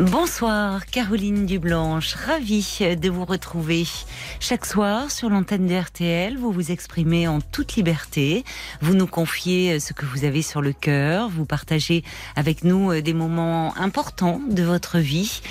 Bonsoir Caroline Dublanche, ravie de vous retrouver. Chaque soir sur l'antenne de RTL, vous vous exprimez en toute liberté, vous nous confiez ce que vous avez sur le cœur, vous partagez avec nous des moments importants de votre vie.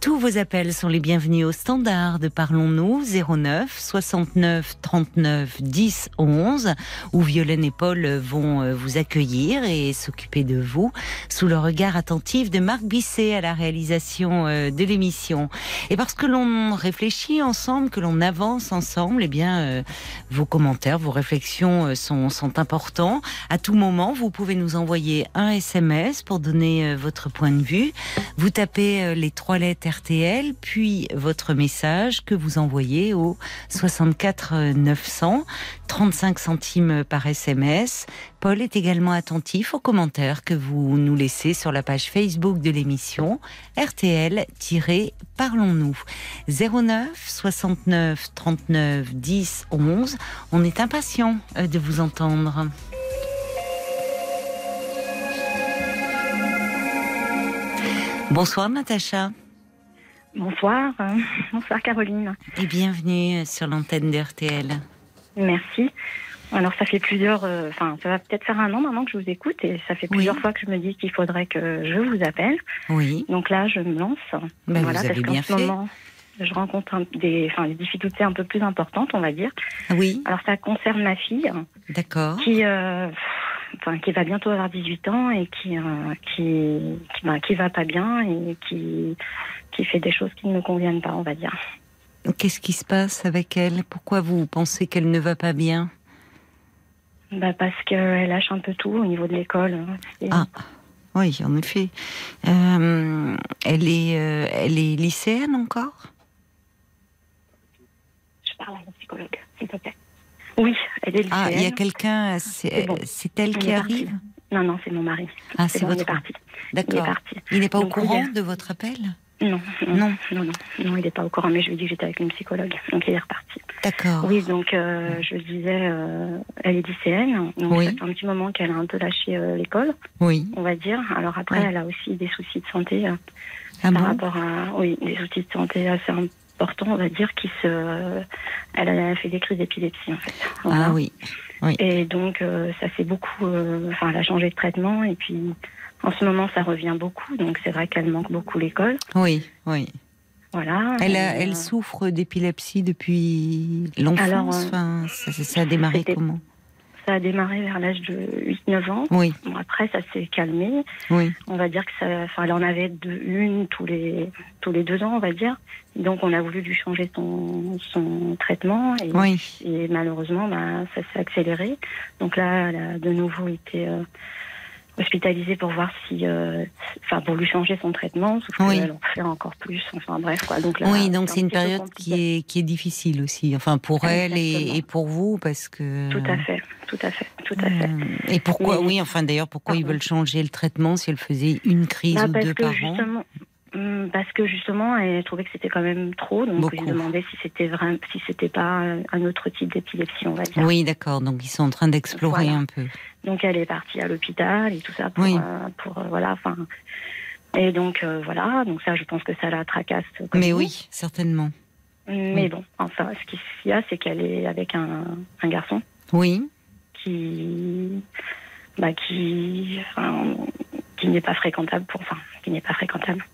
Tous vos appels sont les bienvenus au standard de Parlons-nous 09 69 39 10 11 où Violaine et Paul vont vous accueillir et s'occuper de vous sous le regard attentif de Marc Bisset à la réalisation de l'émission. Et parce que l'on réfléchit ensemble, que l'on avance ensemble, eh bien euh, vos commentaires, vos réflexions sont, sont importants. À tout moment, vous pouvez nous envoyer un SMS pour donner votre point de vue. Vous tapez les trois lettres RTL, puis votre message que vous envoyez au 64 900, 35 centimes par SMS. Paul est également attentif aux commentaires que vous nous laissez sur la page Facebook de l'émission RTL-Parlons-nous. 09 69 39 10 11. On est impatient de vous entendre. Bonsoir Natacha. Bonsoir, bonsoir Caroline. Et bienvenue sur l'antenne d'RTL. Merci. Alors ça fait plusieurs, enfin ça va peut-être faire un an maintenant que je vous écoute et ça fait plusieurs Oui. fois que je me dis qu'il faudrait que je vous appelle. Oui. Donc là je me lance. Ben, voilà, vous avez parce qu'en ce fait. moment je rencontre un- des, enfin, des difficultés un peu plus importantes, on va dire. Oui, Alors ça concerne ma fille d'accord. qui, euh, enfin, qui va bientôt avoir 18 ans et qui, euh, qui, qui, bah, qui va pas bien et qui, qui fait des choses qui ne me conviennent pas, on va dire. Qu'est-ce qui se passe avec elle? Pourquoi vous pensez qu'elle ne va pas bien? Bah parce qu'elle lâche un peu tout au niveau de l'école. hein. Ah, oui, en effet. Euh, elle est, euh, elle est lycéenne encore? Je parle à mon psychologue, s'il te plaît. Oui, elle est lycéenne. Ah, il y a quelqu'un. C'est C'est bon. elle On qui parti. arrive? Non, non, c'est mon mari. Ah, C'est bon, votre. Il est D'accord. parti. Il n'est pas au Donc, courant de votre appel? Non, Non. non, non, non, il n'est pas au courant, mais je lui ai dit que j'étais avec une psychologue, donc il est reparti. D'accord. Oui, donc euh, je disais, euh, elle est lycéenne, donc Oui. ça fait un petit moment qu'elle a un peu lâché euh, l'école, Oui. on va dire. Alors après, Oui. elle a aussi des soucis de santé euh, Ah par bon rapport à, oui, des soucis de santé assez importants, on va dire, qui se, elle a fait des crises d'épilepsie en fait. Voilà. Ah oui. Et donc, euh, ça fait beaucoup. euh, Enfin, elle a changé de traitement et puis en ce moment, ça revient beaucoup. Donc, c'est vrai qu'elle manque beaucoup l'école. Oui, oui. Voilà. Elle, a, euh, elle souffre d'épilepsie depuis l'enfance. Alors, euh, Enfin, ça, a démarré comment? Ça a démarré vers l'âge de 8-9 ans. Oui, Bon, après, ça s'est calmé. oui. On va dire que ça. Enfin, elle en avait deux, une tous les tous les deux ans, on va dire. Donc, on a voulu lui changer son son traitement et, Oui. et malheureusement, bah, ça s'est accéléré. Donc là, elle a de nouveau été euh, hospitalisée pour voir si, euh, enfin, pour lui changer son traitement, sauf Oui. qu'elle en fait encore plus. Enfin bref, quoi. Donc là, Oui, donc c'est un une période qui est, qui est difficile aussi. Enfin, pour elle et, pour vous, parce que. Tout à fait, tout à fait, tout à fait. Euh, Et pourquoi, Mais- oui, enfin d'ailleurs, pourquoi ils veulent changer le traitement si elle faisait une crise Bah, ou parce deux que par an? justement, parce que justement, elle trouvait que c'était quand même trop, donc Beaucoup. je lui demandais si c'était vraiment, si c'était pas un autre type d'épilepsie, on va dire. Oui, d'accord. Donc ils sont en train d'explorer Voilà. un peu. Donc elle est partie à l'hôpital et tout ça pour, Oui. euh, pour euh, voilà, enfin. Et donc euh, voilà, donc ça, je pense que ça la tracasse. Mais oui, certainement. Mais Oui. bon, enfin, ce qu'il y a, c'est qu'elle est avec un, un garçon Oui, qui, bah, qui, enfin, qui n'est pas fréquentable pour, enfin, qui n'est pas fréquentable.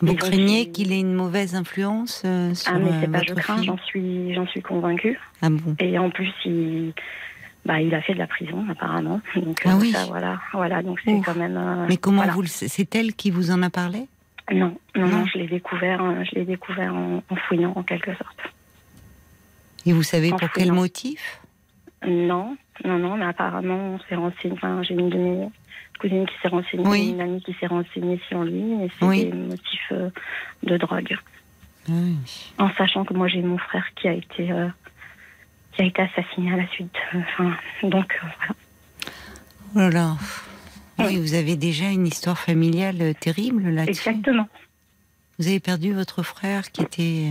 Vous craignez il- qu'il ait une mauvaise influence euh, sur Ah mais c'est euh, pas je crains, j'en suis, j'en suis convaincue. Ah bon? Et en plus, il, bah, il a fait de la prison apparemment. Donc Ah euh, oui. ça, voilà, voilà. Donc c'est quand même. euh, Mais comment voilà. vous le C'est elle qui vous en a parlé? Non, non, Non. je l'ai découvert, euh, je l'ai découvert en, en fouillant en quelque sorte. Et vous savez En pour quel motif? Non, non, non, mais apparemment on s'est renseigné. Enfin, j'ai une de mes cousines qui s'est renseignée, Oui. une amie qui s'est renseignée sur lui, et c'est Oui. des motifs euh, de drogue. Oui. En sachant que moi j'ai mon frère qui a été euh, qui a été assassiné à la suite. euh, Enfin, donc voilà. Oh là là. Oui, vous avez déjà une histoire familiale terrible là-dessus. Exactement. Vous avez perdu votre frère qui était.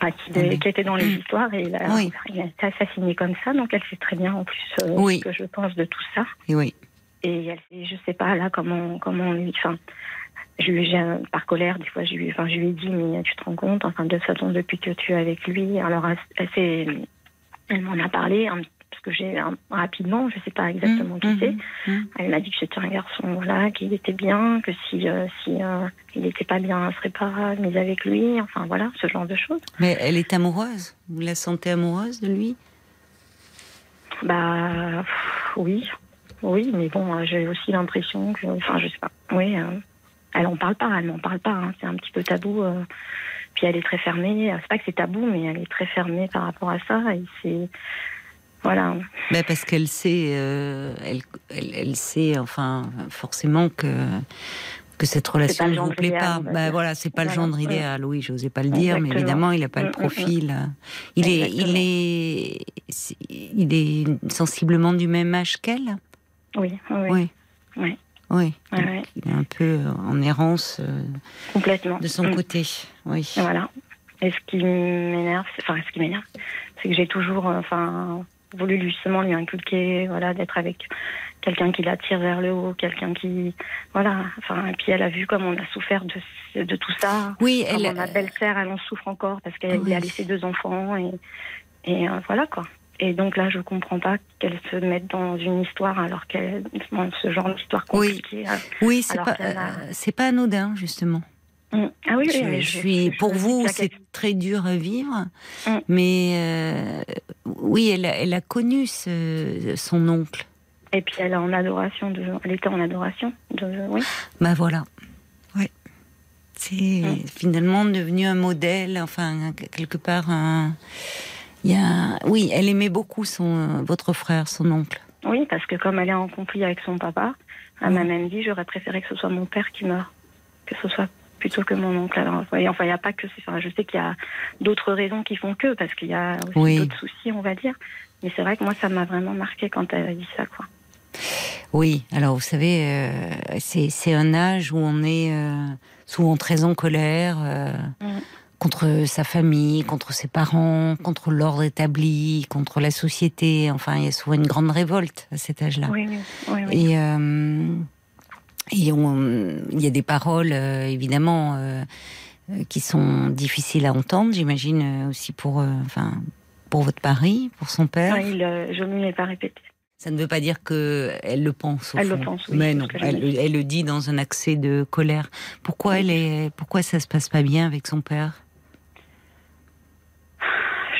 Enfin, qui, qui était dans les histoires et il a, Oui. il a été assassiné comme ça, donc elle sait très bien en plus euh, Oui. ce que je pense de tout ça. et oui. Et elle, je sais pas là comment comment lui. Enfin, je lui par colère des fois je lui enfin je lui ai dit mais tu te rends compte enfin de toute façon depuis que tu es avec lui alors elle, elle s'est elle m'en a parlé parce que j'ai rapidement je sais pas exactement qui Mhm, c'est mhm. elle m'a dit que c'était un garçon voilà qu'il était bien que si euh, si euh, il n'était pas bien elle serait pas mise avec lui enfin voilà ce genre de choses Mais elle est amoureuse? Vous la sentez amoureuse de lui? Bah pff, oui oui mais bon euh, j'ai aussi l'impression que enfin je sais pas oui euh, elle en parle pas elle m'en parle pas hein, c'est un petit peu tabou euh, puis elle est très fermée c'est pas que c'est tabou mais elle est très fermée par rapport à ça et c'est voilà Ben, Parce qu'elle sait, euh, elle, elle, elle sait, enfin, forcément que que cette relation ne vous plaît idéal, pas. Ben dire. voilà, c'est pas le genre Mm. idéal. Oui, j'osais pas le dire, mais évidemment, il n'a pas Mm, le mm, profil. Il est, il est, il est sensiblement du même âge qu'elle. Oui oui, oui. Oui. Ouais. Il est un peu en errance euh, complètement de son Mm. côté. Oui. Voilà. Et ce qui m'énerve, c'est- enfin, ce qui m'énerve, c'est que j'ai toujours, euh, enfin, voulu justement lui inculquer, voilà, d'être avec quelqu'un qui l'attire vers le haut, quelqu'un qui, voilà, enfin, et puis elle a vu comme on a souffert de, de tout ça. Oui, Comme elle. ma belle-sœur, elle en souffre encore parce qu'elle Oui. a laissé deux enfants et, et euh, voilà quoi. Et donc là, je comprends pas qu'elle se mette dans une histoire alors qu'elle, dans ce genre d'histoire Oui. compliquée. euh. Oui, c'est pas, a- euh, c'est pas anodin justement. Mm. Ah oui, oui, je, mais je suis pour je- vous c'est très dur à vivre Mm. mais euh, oui elle a, elle a connu ce- son oncle Et puis elle est en adoration de, elle était en adoration de, oui. bah voilà ouais c'est Mm. finalement devenu un modèle enfin quelque part un il y a oui elle aimait beaucoup son votre frère son oncle Oui, parce que comme elle est en conflit avec son papa, elle m'a même dit j'aurais préféré que ce soit mon père qui meure, que ce soit plutôt que mon oncle. Alors, vous voyez, enfin, il n'y a pas que. Enfin, je sais qu'il y a d'autres raisons qui font que, parce qu'il y a aussi Oui. d'autres soucis, on va dire. Mais c'est vrai que moi, ça m'a vraiment marqué quand elle a dit ça, quoi. Oui, alors vous savez, euh, c'est c'est un âge où on est euh, souvent très en colère euh, Mm. Contre sa famille, contre ses parents, contre l'ordre établi, contre la société. Enfin, il y a souvent une grande révolte à cet âge-là. Oui, oui, oui. Et, euh, et on- il y a des paroles, euh, évidemment, euh, qui sont difficiles à entendre, j'imagine, aussi pour, enfin, pour votre mari, pour son père. Ouais, il, je ne l'ai pas répété. Ça ne veut pas dire que elle le pense. Au Elle le pense, oui, Mais non, elle, elle le dit dans un accès de colère. Pourquoi elle est, pourquoi ça se passe pas bien avec son père?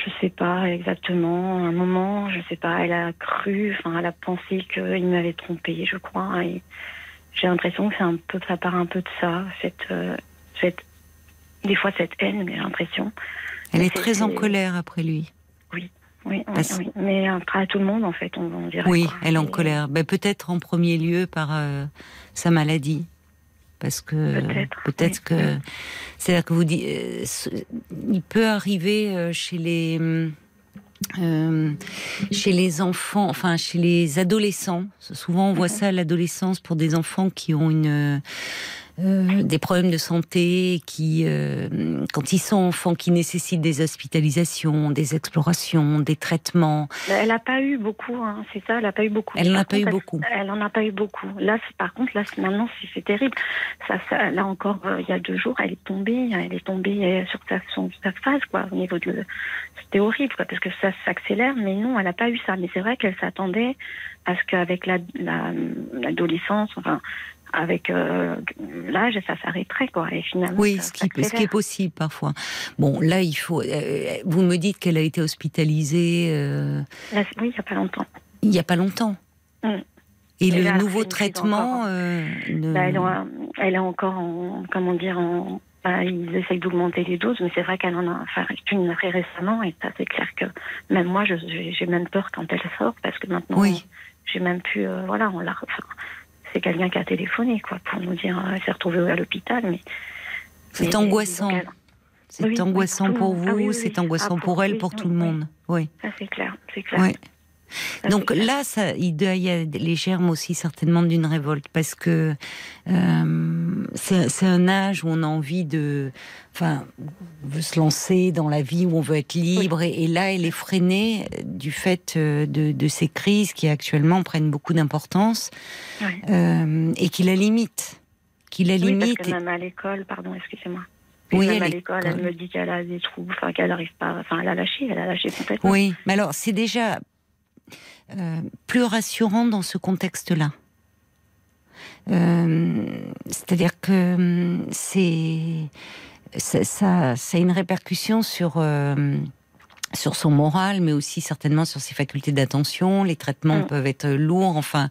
Je sais pas exactement. À un moment, je sais pas. Elle a cru, enfin, elle a pensé qu'il m'avait trompé, je crois. Et j'ai l'impression que c'est un peu, ça part un peu de ça, cette, euh, cette, des fois cette haine, j'ai l'impression. Elle est très en colère après lui. Oui, oui, Parce- oui. Mais après à tout le monde, en fait, on, on dirait. Oui, quoi. elle est en colère. Ben, peut-être en premier lieu par euh, sa maladie. Parce que Peut-être, oui. que c'est-à-dire que vous dites, euh, il peut arriver euh, chez les euh, chez les enfants, enfin chez les adolescents. Souvent, on voit Mhm. ça à l'adolescence pour des enfants qui ont une euh, des problèmes de santé, qui, euh, quand ils sont enfants, qui nécessitent des hospitalisations, des explorations, des traitements. Mais Elle n'a pas eu beaucoup, hein, c'est ça, elle n'a pas eu beaucoup. Elle n'en a pas eu beaucoup. Elle, elle en a pas eu beaucoup. Là, par contre, là, maintenant, c'est terrible. Ça, ça, là encore, euh, il y a deux jours, elle est tombée, elle est tombée sur sa, son, sa face, quoi, au niveau de. C'était horrible, quoi, parce que ça s'accélère, mais non, elle n'a pas eu ça. Mais c'est vrai qu'elle s'attendait à ce qu'avec la- la- l'adolescence, enfin, avec euh, l'âge, ça s'arrêterait, quoi. Et finalement, Oui, ça ce qui, ce qui est possible parfois. Bon, là, il faut. euh, vous me dites qu'elle a été hospitalisée euh, Là, oui, il n'y a pas longtemps. il n'y a pas longtemps. Mm. Et Et le là, nouveau traitement. encore. euh, Bah, elle, est- elle est encore en, comment dire, en, bah, ils essayent d'augmenter les doses, mais c'est vrai qu'elle en a enfin, une très récemment, et ça c'est clair que même moi, j'ai même peur quand elle sort, parce que maintenant, Oui. j'ai même pu, euh, voilà, on l'a, enfin, c'est quelqu'un qui a téléphoné, quoi, pour nous dire, euh, elle s'est retrouvée à l'hôpital, mais C'est angoissant. donc elle- C'est Oui, angoissant pour vous. Ah oui, oui, c'est angoissant Ah, pour pour- elle, pour tout le monde. Oui. ça c'est clair, c'est clair. Donc là, ça, il y a les germes aussi certainement d'une révolte parce que euh, c'est un âge où on a envie de, enfin, veut se lancer dans la vie où on veut être libre et, là, elle est freinée du fait euh, de, ces crises qui actuellement prennent beaucoup d'importance euh, et qui la limitent, qui la oui, limite. Parce que même à l'école, pardon, excusez-moi. Oui, même à l'école, elle me dit qu'elle a des trous, enfin qu'elle n'arrive pas, enfin elle a lâché, elle a lâché complètement. Oui, mais alors c'est déjà euh, plus rassurant dans ce contexte-là. Euh, c'est-à-dire que hum, c'est ça, ça, a une répercussion sur euh, sur son moral, mais aussi certainement sur ses facultés d'attention. Les traitements mm. peuvent être lourds. Enfin,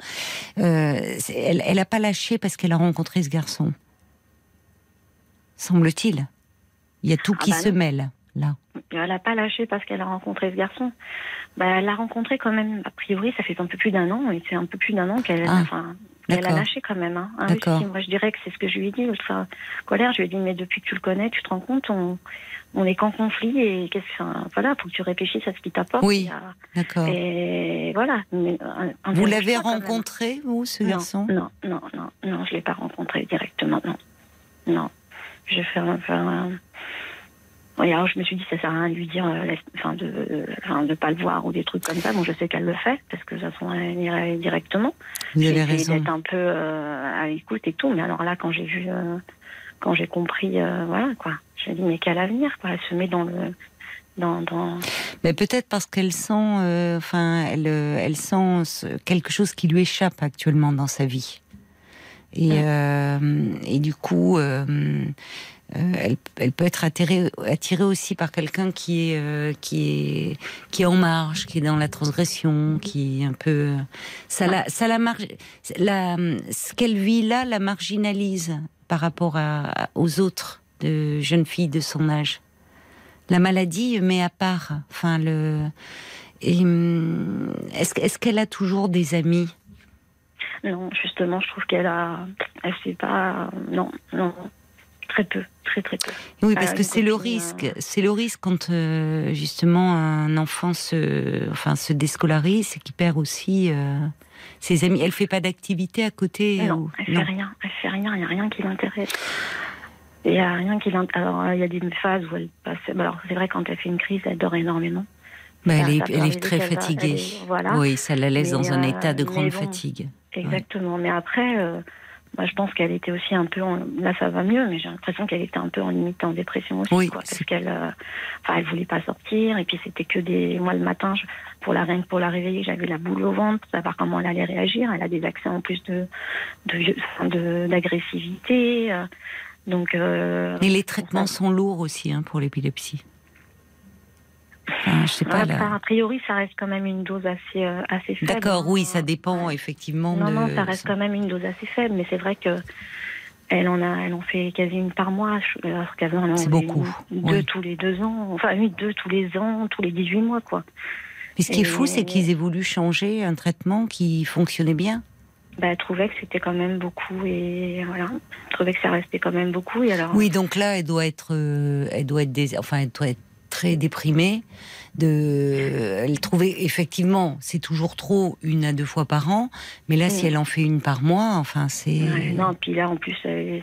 elle n'a pas lâché parce qu'elle a rencontré ce garçon. Semble-t-il. Il y a tout ah qui bah se mêle là. Elle n'a pas lâché parce qu'elle a rencontré ce garçon. Bah, elle l'a rencontré quand même, a priori, ça fait un peu plus d'un an, et c'est un peu plus d'un an qu'elle ah, a lâché quand même. Hein. Ah moi, je dirais que c'est ce que je lui ai dit. Enfin, colère, je lui ai dit, mais depuis que tu le connais, tu te rends compte, on, on est qu'en conflit, et qu'est-ce enfin, voilà, faut que tu réfléchisses à ce qui t'apporte. Oui, d'accord. Et voilà. vous l'avez rencontré, vous, ce garçon? Non, non, non, non, je l'ai pas rencontré directement, non. Non. Je fais un, un, alors je me suis dit ça sert à rien de lui dire, euh, enfin de, enfin de pas le voir ou des trucs comme ça. Bon, je sais qu'elle le fait parce que toute façon elle irait directement. Avez raison. D'être un peu euh, à l'écoute et tout. Mais alors là, quand j'ai vu, euh, quand j'ai compris, voilà quoi, j'ai dit mais quel avenir quoi. Elle se met dans le dans, dans... Mais peut-être parce qu'elle sent, enfin, elle, elle sent quelque chose qui lui échappe actuellement dans sa vie. Et, et du coup, euh, elle, elle, peut être attirée, attirée aussi par quelqu'un qui est euh, qui est qui est en marge, qui est dans la transgression, qui est un peu ça la ça la, la ce qu'elle vit là la marginalise par rapport à, aux autres de jeunes filles de son âge. La maladie met à part. Enfin le hum, est-ce est-ce qu'elle a toujours des amis? Non, justement, je trouve qu'elle a, elle sait pas, non, non, Très peu, très très peu. Oui, parce euh, que c'est le risque. Euh, c'est le risque quand euh, justement un enfant se, enfin, se déscolarise, c'est qu'il perd aussi ses amis. Elle fait pas d'activité à côté. Non, elle fait rien. Elle fait rien. Il n'y a rien qui l'intéresse. Il y a rien qui Alors il y a des phases où elle passe. Alors c'est vrai quand elle fait une crise, elle dort énormément. Bah, elle, est, elle est, très fatiguée. voilà. Oui, ça la laisse dans un état de grande fatigue. Exactement. Mais après, je pense qu'elle était aussi un peu, en... là ça va mieux, mais j'ai l'impression qu'elle était un peu en limite en dépression aussi, oui, quoi, parce qu'elle, euh... enfin, elle voulait pas sortir, et puis c'était que des, moi le matin, pour la pour la réveiller, j'avais la boule au ventre, savoir comment elle allait réagir. Elle a des accès en plus de, de, d'agressivité, euh, donc. Euh... Et les traitements sont lourds aussi hein, pour l'épilepsie je sais pas, A priori, ça reste quand même une dose assez, euh, assez faible. D'accord, oui, ça dépend effectivement. Non, non, ça reste quand même une dose assez faible, mais c'est vrai que elle en a, elle en fait quasi une par mois, alors qu'avant, beaucoup. deux tous les deux ans, enfin oui, deux tous les ans, tous les 18 mois, quoi. Mais ce qui est fou, c'est qu'ils aient voulu changer un traitement qui fonctionnait bien. Bah, elle trouvait que c'était quand même beaucoup et voilà, elle trouvait que ça restait quand même beaucoup et alors. Oui, donc là, elle doit être, euh, elle doit être, des... enfin, elle doit être très déprimée. De, elle trouvait effectivement, c'est toujours trop une à deux fois par an, mais là, si elle en fait une par mois, enfin, c'est. non, puis là, en plus,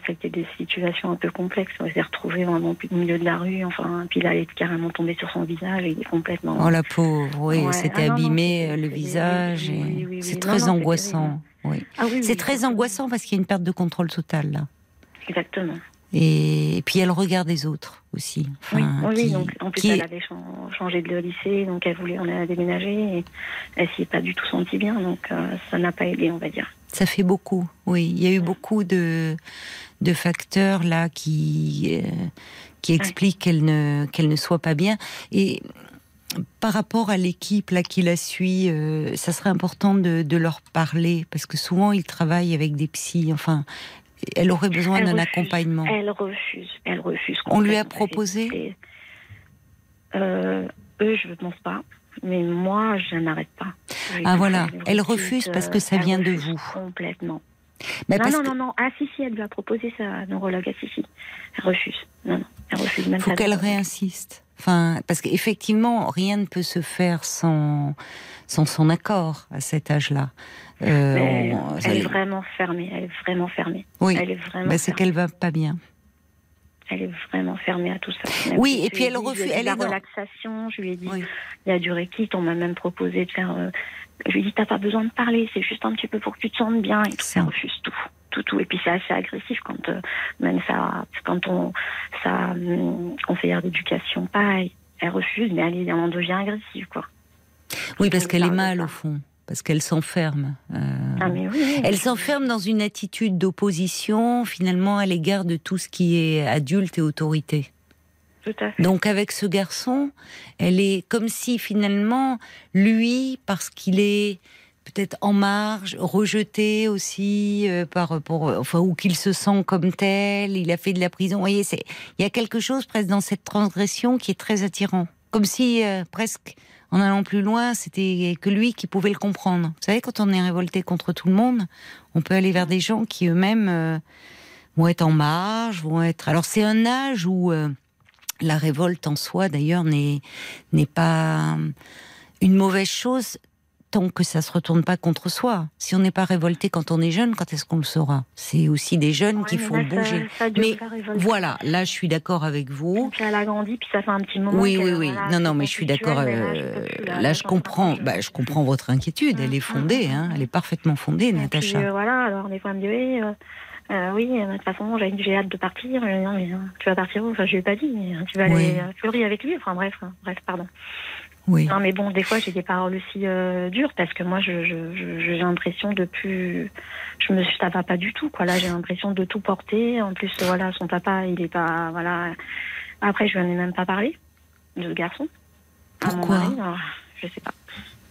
c'était des situations un peu complexes. Elle s'est retrouvée vraiment au milieu de la rue, enfin, puis là, elle est carrément tombée sur son visage et complètement. Oh la pauvre, oui, c'était ah, abîmé le visage. c'est très angoissant. Oui. Ah c'est très angoissant parce qu'il y a une perte de contrôle totale là. Exactement. Et, puis elle regarde les autres aussi. oui, oui donc en plus elle avait changé de lycée, donc elle voulait, on a déménagé et elle s'y est pas du tout sentie bien, donc euh, ça n'a pas aidé, on va dire. Ça fait beaucoup, oui. Il y a eu beaucoup de, de facteurs là qui, euh, qui expliquent qu'elle ne, qu'elle ne soit pas bien. Et par rapport à l'équipe là qui la suit, euh, ça serait important de, de, leur parler parce que souvent ils travaillent avec des psys. Enfin, elle aurait besoin d'un accompagnement. Elle refuse, elle refuse. On lui a proposé euh, Eux, je ne pense pas. Mais moi, je n'arrête pas. ah voilà, elle refuse parce que ça vient de vous. Complètement. non, non, non, non. Ah si, si, elle lui a proposé sa neurologue. Ah si, si. Elle refuse. Non, non, elle refuse même Faut qu'elle réinsiste. Enfin, parce qu'effectivement, rien ne peut se faire sans, sans son accord à cet âge-là. Euh, elle, est vraiment fermée. Elle est vraiment fermée. Oui. Elle est vraiment. Bah, c'est qu'elle va pas bien. Elle est vraiment fermée à tout ça. oui, et puis elle refuse. Elle la relaxation. Je lui ai dit, il y a du rékit. On m'a même proposé de faire. Euh, je lui ai dit, t'as pas besoin de parler. C'est juste un petit peu pour que tu te sentes bien. Et tout. Elle refuse tout tout, tout. Et puis c'est assez agressif quand euh, même ça, quand on, sa hum, conseillère d'éducation, pareil, elle refuse, mais elle, en devient agressive, quoi. Oui, parce qu'elle est mal au fond, parce qu'elle s'enferme. Euh, ah, elle s'enferme dans une attitude d'opposition, finalement, à l'égard de tout ce qui est adulte et autorité. Tout à fait. Donc avec ce garçon, elle est comme si finalement, lui, parce qu'il est peut-être en marge, rejeté aussi euh, par pour enfin ou qu'il se sent comme tel, il a fait de la prison. Vous voyez, c'est il y a quelque chose presque dans cette transgression qui est très attirant, comme si euh, presque en allant plus loin, c'était que lui qui pouvait le comprendre. Vous savez, quand on est révolté contre tout le monde, on peut aller vers des gens qui eux-mêmes euh, vont être en marge, vont être. Alors c'est un âge où la révolte en soi, d'ailleurs, n'est n'est pas une mauvaise chose tant que ça se retourne pas contre soi. Si on n'est pas révolté quand on est jeune, quand est-ce qu'on le saura? C'est aussi des jeunes qui font bouger. mais voilà, là je suis d'accord avec vous. Puis elle a grandi, puis ça fait un petit moment. Oui, oui, oui. non, non, mais je suis d'accord. Euh, là, je comprends. Bah, je comprends votre inquiétude. Elle est fondée. Hein, elle est parfaitement fondée, Natacha. Puis, euh, voilà. Alors des fois, me dit oui. Euh, oui, de toute façon, j'ai hâte de partir. Non, mais tu vas partir où? Enfin, je lui ai pas dit, mais tu vas aller fleurir avec lui. Enfin, bref, bref, pardon. Oui. Non, mais bon, des fois, j'ai des paroles aussi euh, dures parce que moi, j'ai je, je, l'impression de plus. Je me suis, ça va pas du tout, quoi. Là, j'ai l'impression de tout porter. En plus, voilà, son papa, il est pas. Voilà. Après, je lui en ai même pas parlé de ce garçon. Pourquoi Je sais pas.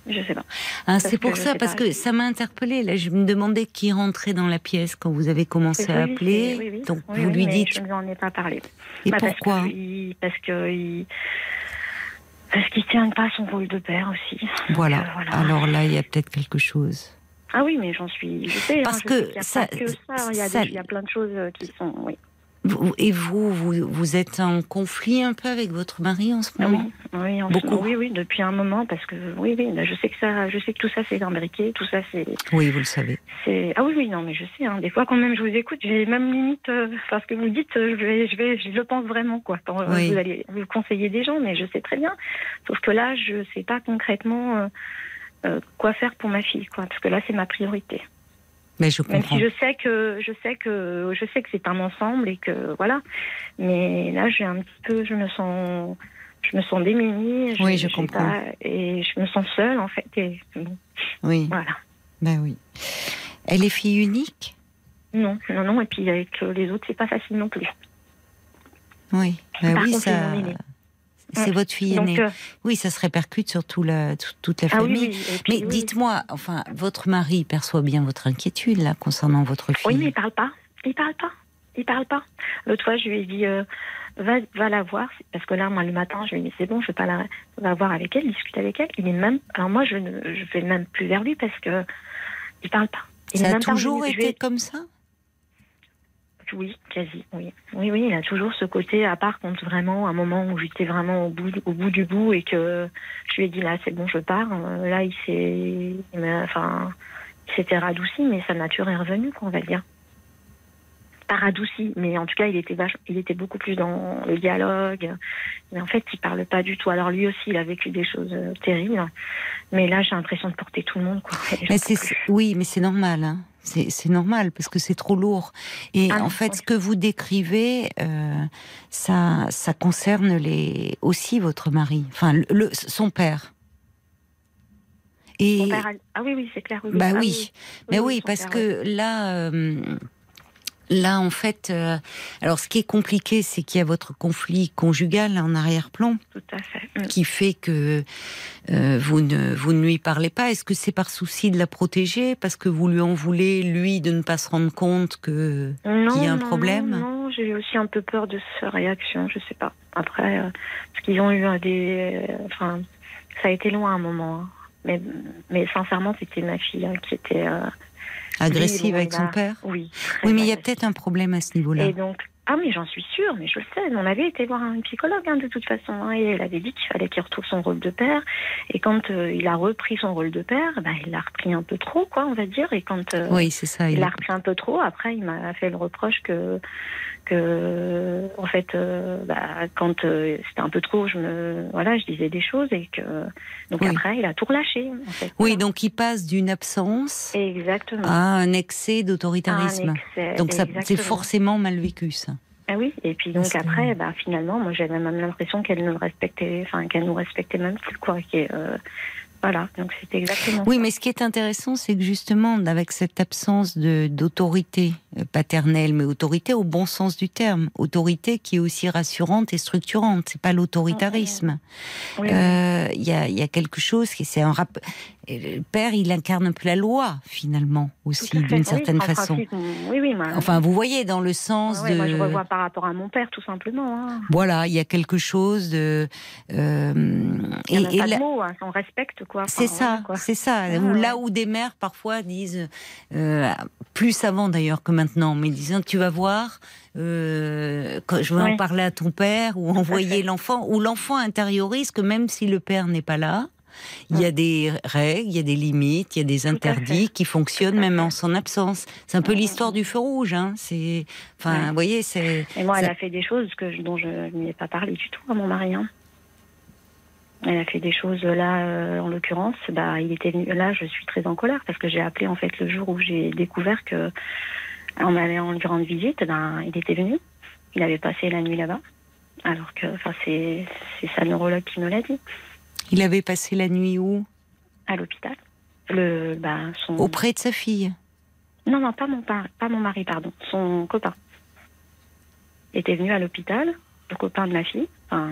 Je sais pas. Ah, c'est pour ça, parce que ça m'a interpellée. Là, je me demandais qui rentrait dans la pièce quand vous avez commencé à appeler. Oui, oui, Donc, vous lui dites. Je n'en ai pas parlé. Et bah, pourquoi Parce que. il, parce qu'il tient pas son rôle de père aussi. Voilà. Euh, voilà. Alors là, il y a peut-être quelque chose. Ah oui, mais j'en suis. Je sais, hein, Parce que, il y a ça, pas que ça. Il y, a il y a plein de choses euh, qui sont. Oui. Et vous, vous, vous, êtes en conflit un peu avec votre mari en ce moment Oui, oui, Beaucoup. oui, oui, depuis un moment, parce que oui, oui, je sais que ça, je sais que tout ça c'est imbriqué, tout ça c'est. Oui, vous le savez. Ah oui, oui, non, mais je sais. Hein, des fois, quand même, je vous écoute, j'ai même limite euh, parce que vous dites, euh, je vais, je vais, je le pense vraiment, quoi. Quand, euh, Vous allez vous conseiller des gens, mais je sais très bien. Sauf que là, je sais pas concrètement quoi faire pour ma fille, quoi, parce que là, c'est ma priorité. Mais je Même si je sais que je sais que je sais que c'est un ensemble et que voilà. Mais là, j'ai un petit peu, je me sens, je me sens démunie. Je, oui, je, comprends. et je me sens seule en fait. Et, oui. Voilà. Ben oui. Elle est fille unique? Non, non, non. Et puis avec les autres, c'est pas facile non plus. Oui, ben oui, ça. C'est votre fille aînée. Euh, oui, ça se répercute sur la, toute la ah famille. mais dites-moi, enfin, votre mari perçoit bien votre inquiétude là concernant votre fille. Oui, mais il parle pas. Il parle pas. Il parle pas. L'autre fois, je lui ai dit, euh, va, va la voir, parce que là, moi, le matin, je lui ai dit, c'est bon, je vais pas la, va voir avec elle, discuter avec elle. Il est même, alors moi, je ne, je vais même plus vers lui parce que il parle pas. Il ça a toujours été comme ça? Oui, quasi, oui. Oui, oui, il a toujours ce côté, à part quand vraiment, un moment où j'étais vraiment au bout, au bout du bout et que je lui ai dit là, c'est bon, je pars. Euh, là, il s'est, enfin, il s'était radouci, mais sa nature est revenue, on va dire. Pas radouci, mais en tout cas, il était il était beaucoup plus dans le dialogue. Mais en fait, il parle pas du tout. Alors lui aussi, il a vécu des choses euh, terribles. Mais là, j'ai l'impression de porter tout le monde, quoi. Mais c'est, oui, mais c'est normal. Hein. C'est normal parce que c'est trop lourd. Et ah en fait, ce que vous décrivez, euh, ça, ça concerne les, aussi votre mari, enfin le, son père. Et, ah oui, oui, c'est clair. Bah ah oui. mais oui, parce que là, euh, Là, en fait, euh, alors ce qui est compliqué, c'est qu'il y a votre conflit conjugal en arrière-plan. Mm. Qui fait que euh, vous, ne, vous ne lui parlez pas. Est-ce que c'est par souci de la protéger Parce que vous lui en voulez, lui, de ne pas se rendre compte qu'il y a un problème? Non, j'ai aussi un peu peur de sa réaction, je sais pas. Après, euh, parce qu'ils ont eu des. enfin, ça a été loin à un moment. Hein. Mais, mais sincèrement, c'était ma fille hein, qui était agressive avec son père Oui. Oui, mais il y a peut-être un problème à ce niveau-là. Et donc, Ah mais j'en suis sûre, mais je le sais. On avait été voir un psychologue hein, de toute façon, hein, et elle avait dit qu'il fallait qu'il retrouve son rôle de père. Et quand euh, il a repris son rôle de père, bah, il l'a repris un peu trop, quoi, on va dire. Et quand euh, Oui, c'est ça. il l'a repris un peu trop, après il m'a fait le reproche que que en fait euh, bah, quand euh, c'était un peu trop, je me voilà, je disais des choses et que donc Oui. après il a tout relâché. En fait. Oui, donc il passe d'une absence exactement. à un excès d'autoritarisme. Donc ça, c'est forcément mal vécu, ça. Ah oui, et puis donc après, bah, finalement, moi j'avais même l'impression qu'elle ne respectait, enfin qu'elle nous respectait même plus, quoi. euh, voilà, donc c'était exactement Oui, ça. mais ce qui est intéressant, c'est que justement, avec cette absence de d'autorité euh, paternelle, mais autorité au bon sens du terme, autorité qui est aussi rassurante et structurante, c'est pas l'autoritarisme. Oui. Euh, Il y, a, il y a quelque chose qui c'est un rap. Et Le père, il incarne un peu la loi finalement aussi d'une Oui, certaine façon. principe, oui, oui, moi, Enfin, vous voyez dans le sens ouais, de. moi je revois par rapport à mon père, tout simplement. Hein. Voilà, il y a quelque chose de. euh, Il n'y a et- la- mots, hein, on respecte, quoi. Enfin, C'est ça, c'est ça. Ah, ouais. Là où des mères parfois disent, euh, plus avant d'ailleurs que maintenant, mais disant tu vas voir, euh, quand je vais en parler à ton père ou envoyer l'enfant, ou l'enfant intériorise que même si le père n'est pas là, il y a des règles, il y a des limites, il y a des interdits qui fonctionnent même en son absence. C'est un peu l'histoire du feu rouge. Hein. C'est, enfin, Ouais. vous voyez, c'est. Et moi, elle ça- a fait des choses que dont je ne lui ai pas parlé du tout à mon mari. hein. Elle a fait des choses là, euh, en l'occurrence, bah, il était venu. Là, je suis très en colère parce que j'ai appelé en fait le jour où j'ai découvert que on allait en rendre visite. Ben, il était venu. Il avait passé la nuit là-bas. Alors que, enfin, c'est c'est sa neurologue qui me l'a dit Il avait passé la nuit où? À l'hôpital. Le, son. Auprès de sa fille? Non, non, pas mon, par- pas mon mari, pardon. Son copain. Il était venu à l'hôpital, le copain de ma fille, enfin,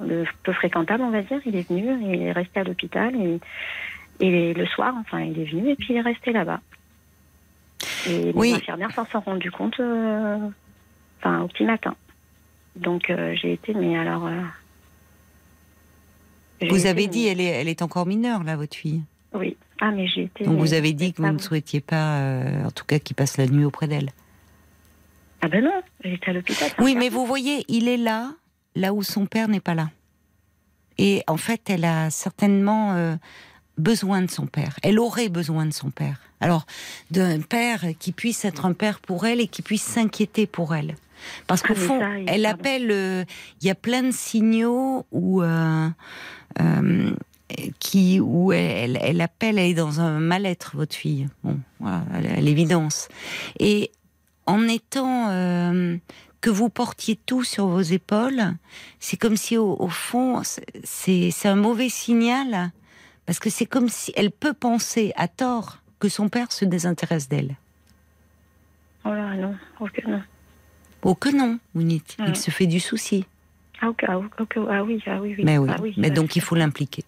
le peu fréquentable, on va dire. Il est venu, il est resté à l'hôpital et, et le soir, enfin, il est venu et puis il est resté là-bas. Et les Oui. infirmières s'en sont rendues compte, euh, enfin, au petit matin. Donc euh, j'ai été, mais alors. euh, Vous avez dit, elle est, elle est encore mineure là, votre fille. Oui. Ah, mais j'ai été. Donc vous avez dit que vous ne souhaitiez pas, euh, en tout cas, qu'il passe la nuit auprès d'elle. Ah ben non, j'étais à l'hôpital. Oui, mais vous voyez, il est là, là où son père n'est pas là. Et en fait, elle a certainement euh, besoin de son père. Elle aurait besoin de son père. Alors, d'un père qui puisse être un père pour elle et qui puisse s'inquiéter pour elle. Parce qu'au Ah, fond, ça, elle pardon. appelle. euh, Il y a plein de signaux où. euh, euh, qui où elle, elle appelle, elle est dans un mal-être, votre fille. Bon, voilà, à l'évidence. Et en étant que vous portiez tout sur vos épaules, c'est comme si au, au fond, c'est c'est un mauvais signal, parce que c'est comme si elle peut penser à tort que son père se désintéresse d'elle. Oh là, non, ok, non. Oh que non, il se fait du souci. Ah, ah, ok, ah oui, ah oui, oui. Mais oui, Ah oui, mais bah, donc il faut l'impliquer.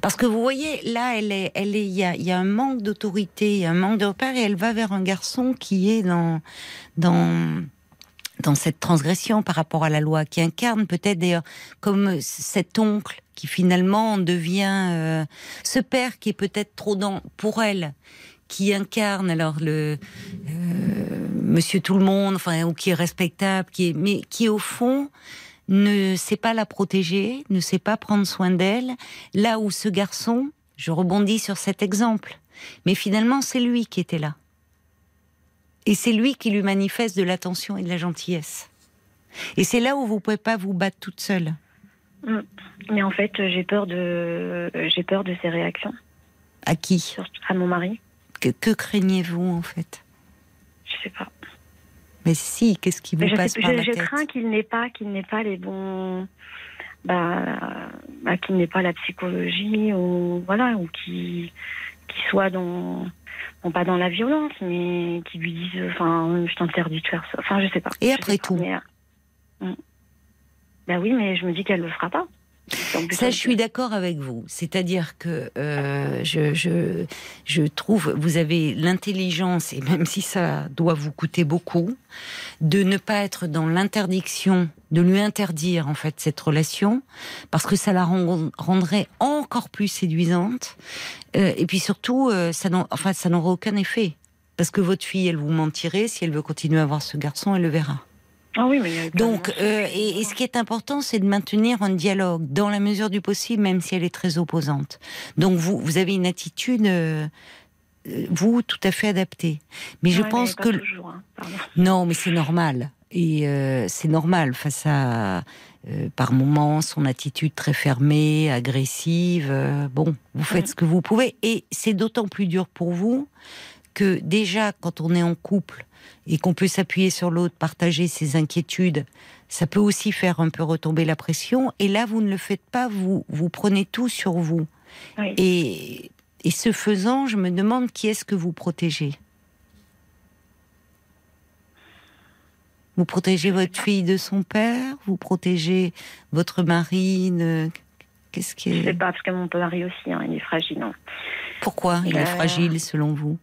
Parce que vous voyez, là, elle est, elle est, il y a, il y a un manque d'autorité, il y a un manque de repères, et elle va vers un garçon qui est dans, dans, dans cette transgression par rapport à la loi, qui incarne peut-être d'ailleurs comme cet oncle qui finalement devient euh, ce père qui est peut-être trop dans pour elle, qui incarne alors le euh, Monsieur tout le monde, enfin ou qui est respectable, qui est mais qui au fond ne sait pas la protéger, ne sait pas prendre soin d'elle, là où ce garçon, je rebondis sur cet exemple, mais finalement c'est lui qui était là. Et c'est lui qui lui manifeste de l'attention et de la gentillesse. Et c'est là où vous pouvez pas vous battre toute seule. Mais en fait, j'ai peur de, j'ai peur de ses réactions À qui? À mon mari. Que, que craignez-vous en fait? Sais pas. Mais si, qu'est-ce qui vous je, passe sais- par je- la je tête crains qu'il n'ait pas, qu'il n'ait pas les bons, bah, bah, qu'il n'ait pas la psychologie ou voilà, ou qui, qui soit dans, bon pas dans la violence, mais qui lui dise, enfin, je t'interdis de faire ça. Enfin, je sais pas. Et Je après pas, tout mais, euh, mm. Bah oui, mais je me dis qu'elle le fera pas. Ça, je suis d'accord avec vous. C'est-à-dire que euh, je, je, je trouve, vous avez l'intelligence, et même si ça doit vous coûter beaucoup, de ne pas être dans l'interdiction, de lui interdire en fait cette relation, parce que ça la rend- rendrait encore plus séduisante. Euh, et puis surtout, euh, ça n'en- enfin, aucun effet. Parce que votre fille, elle vous mentirait. Si elle veut continuer à voir ce garçon, elle le verra. Ah oui, mais il y a Donc, euh, et, et ce qui est important, c'est de maintenir un dialogue dans la mesure du possible, même si elle est très opposante. Donc, vous, vous avez une attitude, euh, euh, vous, tout à fait adaptée. Mais je pense que toujours, hein, non, mais c'est normal. Et euh, c'est normal face à, euh, par moments, son attitude très fermée, agressive. euh, bon, vous faites Mhm. ce que vous pouvez. Et c'est d'autant plus dur pour vous que déjà, quand on est en couple et qu'on peut s'appuyer sur l'autre, partager ses inquiétudes, ça peut aussi faire un peu retomber la pression. Et là, vous ne le faites pas, vous, vous prenez tout sur vous. Oui. Et, et ce faisant, je me demande qui est-ce que vous protégez Vous protégez votre fille de son père Vous protégez votre mari de- Qu'est-ce qui Je sais pas, parce que mon mari aussi, hein, il est fragile. hein. Pourquoi il est Euh, fragile selon vous?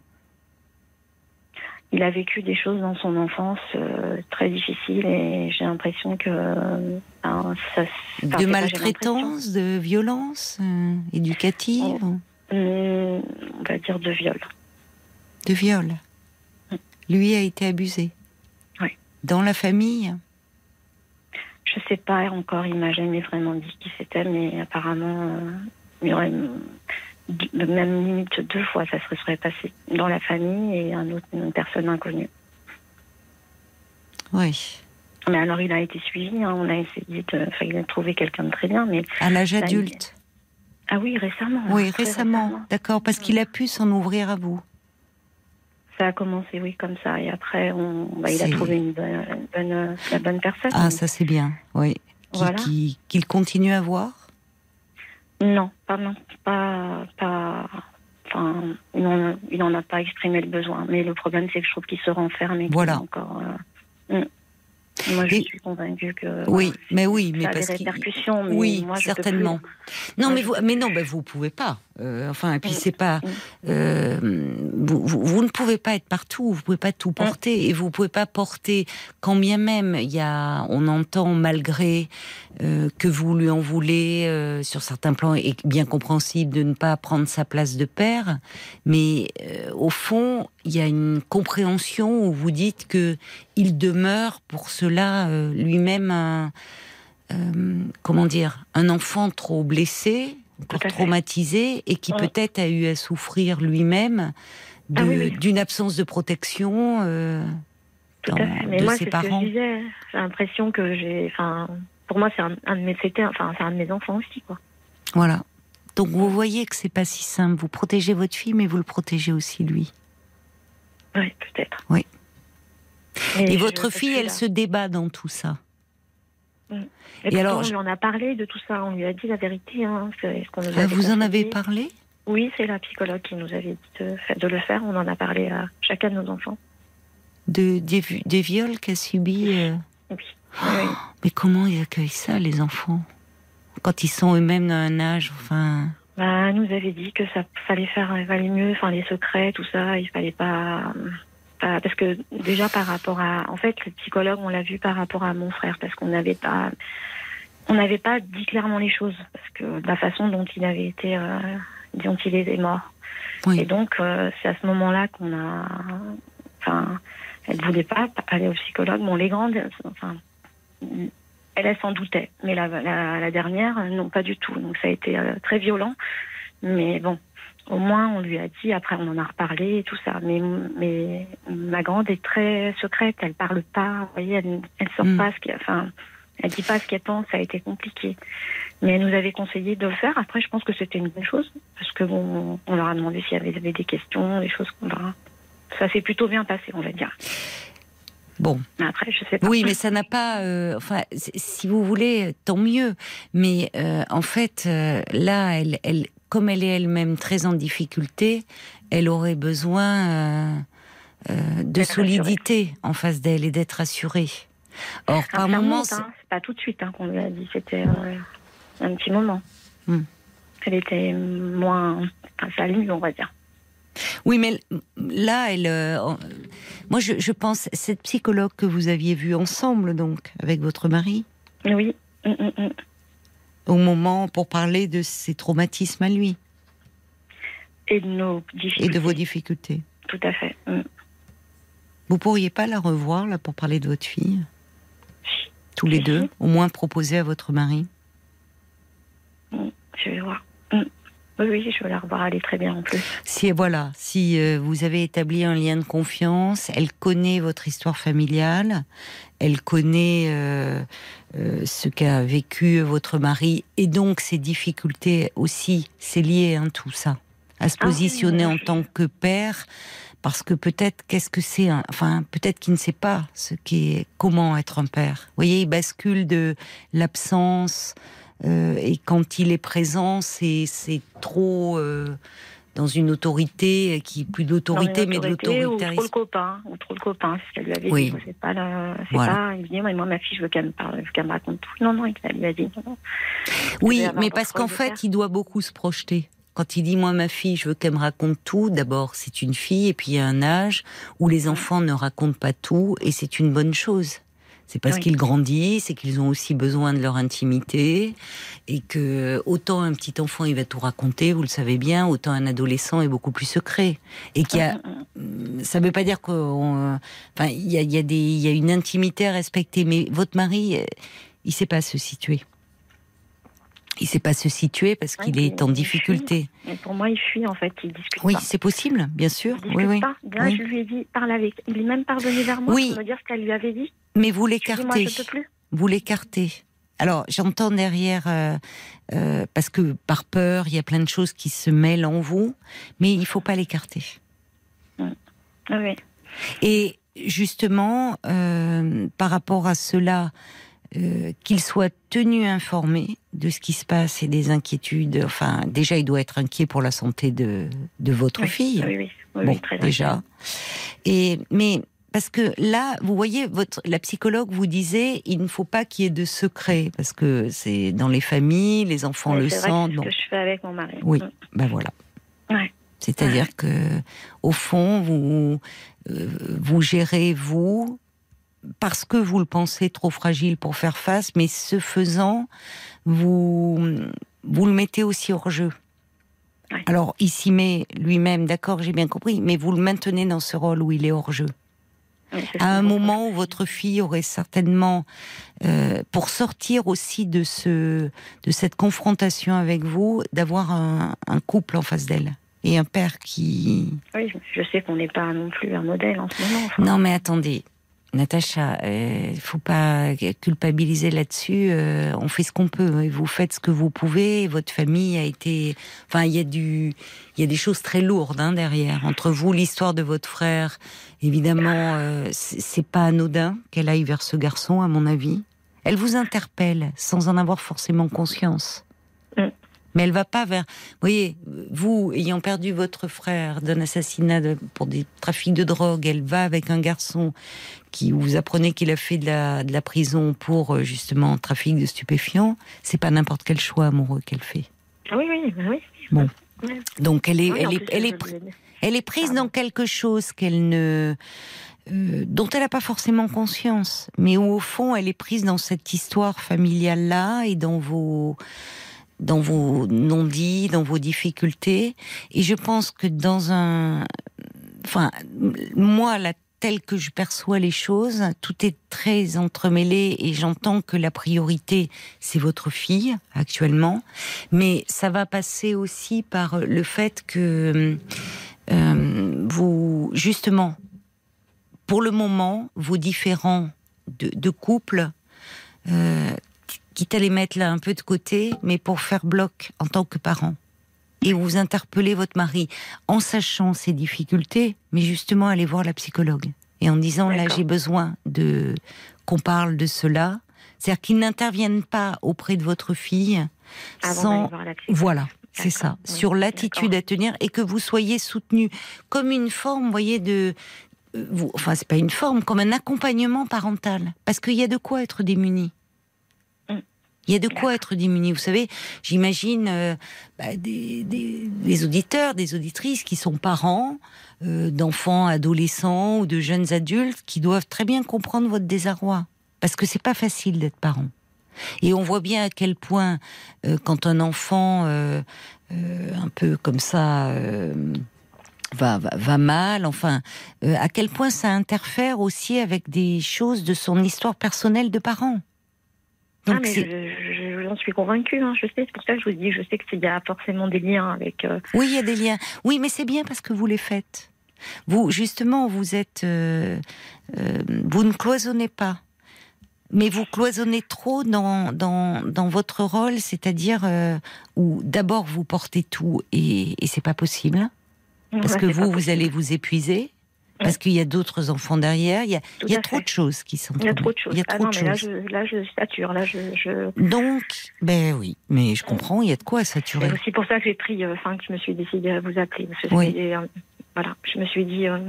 Il a vécu des choses dans son enfance euh, très difficiles et j'ai l'impression que euh, ben, ça. De maltraitance, de violence euh, éducative, Oh. Hum, on va dire de viol. de viol Lui a été abusé Oui. Dans la famille Je sais pas encore, il m'a jamais vraiment dit qui c'était, mais apparemment, il y aurait même limite deux fois, ça se serait passé dans la famille et un autre, une personne inconnue. Oui. Mais alors, il a été suivi, hein, on a essayé de, enfin, il a trouvé quelqu'un de très bien, mais À l'âge adulte ah oui, récemment. Oui, récemment. D'accord, parce qu'il a pu s'en ouvrir à vous. Ça a commencé, oui, comme ça, et après, on, bah, il a trouvé une bonne, une bonne- la bonne personne. Ah, ça c'est bien, oui. Qui- Voilà. Qu'il continue à voir? Non, pas pas, pas. Enfin, il n'en il a pas exprimé le besoin. Mais le problème, c'est que je trouve qu'il se renferme et qu'il Voilà. est encore. euh, mm. Moi, je Et- suis convaincue que. Oui, voilà, mais oui, mais ça a parce des qu'il... répercussions, mais Oui, moi, je peux plus. Non, mais vous, mais non, ben vous pouvez pas. Euh, enfin, et puis Mm. c'est pas. Mm. euh, vous, vous- vous ne pouvez pas être partout. Vous pouvez pas tout porter, et vous pouvez pas porter. Quand bien même, il y a, on entend malgré euh, que vous lui en voulez euh, sur certains plans, et bien compréhensible de ne pas prendre sa place de père. Mais euh, au fond, il y a une compréhension où vous dites que il demeure pour cela euh, lui-même un euh, comment dire, un enfant trop blessé, encore traumatisé, et qui peut-être a eu à souffrir lui-même Ah oui, oui. d'une absence de protection euh, Tout dans- à fait. Mais de moi, ses parents. disais. J'ai l'impression que j'ai. Enfin, pour moi, c'est un, un de mes. C'était, enfin, c'est un de mes enfants aussi, quoi. Voilà. Donc vous voyez que c'est pas si simple. Vous protégez votre fille, mais vous le protégez aussi lui. Oui, peut-être. Oui. Et votre fille, elle là. se débat dans tout ça. Et, Et alors, on lui en a parlé de tout ça. On lui a dit la vérité. Hein, ce nous Ah, vous en avez parlé? Oui, c'est la psychologue qui nous avait dit de, le faire. On en a parlé à chacun de nos enfants. de, des, vi- des viols qu'a subi euh, Oui. Oui. Mais comment ils accueillent ça, les enfants? Quand ils sont eux-mêmes dans un âge, enfin... Bah, elle nous avait dit que ça fallait faire, il valait mieux, enfin les secrets, tout ça, il fallait pas, pas- parce que déjà par rapport à, en fait, le psychologue, on l'a vu par rapport à mon frère, parce qu'on n'avait pas, on n'avait pas dit clairement les choses, parce que la façon dont il avait été, euh, dont il était mort. Oui. Et donc euh, c'est à ce moment-là qu'on a, enfin, elle voulait pas aller au psychologue. Bon, les grandes, enfin, elle, elle s'en doutait, mais la, la, la dernière, euh, non, pas du tout. Donc ça a été euh, très violent. Mais bon, au moins on lui a dit. Après, on en a reparlé et tout ça. Mais, mais ma grande est très secrète. Elle parle pas. Vous voyez, elle, elle sort Mm. pas ce enfin, elle dit pas ce qu'elle pense. Ça a été compliqué. Mais elle nous avait conseillé de le faire. Après, je pense que c'était une bonne chose parce que bon, on leur a demandé s'il y avait, avait des questions, des choses qu'on leur a- Ça s'est plutôt bien passé, on va dire. Bon, après, je sais pas. oui, mais ça n'a pas... euh, enfin, si vous voulez, tant mieux. Mais euh, en fait, euh, là, elle, elle, comme elle est elle-même très en difficulté, elle aurait besoin euh, euh, de solidité en face d'elle et d'être assurée. Or, Ah, par moments... remonte, c'est- hein. Pas tout de suite hein, qu'on lui a dit. C'était euh, un petit moment. Hmm. Elle était moins. Enfin, ça on va dire. Oui, mais là, elle. euh, moi, je, je pense cette psychologue que vous aviez vue ensemble, donc, avec votre mari, Oui. Mm, mm, mm. Au moment pour parler de ses traumatismes à lui Et de nos et difficultés. de vos difficultés. Tout à fait. Mm. Vous pourriez pas la revoir là pour parler de votre fille? Tous les Si, deux, si. au moins proposer à votre mari? Je vais voir. Mm. Oui, oui, je vais la revoir. Elle est très bien en plus. Si voilà, si euh, vous avez établi un lien de confiance, elle connaît votre histoire familiale, elle connaît euh, euh, ce qu'a vécu votre mari et donc ses difficultés aussi. C'est lié hein, tout ça à se Ah oui, positionner oui, en tant que père. Parce que peut-être qu'est-ce que c'est un- enfin peut-être qu'il ne sait pas ce qu'est comment être un père. Vous voyez, il bascule de l'absence euh, et quand il est présent, c'est trop euh, dans une autorité qui plus d'autorité, mais de Ou trop le l'autoritarisme. copain, ou trop le copain, c'est ce qu'elle lui avait Oui. dit. C'est pas, le- c'est Voilà. pas, il me dit, moi, moi, ma fille, je veux qu'elle me parle, je veux qu'elle me raconte tout. Non, non, il lui a dit, non. Oui, mais parce qu'en fait, il doit beaucoup se projeter. Quand il dit moi ma fille, je veux qu'elle me raconte tout. D'abord, c'est une fille et puis il y a un âge où les enfants ne racontent pas tout et c'est une bonne chose. C'est parce Oui. qu'ils grandissent et qu'ils ont aussi besoin de leur intimité et que autant un petit enfant il va tout raconter, vous le savez bien, autant un adolescent est beaucoup plus secret et qu'il y a Mm, mm. ça ne veut pas dire qu'on. Enfin, il y a, il y, a des- il y a une intimité à respecter, mais votre mari, euh, il ne sait pas se situer. Il ne sait pas se situer parce qu'il il- est en difficulté. Pour moi, il fuit, en fait, il discute Oui, c'est possible, bien sûr. Il discute Oui, oui. pas. Bien, Oui. je lui ai dit, parle avec. Il est même parvenu vers moi Oui. pour me dire ce qu'elle lui avait dit. Mais vous l'écartez. Vous l'écartez. Alors, j'entends derrière, euh, euh, parce que par peur, il y a plein de choses qui se mêlent en vous, mais il ne faut pas l'écarter. Oui, oui. Et justement, euh, par rapport à cela, euh, qu'il soit tenu informé de ce qui se passe et des inquiétudes. Enfin, déjà, il doit être inquiet pour la santé de, de votre Oui, fille. Oui, oui, oui, bon, très déjà. Et mais parce que là, vous voyez, votre la psychologue vous disait, il ne faut pas qu'il y ait de secret parce que c'est dans les familles, les enfants Oui, le sentent. C'est ce que je fais avec mon mari. oui, Mm. ben voilà. Ouais. C'est-à-dire que, au fond, vous, euh, vous gérez vous parce que vous le pensez trop fragile pour faire face, mais ce faisant, vous, vous le mettez aussi hors jeu. Ouais. Alors, il s'y met lui-même, d'accord, j'ai bien compris, mais vous le maintenez dans ce rôle où il est hors jeu. À un moment où votre fille aurait certainement, euh, pour sortir aussi de ce, de cette confrontation avec vous, d'avoir un, un couple en face d'elle et un père qui. Oui, je sais qu'on n'est pas non plus un modèle en ce moment. enfin. Non, mais attendez, Natacha, il faut pas culpabiliser là-dessus. euh, on fait ce qu'on peut. et Vous faites ce que vous pouvez. Votre famille a été. Enfin, il y a du, il y a des choses très lourdes hein, derrière. Entre vous, l'histoire de votre frère, évidemment, euh, c'est c'est pas anodin qu'elle aille vers ce garçon, à mon avis. Elle vous interpelle sans en avoir forcément conscience. Mm. Mais elle va pas vers. Vous voyez, vous ayant perdu votre frère d'un assassinat de- pour des trafics de drogue, elle va avec un garçon qui vous apprenez qu'il a fait de la, de la prison pour euh, justement trafic de stupéfiants. C'est pas n'importe quel choix amoureux qu'elle fait. Oui, oui, oui. Bon. Donc elle est, Oui, elle est, elle est, elle prise Pardon. dans quelque chose qu'elle ne, euh, dont elle n'a pas forcément conscience, mais où au fond elle est prise dans cette histoire familiale là et dans vos, dans vos non-dits, dans vos difficultés. Et je pense que dans un, enfin, moi la telle que je perçois les choses, tout est très entremêlé et j'entends que la priorité c'est votre fille actuellement, mais ça va passer aussi par le fait que euh, vous, justement, pour le moment, vos différents de, de couple, euh, quitte à les mettre là un peu de côté, mais pour faire bloc en tant que parent. Et vous interpellez votre mari en sachant ses difficultés, mais justement aller voir la psychologue et en disant là j'ai besoin de qu'on parle de cela. C'est-à-dire qu'ils n'interviennent pas auprès de votre fille Avant sans voir la voilà, c'est ça, oui, sur l'attitude à tenir et que vous soyez soutenu comme une forme, vous voyez, de. euh, Vous, enfin, c'est pas une forme, comme un accompagnement parental. Parce qu'il y a de quoi être démuni. Il y a de quoi être démuni. Vous savez, j'imagine euh, bah, des, auditeurs, des auditrices qui sont parents euh, d'enfants, adolescents ou de jeunes adultes qui doivent très bien comprendre votre désarroi. Parce que c'est pas facile d'être parent. Et on voit bien à quel point, euh, quand un enfant, un peu comme ça, va, va, mal, enfin, à quel point ça interfère aussi avec des choses de son histoire personnelle de parents. ah, Donc mais c'est- je- je- j'en suis convaincue, hein, je sais, c'est pour ça que je vous dis, je sais qu'il y a forcément des liens avec. euh, Oui, il y a des liens. Oui, mais c'est bien parce que vous les faites. Vous, justement, vous êtes, euh, euh, vous ne cloisonnez pas, mais vous cloisonnez trop dans dans, dans votre rôle, c'est-à-dire où d'abord vous portez tout et, et c'est pas possible parce ouais, que vous, vous allez vous épuiser. Parce qu'il y a d'autres enfants derrière, il y a, Tout il y a à trop fait. de choses qui sont Il y a trop de choses. Il y a ah non, de mais là je, là, je sature. Là, je, je... Donc, ben oui, mais je comprends, il y a de quoi saturer. C'est aussi pour ça que j'ai pris, euh, enfin, que je me suis décidée à vous appeler. Parce que Oui. euh, voilà, je me suis dit, euh,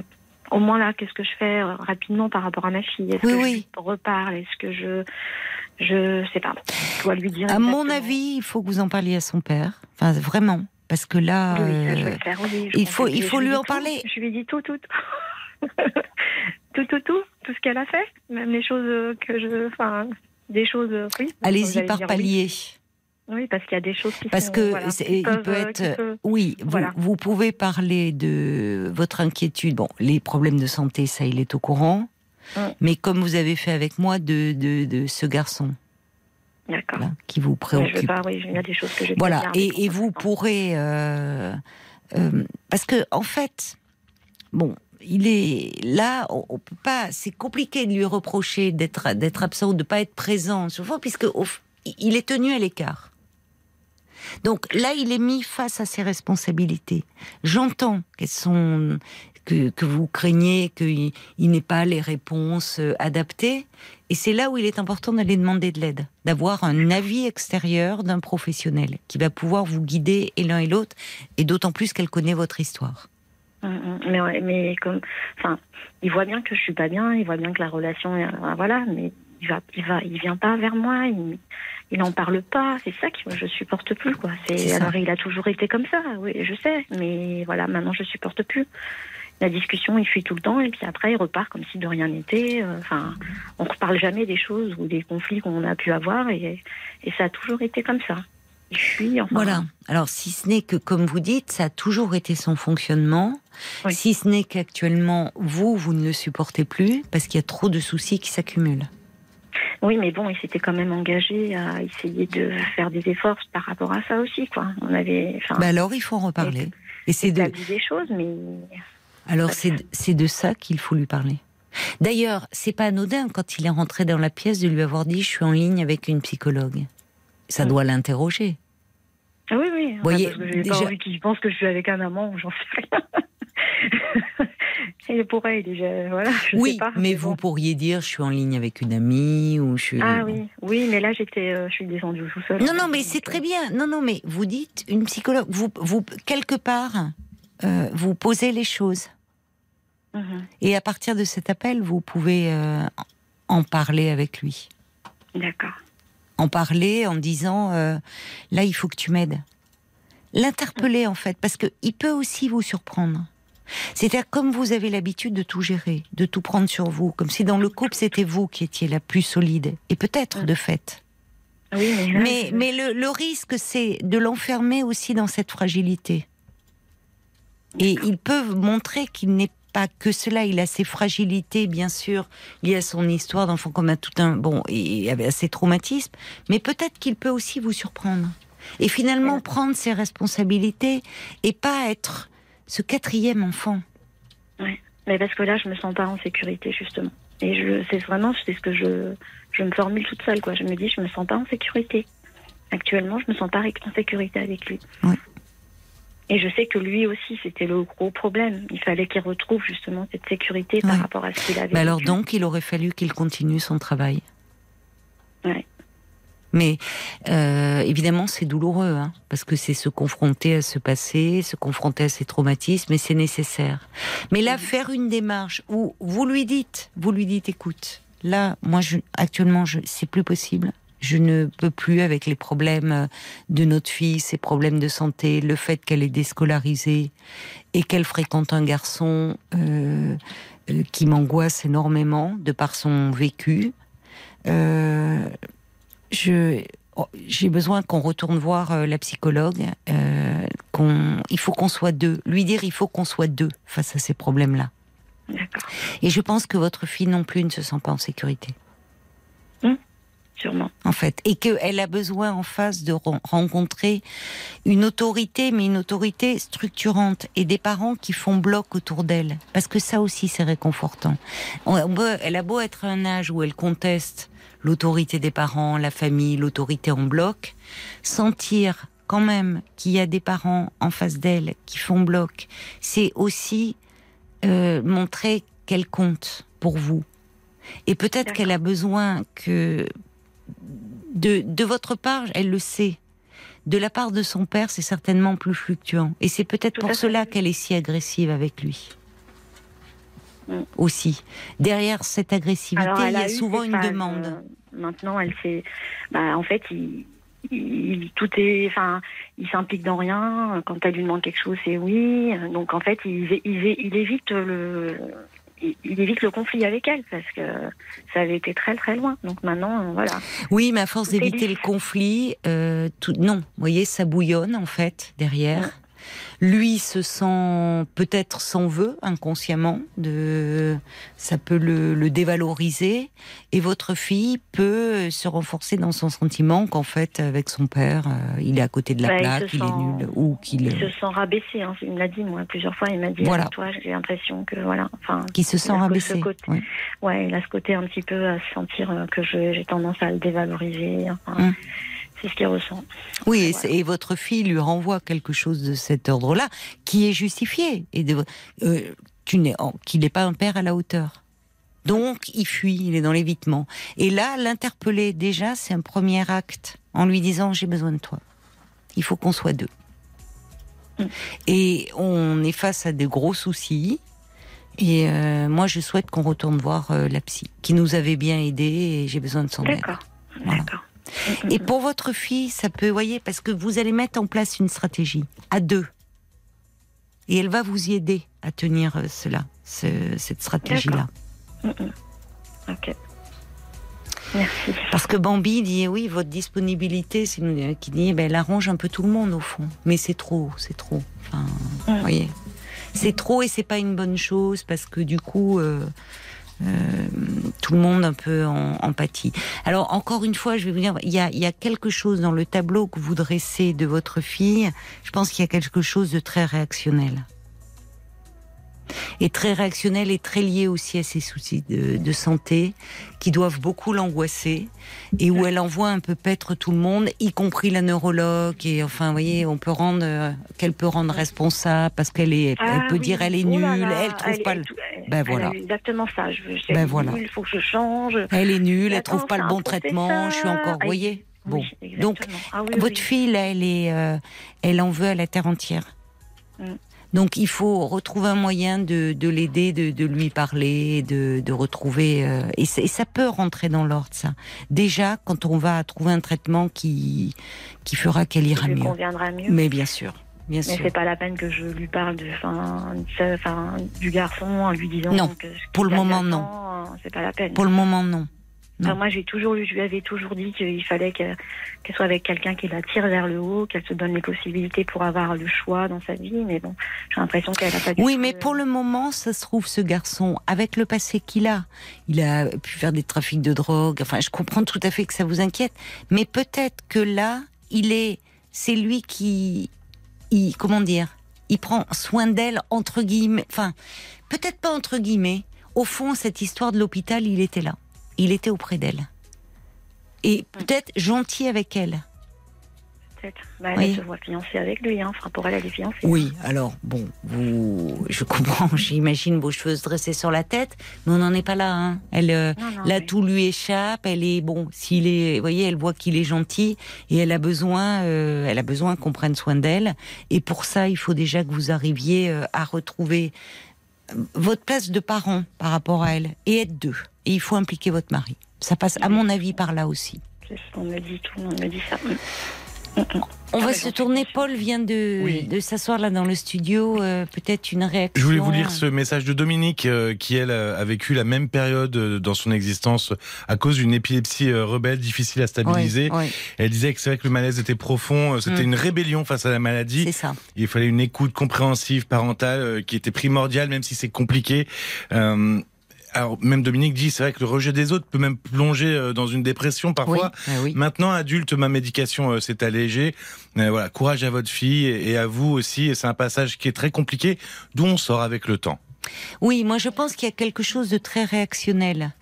au moins là, qu'est-ce que je fais rapidement par rapport à ma fille? Est-ce Oui, que oui. je reparle? Est-ce que je, je sais pas, je dois lui dire À mon avis, il faut que vous en parliez à son père. Enfin, vraiment. Parce que là. Oui, euh, faire, oui, il faut- il faut lui en tout. parler. Je lui dis tout, tout. tout, tout, tout. Tout ce qu'elle a fait. Même les choses que je. Enfin, des choses. euh, Oui. Allez-y allez par palier. Oui, Oui, parce qu'il y a des choses qui Parce sont, que voilà, qui il peuvent, peut euh, être. qui peuvent- Oui, vous, Voilà. vous pouvez parler de votre inquiétude. Bon, les problèmes de santé, ça, il est au courant. Mais comme vous avez fait avec moi, de, de, de ce garçon D'accord. qui vous je préoccupe. pas, oui, il y a des choses que j'ai Voilà, et, vous pourrez... euh, euh, parce que, en fait, bon, il est là, on, peut pas... C'est compliqué de lui reprocher d'être d'être absent ou de pas être présent, fond, puisque il est tenu à l'écart. Donc là, il est mis face à ses responsabilités. J'entends qu'elles sont... Que, que vous craignez qu'il il n'ait pas les réponses euh, adaptées. Et c'est là où il est important d'aller demander de l'aide, d'avoir un avis extérieur d'un professionnel qui va pouvoir vous guider et l'un et l'autre, et d'autant plus qu'elle connaît votre histoire. Mm, mm. Mais, ouais, mais comme, enfin, il voit bien que je suis pas bien, il voit bien que la relation, est- euh, voilà, mais il va, il va, il vient pas vers moi, il, il en parle pas. C'est ça que je supporte plus, quoi. C'est alors il a toujours été comme ça, oui, je sais, mais voilà, maintenant je supporte plus. La discussion, il fuit tout le temps, et puis après il repart comme si de rien n'était. euh, Enfin, on reparle jamais des choses ou des conflits qu'on a pu avoir, et, et ça a toujours été comme ça. Enfin. Voilà. Alors, si ce n'est que, comme vous dites, ça a toujours été son fonctionnement, Oui. si ce n'est qu'actuellement, vous, vous ne le supportez plus, parce qu'il y a trop de soucis qui s'accumulent. Oui, mais bon, il s'était quand même engagé à essayer de faire des efforts par rapport à ça aussi, quoi. On avait, Bah alors, il faut en reparler. Et c'est de, des choses, mais alors c'est de- c'est de ça qu'il faut lui parler. D'ailleurs, c'est pas anodin quand il est rentré dans la pièce de lui avoir dit je suis en ligne avec une psychologue. Ça Mm. doit l'interroger. Ah oui, oui. Voyez, parce que j'ai déjà- pas envie qu'il pense que je suis avec un amant ou j'en sais rien. Et pour elle, déjà, voilà, je oui, sais pas. mais bon. vous pourriez dire je suis en ligne avec une amie ou je suis. Ah oui, oui, mais là j'étais, euh, je suis descendue tout seul. Non, non, mais c'est très bien. Non, non, mais vous dites une psychologue. Vous, vous quelque part, euh, vous posez les choses. Mhm. Et à partir de cet appel, vous pouvez euh, en parler avec lui. D'accord. En parler en disant euh, là, il faut que tu m'aides. L'interpeller en fait, parce que il peut aussi vous surprendre. C'est-à-dire comme vous avez l'habitude de tout gérer, de tout prendre sur vous, comme si dans le couple c'était vous qui étiez la plus solide, et peut-être de fait. Oui, mais le, le risque, c'est de l'enfermer aussi dans cette fragilité. Et ils peuvent montrer qu'il n'est pas que cela. Il a ses fragilités, bien sûr, liées à son histoire d'enfant comme à tout un bon et à ses traumatismes. Mais peut-être qu'il peut aussi vous surprendre. Et finalement prendre ses responsabilités et pas être ce quatrième enfant. Mais parce que là, je me sens pas en sécurité justement. Et je, c'est vraiment, c'est ce que je, je me formule toute seule, quoi. Je me dis, je me sens pas en sécurité. Actuellement, je me sens pas en sécurité avec lui. Oui. Et je sais que lui aussi, c'était le gros problème. Il fallait qu'il retrouve justement cette sécurité par rapport à ce qu'il avait. Mais alors donc, il aurait fallu qu'il continue son travail. Ouais. Mais euh, évidemment, c'est douloureux, hein, parce que c'est se confronter à ce passé, se confronter à ces traumatismes, et c'est nécessaire. Mais là, faire une démarche où vous lui dites, vous lui dites, écoute, là, moi, je, actuellement, je, c'est plus possible. Je ne peux plus avec les problèmes de notre fille, ses problèmes de santé, le fait qu'elle est déscolarisée et qu'elle fréquente un garçon euh, euh, qui m'angoisse énormément de par son vécu. Euh, je, oh, j'ai besoin qu'on retourne voir euh, la psychologue. Euh, qu'on, il faut qu'on soit deux. Lui dire, il faut qu'on soit deux face à ces problèmes-là. D'accord. Et je pense que votre fille non plus ne se sent pas en sécurité. Sûrement. en fait, et qu'elle a besoin en face de ren- rencontrer une autorité, mais une autorité structurante, et des parents qui font bloc autour d'elle, parce que ça aussi c'est réconfortant. Elle a beau être à un âge où elle conteste l'autorité des parents, la famille, l'autorité en bloc, sentir quand même qu'il y a des parents en face d'elle qui font bloc, c'est aussi euh, montrer qu'elle compte pour vous. Et peut-être qu'elle a besoin que de, de votre part, elle le sait. De la part de son père, c'est certainement plus fluctuant. Et c'est peut-être pour cela qu'elle est si agressive avec lui. Mm. Aussi. Derrière cette agressivité, Alors, il y a souvent une phases, demande. euh, maintenant, elle s'est. Bah, en fait, il, il- tout est. Enfin, il s'implique dans rien. Quand elle lui demande quelque chose, c'est oui. Donc, en fait, il, il, il évite le. Il, il évite le conflit avec elle parce que ça avait été très très loin. Donc maintenant, euh, voilà. Oui, mais à force d'éviter le conflit, euh, tout, non, vous voyez, ça bouillonne en fait derrière. Lui se sent peut-être s'en veut inconsciemment, de, ça peut le, le dévaloriser, et votre fille peut se renforcer dans son sentiment qu'en fait, avec son père, euh, il est à côté de la Bah, il plaque, il est nul, ou qu'il Il se sent rabaissé. Hein. Il me l'a dit moi plusieurs fois. Il m'a dit Voilà. toi, j'ai l'impression que voilà. Enfin, qu'il se sent rabaissé. côté. ouais, il a ce côté un petit peu à se sentir euh, que j'ai tendance à le dévaloriser. Enfin, Hum. C'est ce qu'il ressent. Oui, et, Voilà. c'est- et votre fille lui renvoie quelque chose de cet ordre-là, qui est justifié, et de, euh, tu n'es- qu'il n'est pas un père à la hauteur. Donc, il fuit, il est dans l'évitement. Et là, l'interpeller, déjà, c'est un premier acte, en lui disant, j'ai besoin de toi. Il faut qu'on soit deux. Mm. Et on est face à des gros soucis. Et euh, moi, je souhaite qu'on retourne voir euh, la psy, qui nous avait bien aidés, et j'ai besoin de son aide. D'accord. Voilà. D'accord. Et pour votre fille, ça peut, voyez, parce que vous allez mettre en place une stratégie à deux. Et elle va vous y aider à tenir euh, cela, ce- cette stratégie-là. Mm, mm. Ok. Merci. Parce que Bambi dit, oui, votre disponibilité, c'est une qui dit, ben, elle arrange un peu tout le monde au fond. Mais c'est trop, c'est trop. Enfin, Mm. voyez. C'est trop et c'est pas une bonne chose parce que du coup, euh, euh, monde un peu en, en. Alors encore une fois, je vais vous dire, il y a, il y a quelque chose dans le tableau que vous dressez de votre fille. Je pense qu'il y a quelque chose de très réactionnel. Et très réactionnel et très lié aussi à ses soucis de, de santé qui doivent beaucoup l'angoisser et où elle envoie un peu paître tout le monde, y compris la neurologue. Et enfin, vous voyez, on peut rendre, euh, qu'elle peut rendre responsable parce qu'elle est, elle Ah peut oui. dire elle est Oh là nulle, là, elle trouve elle- pas elle- le, elle- Ben elle voilà. exactement ça. Je, je- Ben voilà. Il faut que je change. elle est nulle, elle trouve pas le bon traitement. Je suis encore, vous voyez. Bon, Oui, donc Ah oui, votre fille là, elle est, euh, elle en veut à la terre entière. Mm. Donc il faut retrouver un moyen de, de l'aider, de, de lui parler, de, de retrouver. euh, et, ça- et ça peut rentrer dans l'ordre, ça. Déjà, quand on va trouver un traitement qui qui fera qu'elle ira mieux. conviendra mieux. Mais bien sûr, bien Mais c'est pas la peine que je lui parle de, enfin, de- enfin, du garçon en lui disant Non, que pour le moment, non. euh, C'est pas la peine. Pour le moment, non. Enfin, moi, j'ai toujours, je lui avais toujours dit qu'il fallait que- qu'elle soit avec quelqu'un qui la tire vers le haut, qu'elle se donne les possibilités pour avoir le choix dans sa vie. Mais bon, j'ai l'impression qu'elle a pas du Oui, mais pour le moment, ça se trouve, ce garçon, avec le passé qu'il a, il a pu faire des trafics de drogue. Enfin, je comprends tout à fait que ça vous inquiète, mais peut-être que là, il est, c'est lui qui, il, comment dire, il prend soin d'elle entre guillemets. Enfin, peut-être pas entre guillemets. Au fond, cette histoire de l'hôpital, il était là, il était auprès d'elle, et peut-être gentil avec elle. peut-être. Bah, elle Oui. se voit fiancée avec lui. Hein. Enfin, pour elle, elle est fiancée. Oui, alors bon, vous, je comprends, j'imagine vos cheveux se dresser sur la tête, mais on n'en est pas là. Hein. Elle, euh, Non, non, là, tout lui échappe. Elle est bon, s'il est, vous voyez, elle voit qu'il est gentil et elle a besoin, euh, elle a besoin qu'on prenne soin d'elle. Et pour ça, il faut déjà que vous arriviez euh, à retrouver votre place de parent par rapport à elle et être deux. Et il faut impliquer votre mari. Ça passe, à mon avis, par là aussi. Qu'on me dit, tout le monde me dit ça. On Ah va ouais, se tourner. Paul vient de, Oui. de s'asseoir là dans le studio. euh, Peut-être une réaction. Je voulais vous lire ce message de Dominique euh, qui, elle, a vécu la même période euh, dans son existence à cause d'une épilepsie euh, rebelle difficile à stabiliser. Elle disait que c'est vrai que le malaise était profond, c'était Mm. une rébellion face à la maladie. c'est ça. Il fallait une écoute compréhensive, parentale, euh, qui était primordiale, même si c'est compliqué. Alors, même Dominique dit, c'est vrai que le rejet des autres peut même plonger euh, dans une dépression parfois. oui, ah oui. Maintenant, adulte, ma médication euh, s'est allégée. Voilà, courage à votre fille et, et à vous aussi. Et c'est un passage qui est très compliqué, d'où on sort avec le temps. Oui, moi je pense qu'il y a quelque chose de très réactionnel.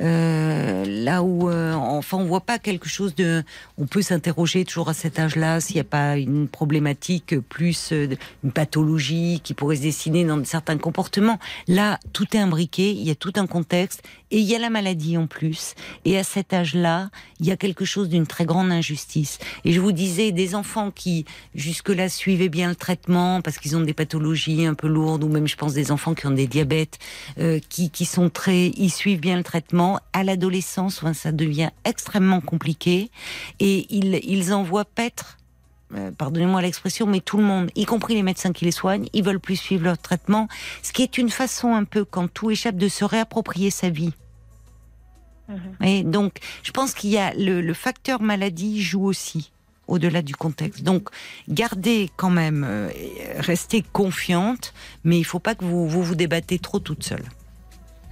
Euh, là où, euh, enfin, on voit pas quelque chose de. On peut s'interroger toujours à cet âge-là s'il n'y a pas une problématique plus euh, une pathologie qui pourrait se dessiner dans certains comportements. Là, tout est imbriqué. Il y a tout un contexte et il y a la maladie en plus. Et à cet âge-là, il y a quelque chose d'une très grande injustice. Et je vous disais, des enfants qui jusque-là suivaient bien le traitement parce qu'ils ont des pathologies un peu lourdes, ou même je pense des enfants qui ont des diabètes, euh, qui, qui sont très, ils suivent bien le traitement. À l'adolescence, ça devient extrêmement compliqué et ils, ils envoient paître. euh, Pardonnez-moi l'expression, mais tout le monde, y compris les médecins qui les soignent, ils veulent plus suivre leur traitement, ce qui est une façon un peu, quand tout échappe, de se réapproprier sa vie. Et donc, je pense qu'il y a le, le facteur maladie joue aussi au-delà du contexte. Donc, gardez quand même, euh, restez confiante, mais il faut pas que vous vous, vous débattez trop toute seule.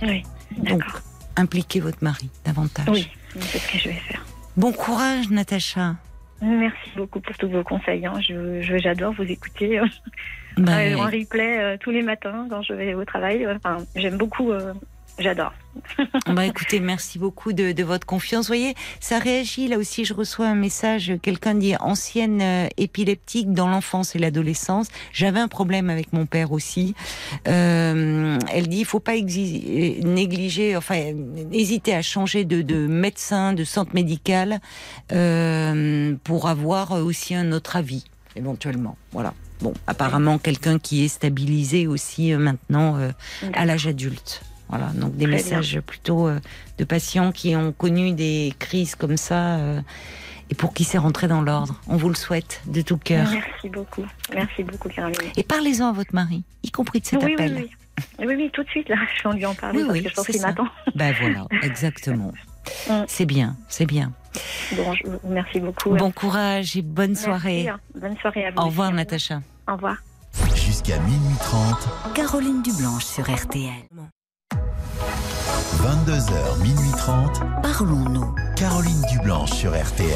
Oui, d'accord. Impliquez votre mari davantage. Oui, c'est ce que je vais faire. Bon courage, Natacha. Merci beaucoup pour tous vos conseils. hein. Je, j'adore vous écouter euh, Ben, en replay euh, tous les matins quand je vais au travail. Enfin, j'aime beaucoup. J'adore. bah, écoutez, merci beaucoup de, de votre confiance. Vous voyez, ça réagit. Là aussi, je reçois un message. Quelqu'un dit ancienne euh, épileptique dans l'enfance et l'adolescence. J'avais un problème avec mon père aussi. Euh, elle dit, il faut pas euh, négliger, enfin, hésiter à changer de, de médecin, de centre médical euh, pour avoir aussi un autre avis, éventuellement. Voilà. Bon, apparemment, quelqu'un qui est stabilisé aussi maintenant à l'âge adulte. Voilà, donc des Très messages plutôt euh, de patients qui ont connu des crises comme ça euh, et pour qui c'est rentré dans l'ordre. On vous le souhaite de tout cœur. Merci beaucoup. Merci beaucoup, Caroline. Et parlez-en à votre mari, y compris de cet oui, appel. oui, oui. Oui, oui, tout de suite, là. Je vais en lui en parler Oui, parce oui, que je pense qu'il m'attend. Ben voilà, exactement. Mm. C'est bien, c'est bien. Bon, je vous remercie beaucoup. Bon courage et bonne Merci, soirée. hein. Bonne soirée à vous. Au revoir. Natacha. Au revoir. Jusqu'à minuit 30, Caroline Dublanche sur RTL. 22h, minuit 30, Parlons-nous. Caroline Dublanche sur RTL.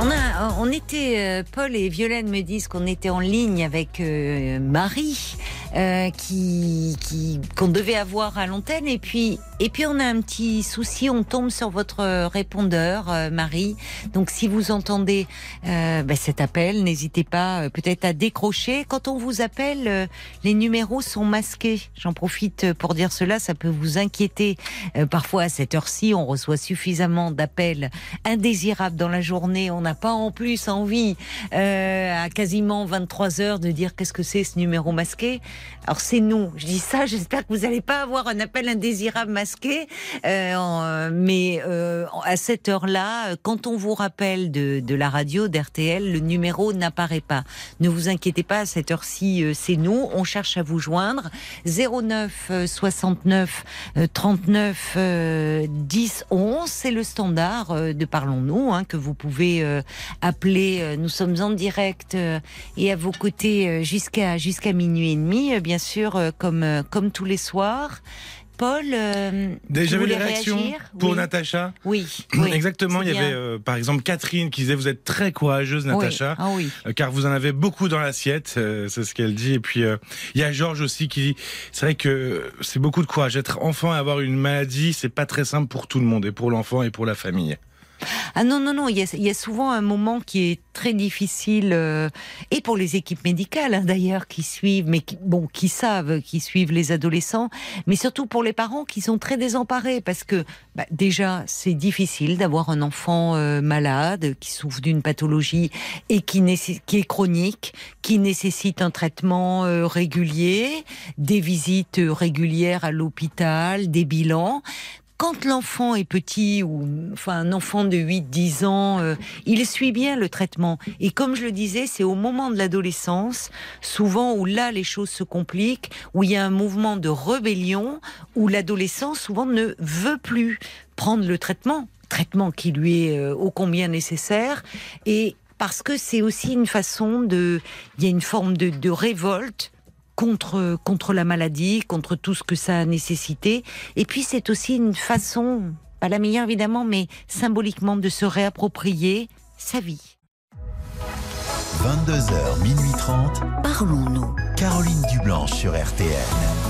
On, a, on était, euh, Paul et Violaine me disent qu'on était en ligne avec euh, Marie, euh, qui, qui qu'on devait avoir à l'antenne, et puis et puis on a un petit souci, on tombe sur votre répondeur, euh, Marie. Donc si vous entendez euh, ben, cet appel, n'hésitez pas euh, peut-être à décrocher. Quand on vous appelle, euh, les numéros sont masqués. J'en profite pour dire cela, ça peut vous inquiéter. Euh, parfois à cette heure-ci, on reçoit suffisamment d'appels indésirables dans la journée. On n'a pas en plus envie euh, à quasiment 23 heures de dire qu'est-ce que c'est ce numéro masqué. Alors c'est nous. Je dis ça. J'espère que vous n'allez pas avoir un appel indésirable masqué. Euh, mais euh, à cette heure-là, quand on vous rappelle de, de la radio d'RTL, le numéro n'apparaît pas. Ne vous inquiétez pas. À cette heure-ci, euh, c'est nous. On cherche à vous joindre. 09 euh, 69 euh, 39 euh, 10 11. C'est le standard euh, de Parlons-nous hein, que vous pouvez appeler. Nous sommes en direct et à vos côtés jusqu'à jusqu'à minuit et demi, bien sûr, comme comme tous les soirs. Paul, euh, Déjà, vous J'avais des voulez réactions réagir pour Oui. Natacha. Oui, oui, Exactement, il y avait euh, par exemple Catherine qui disait vous êtes très courageuse Natacha. Oui. Ah oui. Euh, car vous en avez beaucoup dans l'assiette, euh, c'est ce qu'elle dit. Et puis il y a Georges aussi qui dit, c'est vrai que c'est beaucoup de courage. Être enfant et avoir une maladie, c'est pas très simple pour tout le monde, et pour l'enfant et pour la famille. Ah non, non, non, il y, a, souvent un moment qui est très difficile, euh, et pour les équipes médicales hein, d'ailleurs, qui suivent, mais qui, bon, qui savent, qui suivent les adolescents, mais surtout pour les parents qui sont très désemparés, parce que bah, déjà, c'est difficile d'avoir un enfant euh, malade, qui souffre d'une pathologie et qui, qui est chronique, qui nécessite un traitement euh, régulier, des visites régulières à l'hôpital, des bilans quand l'enfant est petit ou enfin un enfant de 8-10 ans, euh, il suit bien le traitement. Et comme je le disais, c'est au moment de l'adolescence, souvent où là les choses se compliquent, où il y a un mouvement de rébellion, où l'adolescent souvent ne veut plus prendre le traitement, traitement qui lui est euh, ô combien nécessaire, et parce que c'est aussi une façon de, il y a une forme de, de révolte contre, contre la maladie, contre tout ce que ça a nécessité. Et puis c'est aussi une façon, pas la meilleure évidemment, mais symboliquement de se réapproprier sa vie. 22h, minuit 30. Parlons-nous. Caroline Dublanche sur RTN.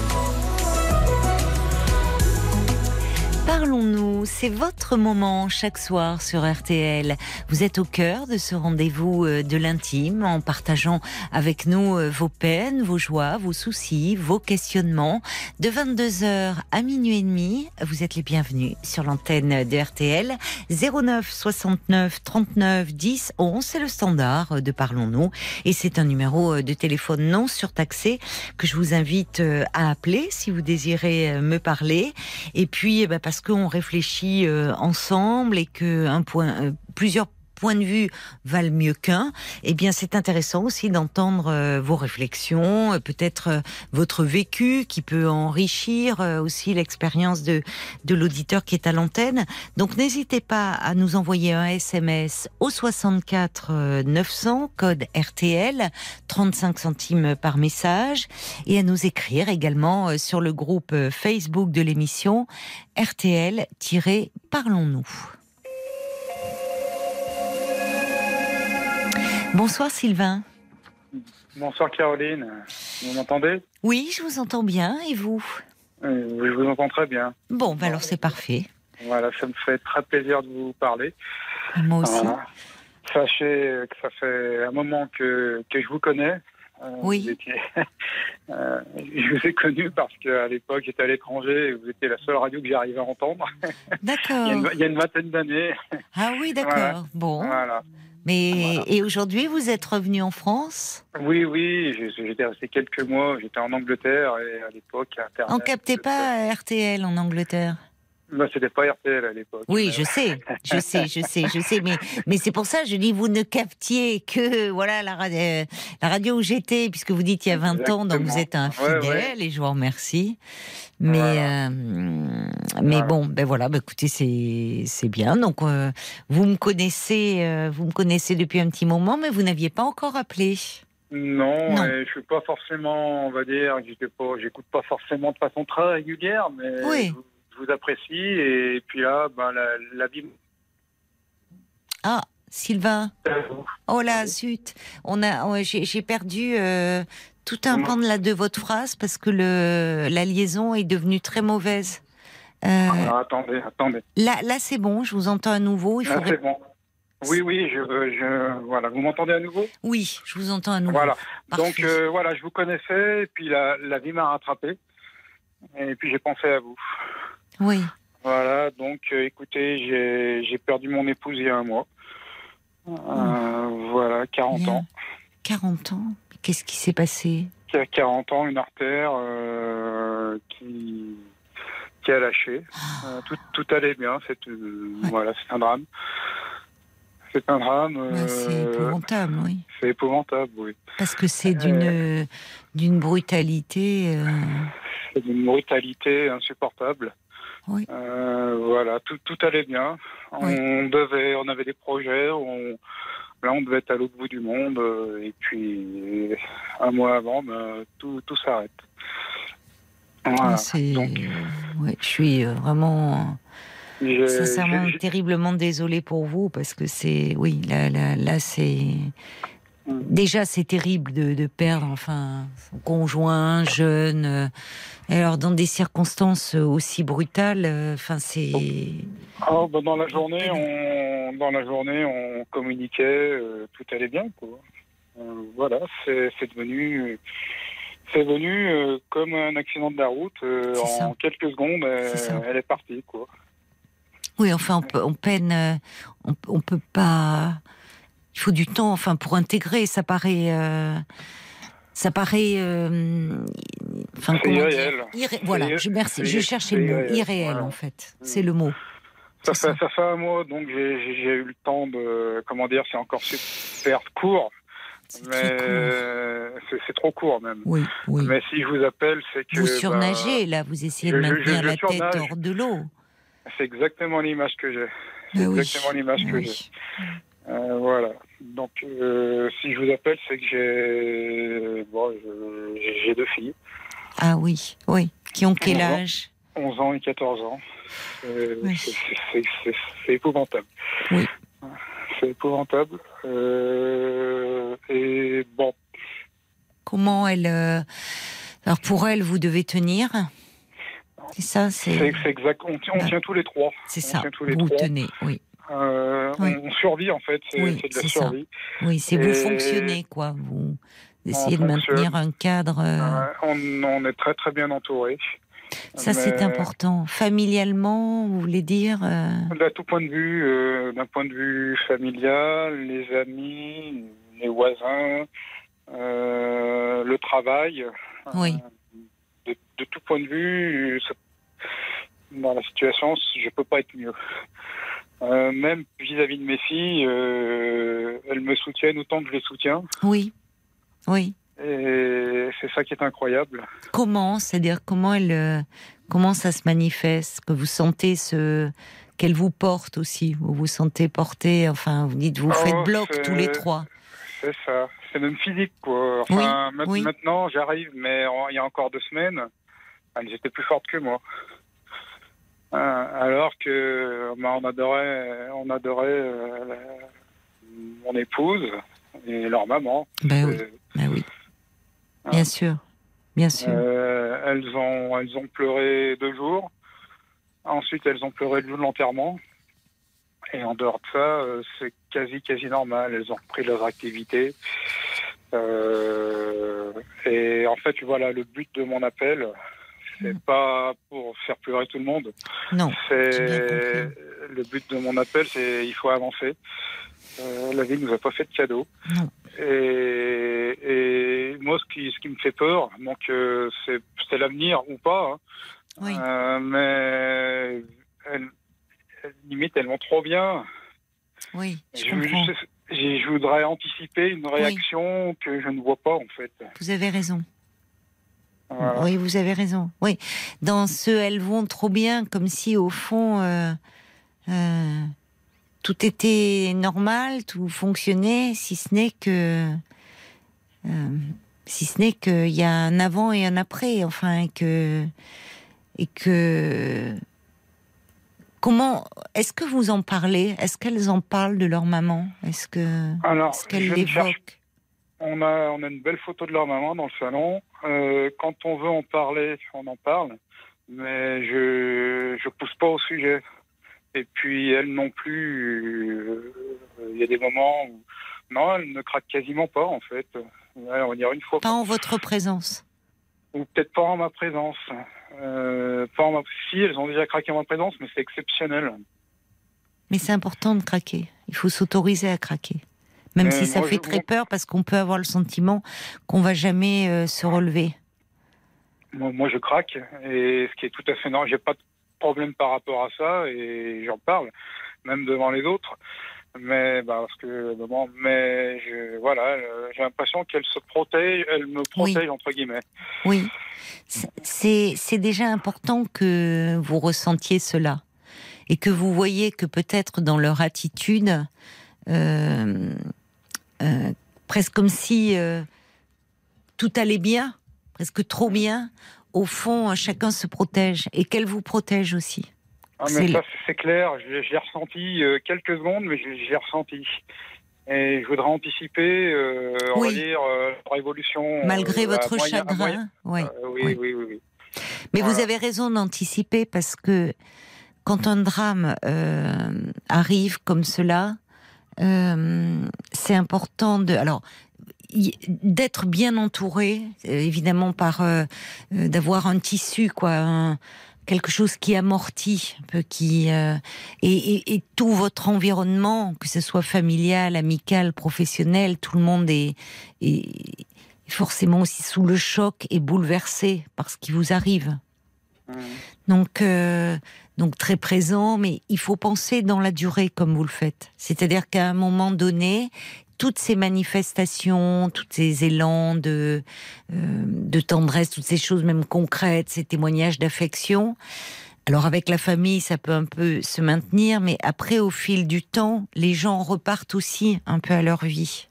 Parlons-nous, c'est votre moment chaque soir sur RTL. Vous êtes au cœur de ce rendez-vous euh, de l'intime en partageant avec nous euh, vos peines, vos joies, vos soucis, vos questionnements. De 22h à minuit et demi, vous êtes les bienvenus sur l'antenne de RTL. 09 69 39 10 11, c'est le standard de Parlons-nous et c'est un numéro de téléphone non surtaxé que je vous invite euh, à appeler si vous désirez me parler. Et puis, eh ben, parce qu'on réfléchit euh, ensemble et que un point, euh, plusieurs points de vue valent mieux qu'un, eh bien c'est intéressant aussi d'entendre euh, vos réflexions, euh, peut-être euh, votre vécu qui peut enrichir aussi l'expérience de, de l'auditeur qui est à l'antenne. Donc n'hésitez pas à nous envoyer un SMS au 64 900 code RTL 35 centimes par message et à nous écrire également sur le groupe Facebook de l'émission RTL-Parlons-nous. Bonsoir Sylvain. Bonsoir Caroline. Vous m'entendez? Oui, je vous entends bien. Et vous? Euh, Je vous entends très bien. Bon, bah alors c'est parfait. Voilà, ça me fait très plaisir de vous parler. Moi aussi. Sachez que ça fait un moment que, que je vous connais. Euh, oui. Vous étiez, euh, je vous ai connu parce qu'à l'époque, j'étais à l'étranger et vous étiez la seule radio que j'arrivais à entendre. D'accord. il, il, y a une vingtaine d'années. Ah oui, d'accord. Voilà. Bon. Voilà. Mais voilà. et aujourd'hui, vous êtes revenu en France? Oui, oui. J'étais resté quelques mois. J'étais en Angleterre et à l'époque. On captait pas RTL en Angleterre? C'était pas RTL à l'époque. Oui, je sais, je sais, je sais, je sais, mais mais c'est pour ça je dis vous ne captiez que voilà la radio, la radio où j'étais puisque vous dites il y a 20 Exactement. ans donc vous êtes un fidèle ouais, ouais. et je vous remercie. Mais Voilà. euh, mais Voilà. bon ben voilà, ben écoutez c'est c'est bien donc euh, vous me connaissez euh, vous me connaissez depuis un petit moment mais vous n'aviez pas encore appelé. Non, Non. et je suis pas forcément, on va dire, j'étais pas, j'écoute pas forcément de façon très régulière, mais Oui. Je, vous- apprécie. Et puis là, ben, la, la vie. Ah Sylvain. Oh là, zut On a, j'ai perdu euh, tout un pan de la de votre phrase parce que le la liaison est devenue très mauvaise. Euh, Alors, attendez, attendez. là, là, c'est bon. Je vous entends à nouveau. Il faudrait. c'est bon. Oui, oui, je, je, voilà. Vous m'entendez à nouveau? Oui, je vous entends à nouveau. Voilà. Parfait. Donc euh, voilà, je vous connaissais, et puis la, la vie m'a rattrapé. Et puis j'ai pensé à vous. Oui. Voilà, donc euh, écoutez, j'ai perdu mon épouse il y a un mois. Euh, voilà, 40 Bien. ans. 40 ans. Qu'est-ce qui s'est passé? Qui a 40 ans, une artère euh, qui, qui a lâché. Euh, tout, tout allait bien. C'est euh, Ouais. voilà, c'est un drame. C'est un drame. Ouais, C'est épouvantable, oui. c'est épouvantable, oui. Parce que c'est d'une d'une brutalité. C'est d'une brutalité insupportable. Oui. Euh, voilà, tout, tout allait bien. On devait, on avait des projets. On, là, on devait être à l'autre bout du monde. euh, Et puis, un mois avant, ben, tout, tout s'arrête. Voilà. c'est. Donc, ouais, je suis euh, vraiment. Sincèrement, terriblement désolée pour vous parce que c'est, oui, là, là, là, c'est, déjà, c'est terrible de, de perdre enfin son conjoint jeune. euh, alors, dans des circonstances aussi brutales, euh, enfin, c'est. Ah, bah, dans la journée, on, dans la journée, on communiquait, euh, tout allait bien, quoi. Voilà, c'est c'est devenu, c'est venu comme un accident de la route. ça. en quelques secondes, elle est partie, quoi. Oui, enfin, on, peut- on peine, on, on peut pas. Il faut du temps, enfin, pour intégrer. Ça paraît, euh, ça paraît, euh, enfin, irréel. Irré- voilà, je merci. Je cherchais le mot irréel. Voilà. en fait. C'est le mot. Ça fait, ça fait un mois, donc j'ai eu le temps de, comment dire, c'est encore super court, mais c'est trop court même. Oui, oui. Mais si je vous appelle, c'est que Vous bah, surnagez là, vous essayez de je- je- maintenir je la tête surnage. hors de l'eau. c'est exactement l'image que j'ai. C'est oui. exactement l'image que Oui. j'ai. Euh, voilà. Donc, euh, si je vous appelle, c'est que j'ai bon, j'ai deux filles, Ah oui, oui. Qui ont quel âge? 11 ans et 14 ans. Euh, Oui. c'est- épouvantable. Oui. C'est épouvantable. Et bon, Comment elle Alors pour elle, vous devez tenir? C'est ça, c'est exact. On, tient- on tient tous les trois. c'est ça. tous les Vous trois. tenez, oui. Euh, Oui. on, survit en fait. C'est Oui, de la c'est ça. survie. Oui, c'est vous fonctionnez, quoi. Vous essayez de fonctionne. maintenir un cadre. euh, on, on est très très bien entouré. ça, c'est important. Familialement, vous voulez dire euh, De tout point de vue, d'un point de vue familial, les amis, les voisins, le travail. Oui. De, de tout point de vue, ça- dans la situation, je peux pas être mieux. Euh, même vis-à-vis de mes filles, euh, elles me soutiennent autant que je les soutiens. Oui, oui. Et c'est ça qui est incroyable. Comment C'est-à-dire comment elle, euh, comment ça se manifeste Que vous sentez ce qu'elle vous porte aussi Vous vous sentez porté Enfin, vous dites vous Oh, faites bloc c'est- tous les trois. C'est ça. C'est même physique, quoi. Enfin, Oui, oui. maintenant, j'arrive, mais il y a encore deux semaines, elles étaient plus fortes que moi. Euh, alors que bah, on adorait, on adorait euh, la- mon épouse et leur maman. Ben oui, Euh, ben oui. Ah. Bien sûr, bien sûr. euh, elles ont, elles ont pleuré deux jours. Ensuite, elles ont pleuré le jour de l'enterrement. Et en dehors de ça, c'est quasi, quasi normal. Elles ont repris leurs activités. Euh, et en fait, voilà, le but de mon appel, c'est pas pour faire pleurer tout le monde. non, C'est le but de mon appel, c'est il faut avancer. Euh, la vie nous a pas fait de cadeau. Non. Et, et moi, ce qui, ce qui me fait peur, donc euh, c'est l'avenir ou pas. hein. oui. Euh, mais elles- elles- limite, elles vont trop bien. Oui, je je- je voudrais anticiper une réaction que je ne vois pas en fait. Vous avez raison. Voilà. Oui, vous avez raison. Oui, dans ce elles vont trop bien, comme si au fond euh, euh, tout était normal, tout fonctionnait, si ce n'est que euh, si ce n'est qu'il y a un avant et un après, enfin, et que et que comment est-ce que vous en parlez? Est-ce qu'elles en parlent de leur maman? Est-ce que Alors, est-ce qu'elles l'évoquent? On a, on a une belle photo de leur maman dans le salon. Euh, quand on veut en parler, on en parle. Mais je je pousse pas au sujet. Et puis elle non plus. euh, Il y a des moments où non, elle ne craque quasiment pas en fait. Ouais, on va dire une fois, Pas en votre présence. ou peut-être pas en ma présence. Euh, pas en ma... Si elles ont déjà craqué en ma présence, mais c'est exceptionnel. Mais c'est important de craquer. Il faut s'autoriser à craquer. Même Euh, si ça moi, fait je- très peur parce qu'on peut avoir le sentiment qu'on va jamais euh, se relever. Moi, moi, je craque et ce qui est tout à fait normal. J'ai pas de problème par rapport à ça et j'en parle, même devant les autres. Mais bah, parce que bon, mais je, voilà, euh, j'ai l'impression qu'elle se protège, elle me protège entre guillemets. Oui. C'est c'est déjà important que vous ressentiez cela et que vous voyez que peut-être dans leur attitude, euh, euh, presque comme si euh, tout allait bien, presque trop bien, au fond, chacun se protège et qu'elle vous protège aussi. Ah, C'est mais le- ça, c'est clair. Je l'ai- J'ai ressenti euh, quelques secondes, mais je l'ai- j'ai ressenti. Et je voudrais anticiper, euh, on Oui. va dire, euh, leur évolution. Malgré euh, votre moyen- chagrin. moyen- oui, oui. oui, oui, oui. Mais vous avez raison d'anticiper parce que quand un drame arrive comme cela, c'est important de. Alors. d'être bien entouré, euh, évidemment par euh, euh, d'avoir un tissu, quoi, un- quelque chose qui amortit, un peu qui euh, et, et- et tout votre environnement, que ce soit familial, amical, professionnel, tout le monde est, est forcément aussi sous le choc et bouleversé par ce qui vous arrive. Mhm. Donc, euh, donc très présent, mais il faut penser dans la durée comme vous le faites. C'est-à-dire qu'à un moment donné, toutes ces manifestations, tous ces élans de, euh, de tendresse, toutes ces choses même concrètes, ces témoignages d'affection, alors avec la famille, ça peut un peu se maintenir, mais après, au fil du temps, les gens repartent aussi un peu à leur vie.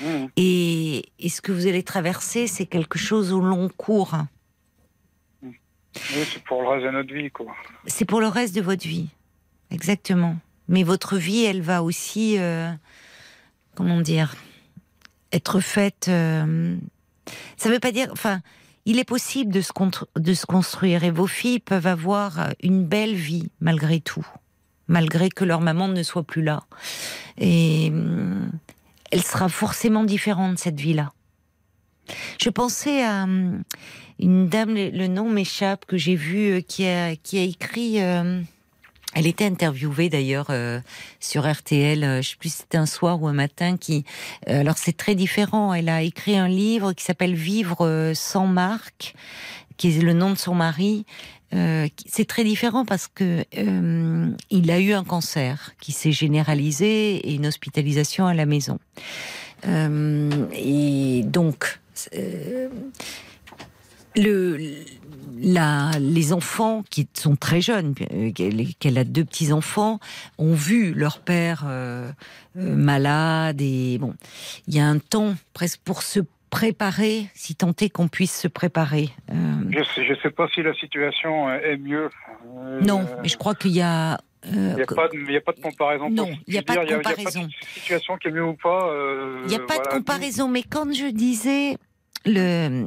Mhm. Et, et ce que vous allez traverser, c'est quelque chose au long cours. Oui, c'est pour le reste de notre vie, quoi. C'est pour le reste de votre vie. Exactement. Mais votre vie, elle va aussi, euh, comment dire, être faite. euh, ça veut pas dire. Enfin, il est possible de se, construire et vos filles peuvent avoir une belle vie malgré tout, malgré que leur maman ne soit plus là. Et hum, elle sera forcément différente cette vie-là. Je pensais à hum, une dame, le, nom m'échappe, que j'ai vu, euh, qui a, écrit. euh, elle était interviewée d'ailleurs euh, sur RTL, euh, je sais plus si c'était un soir ou un matin. Qui, euh, alors c'est très différent. Elle a écrit un livre qui s'appelle Vivre euh, sans marque, qui est le nom de son mari. Euh, c'est très différent parce que euh, il a eu un cancer qui s'est généralisé et une hospitalisation à la maison. Euh, et donc, euh, le, la, les enfants qui sont très jeunes, euh, qu'elle a deux petits enfants, ont vu leur père euh, euh, malade et bon, il y a un temps presque pour se préparer, si tant est qu'on puisse se préparer. Euh, Je sais, je sais pas si la situation euh, est mieux. Euh, non, mais je crois qu'il y a. euh, Il n'y a, a pas de comparaison. Non, il y a pas de comparaison. N'y situation qui est mieux ou pas. euh, Il n'y a pas de comparaison, mais quand je disais le,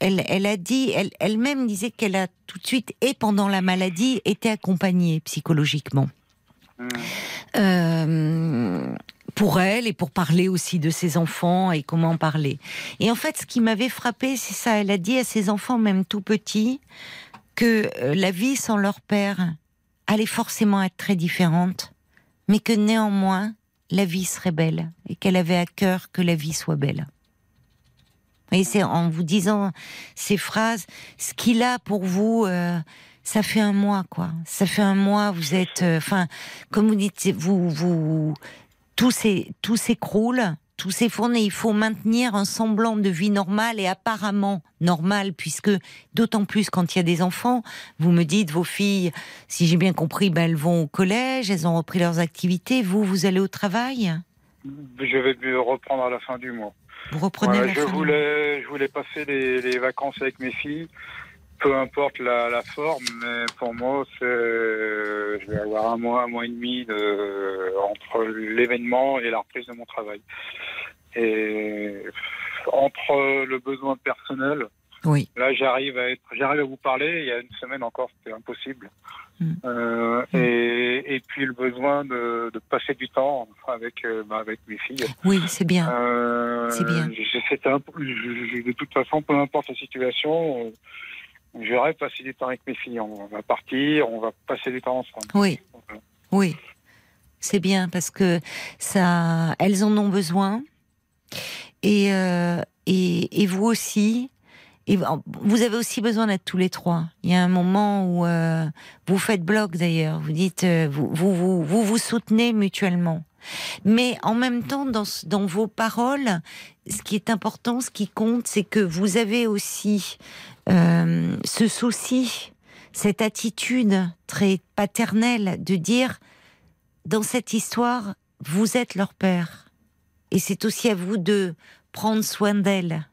elle, elle a dit, elle, elle-même disait qu'elle a tout de suite et pendant la maladie été accompagnée psychologiquement. Hmm. Euh, pour elle et pour parler aussi de ses enfants et comment parler. Et en fait, ce qui m'avait frappé, c'est ça. Elle a dit à ses enfants, même tout petits, que la vie sans leur père allait forcément être très différente, mais que néanmoins, la vie serait belle et qu'elle avait à cœur que la vie soit belle. Et c'est en vous disant ces phrases, ce qu'il a pour vous, euh, ça fait un mois, quoi. Ça fait un mois, vous êtes, euh, enfin, comme vous dites, vous, vous, tout s'é- tout s'écroule, tout s'effondre et il faut maintenir un semblant de vie normale et apparemment normale, puisque d'autant plus quand il y a des enfants, vous me dites, vos filles, si j'ai bien compris, ben, elles vont au collège, elles ont repris leurs activités, vous, vous allez au travail? Je vais reprendre à la fin du mois. Vous reprenez Voilà, la je fin du mois. voulais, je voulais passer les, les vacances avec mes filles, peu importe la, la forme, mais pour moi, c'est, je vais avoir un mois, un mois et demi de, entre l'événement et la reprise de mon travail. Et entre le besoin personnel, Oui. là, j'arrive à être, j'arrive à vous parler. Il y a une semaine encore, c'était impossible. Mm. Euh, et, et puis le besoin de, de passer du temps avec, euh, bah, avec mes filles. Oui, c'est bien. Euh, C'est bien. c'était de toute façon, peu importe la situation, euh, j'aurais passé du temps avec mes filles. On va partir, on va passer du temps ensemble. Oui, oui. C'est bien parce que ça, elles en ont besoin. Et, euh, et, et vous aussi. Et vous avez aussi besoin d'être tous les trois. Il y a un moment où euh, vous faites bloc d'ailleurs. Vous dites, euh, vous, vous, vous, vous vous soutenez mutuellement. Mais en même temps, dans, vos paroles, ce qui est important, ce qui compte, c'est que vous avez aussi euh, ce souci, cette attitude très paternelle de dire, dans cette histoire, vous êtes leur père. Et c'est aussi à vous de prendre soin d'elles,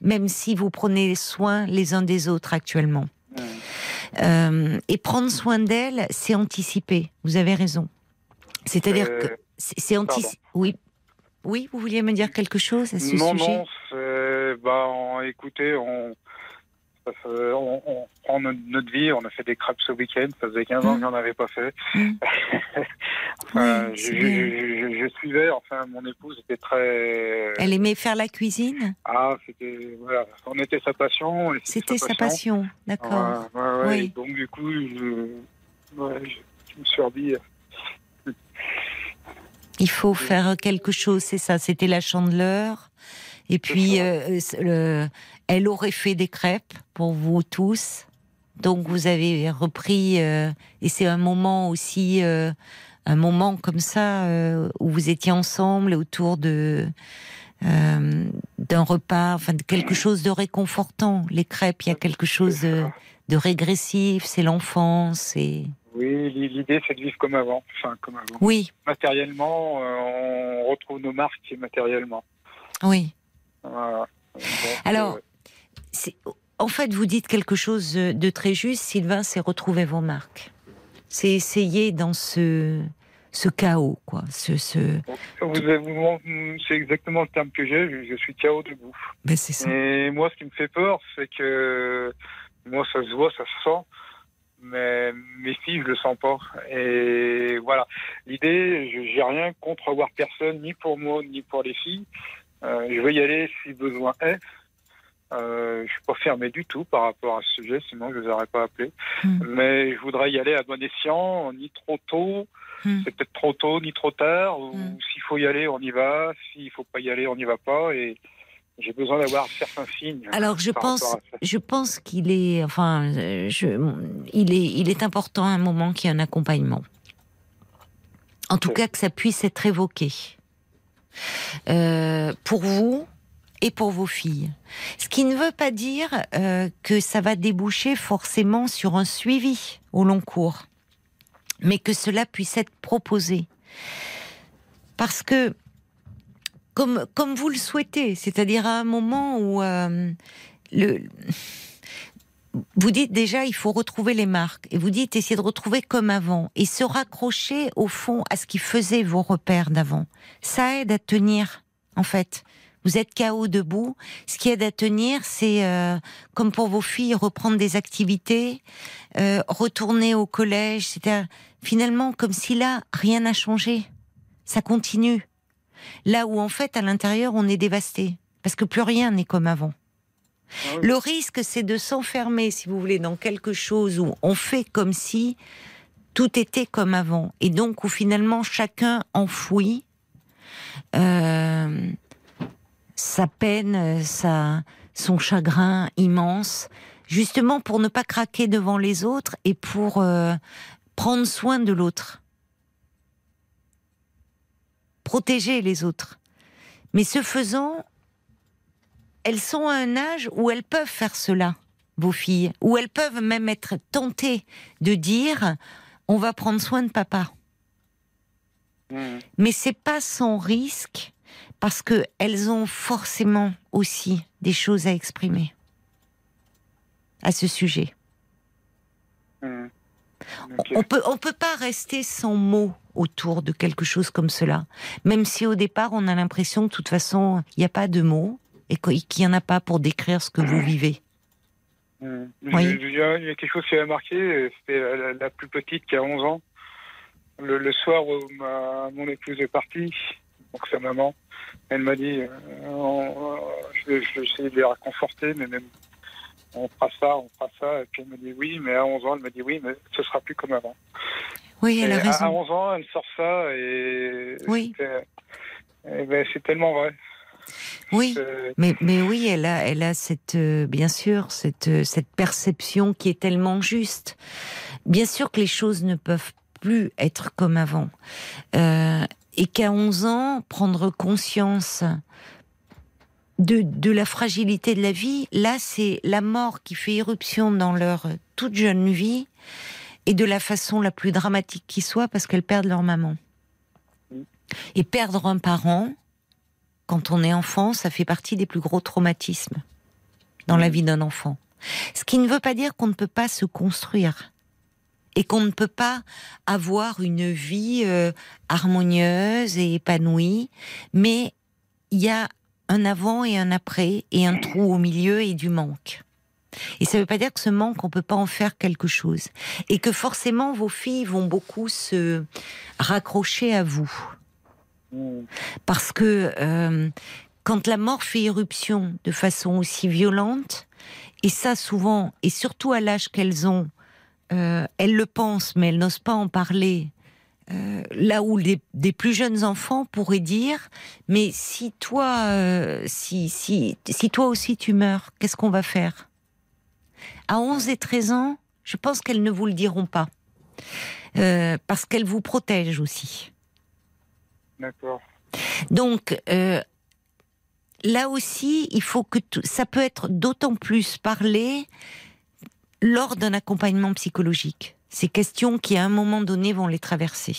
même si vous prenez soin les uns des autres actuellement. Euh, et prendre soin d'elles, c'est anticiper. Vous avez raison. C'est-à-dire Euh, que c'est anti. Oui. Oui, vous vouliez me dire quelque chose à ce non, sujet? Non, c'est. Bah, écoutez, on, on, on, prend notre, vie, on a fait des crêpes ce week-end, ça faisait 15 ans mmh. que j'en avais pas fait. Mmh. enfin, je, je, je, suivais, enfin, mon épouse était très. Elle aimait faire la cuisine? Ah, c'était. Voilà, on était sa passion. C'était sa, passion, d'accord. oui. Donc, du coup, je, je me suis dit. Il faut faire quelque chose, c'est ça. C'était la chandeleur. Et puis, euh, le, elle aurait fait des crêpes pour vous tous. Donc vous avez repris, euh, et c'est un moment aussi, euh, un moment comme ça où vous étiez ensemble autour de d'un repas, enfin de quelque chose de réconfortant. Les crêpes, il y a quelque chose de, de régressif, c'est l'enfance, oui, l'idée c'est de vivre comme avant, enfin comme avant. Oui. Matériellement, on retrouve nos marques matériellement. Oui. Alors, en fait, vous dites quelque chose de très juste, Sylvain, c'est retrouver vos marques. C'est essayer dans ce, ce chaos, quoi. Ce, ce... C'est exactement le terme que j'ai. Je suis chaos debout. Ben, c'est ça. Et moi, ce qui me fait peur, c'est que moi, ça se voit, ça se sent. Mais mes filles, je le sens pas. Et voilà. L'idée, j'ai rien contre avoir personne, ni pour moi, ni pour les filles. Euh, je veux y aller si besoin est. Euh, je suis pas fermé du tout par rapport à ce sujet, sinon je ne les aurais pas appelés. Hmm. Mais je voudrais y aller à bon escient, ni trop tôt, hmm. c'est peut-être trop tôt, ni trop tard. Ou hmm. s'il faut y aller, on y va. S'il faut pas y aller, on n'y va pas. Et j'ai besoin d'avoir certains signes. Alors je pense, je pense qu'il est, enfin, je, il est, il est important à un moment qu'il y ait un accompagnement. En tout cas, que ça puisse être évoqué. Euh, pour vous, et pour vos filles. Ce qui ne veut pas dire euh, que ça va déboucher forcément sur un suivi au long cours, mais que cela puisse être proposé. Parce que, comme, comme vous le souhaitez, c'est-à-dire à un moment où euh, le, vous dites déjà il faut retrouver les marques, et vous dites essayer de retrouver comme avant, et se raccrocher au fond à ce qui faisait vos repères d'avant. Ça aide à tenir, en fait vous êtes KO debout. Ce qui aide à tenir, c'est euh, comme pour vos filles, reprendre des activités, euh, retourner au collège. C'est finalement comme si là rien n'a changé. Ça continue. Là où en fait à l'intérieur on est dévasté parce que plus rien n'est comme avant. Ah Le risque, c'est de s'enfermer, si vous voulez, dans quelque chose où on fait comme si tout était comme avant, et donc où finalement chacun enfouit. Euh, sa peine, sa, son chagrin immense, justement pour ne pas craquer devant les autres et pour euh, prendre soin de l'autre. Protéger les autres. Mais ce faisant, elles sont à un âge où elles peuvent faire cela, vos filles, où elles peuvent même être tentées de dire on va prendre soin de papa. Mmh. Mais c'est pas sans risque parce qu'elles ont forcément aussi des choses à exprimer à ce sujet. Mmh. On peut, on peut pas rester sans mots autour de quelque chose comme cela, même si au départ on a l'impression que de toute façon il n'y a pas de mots et qu'il n'y en a pas pour décrire ce que vous vivez. Mmh. Il y a quelque chose qui m'a marqué, c'était la, plus petite qui a 11 ans. Le, soir où mon épouse est partie, donc sa maman, elle m'a dit, euh, je, vais, essayer de les réconforter, mais même on fera ça, on fera ça. Et puis elle m'a dit oui, mais à 11 ans, elle m'a dit oui, mais ce sera plus comme avant. Oui, elle a raison. À 11 ans, elle sort ça et oui. Ben, c'est tellement vrai. Oui, mais, mais oui, elle a, elle a cette, euh, bien sûr, cette, euh, cette perception qui est tellement juste. Bien sûr que les choses ne peuvent plus être comme avant. Euh, et qu'à 11 ans, prendre conscience de, de, la fragilité de la vie, là, c'est la mort qui fait irruption dans leur toute jeune vie et de la façon la plus dramatique qui soit parce qu'elles perdent leur maman. Et perdre un parent, quand on est enfant, ça fait partie des plus gros traumatismes dans la vie d'un enfant. Ce qui ne veut pas dire qu'on ne peut pas se construire et qu'on ne peut pas avoir une vie euh, harmonieuse et épanouie, mais il y a un avant et un après et un trou au milieu et du manque. Et ça ne veut pas dire que ce manque, on peut pas en faire quelque chose. Et que forcément, vos filles vont beaucoup se raccrocher à vous. Parce que euh, quand la mort fait irruption de façon aussi violente, et ça souvent, et surtout à l'âge qu'elles ont, euh, elles le pensent, mais elles n'osent pas en parler. Euh, là où des plus jeunes enfants pourraient dire, mais si toi, si, si, si toi aussi tu meurs, qu'est-ce qu'on va faire? À 11 et 13 ans, je pense qu'elles ne vous le diront pas. Euh, parce qu'elles vous protègent aussi. D'accord. Donc, euh, là aussi, il faut que tout- ça peut être d'autant plus parlé lors d'un accompagnement psychologique. Ces questions qui, à un moment donné, vont les traverser.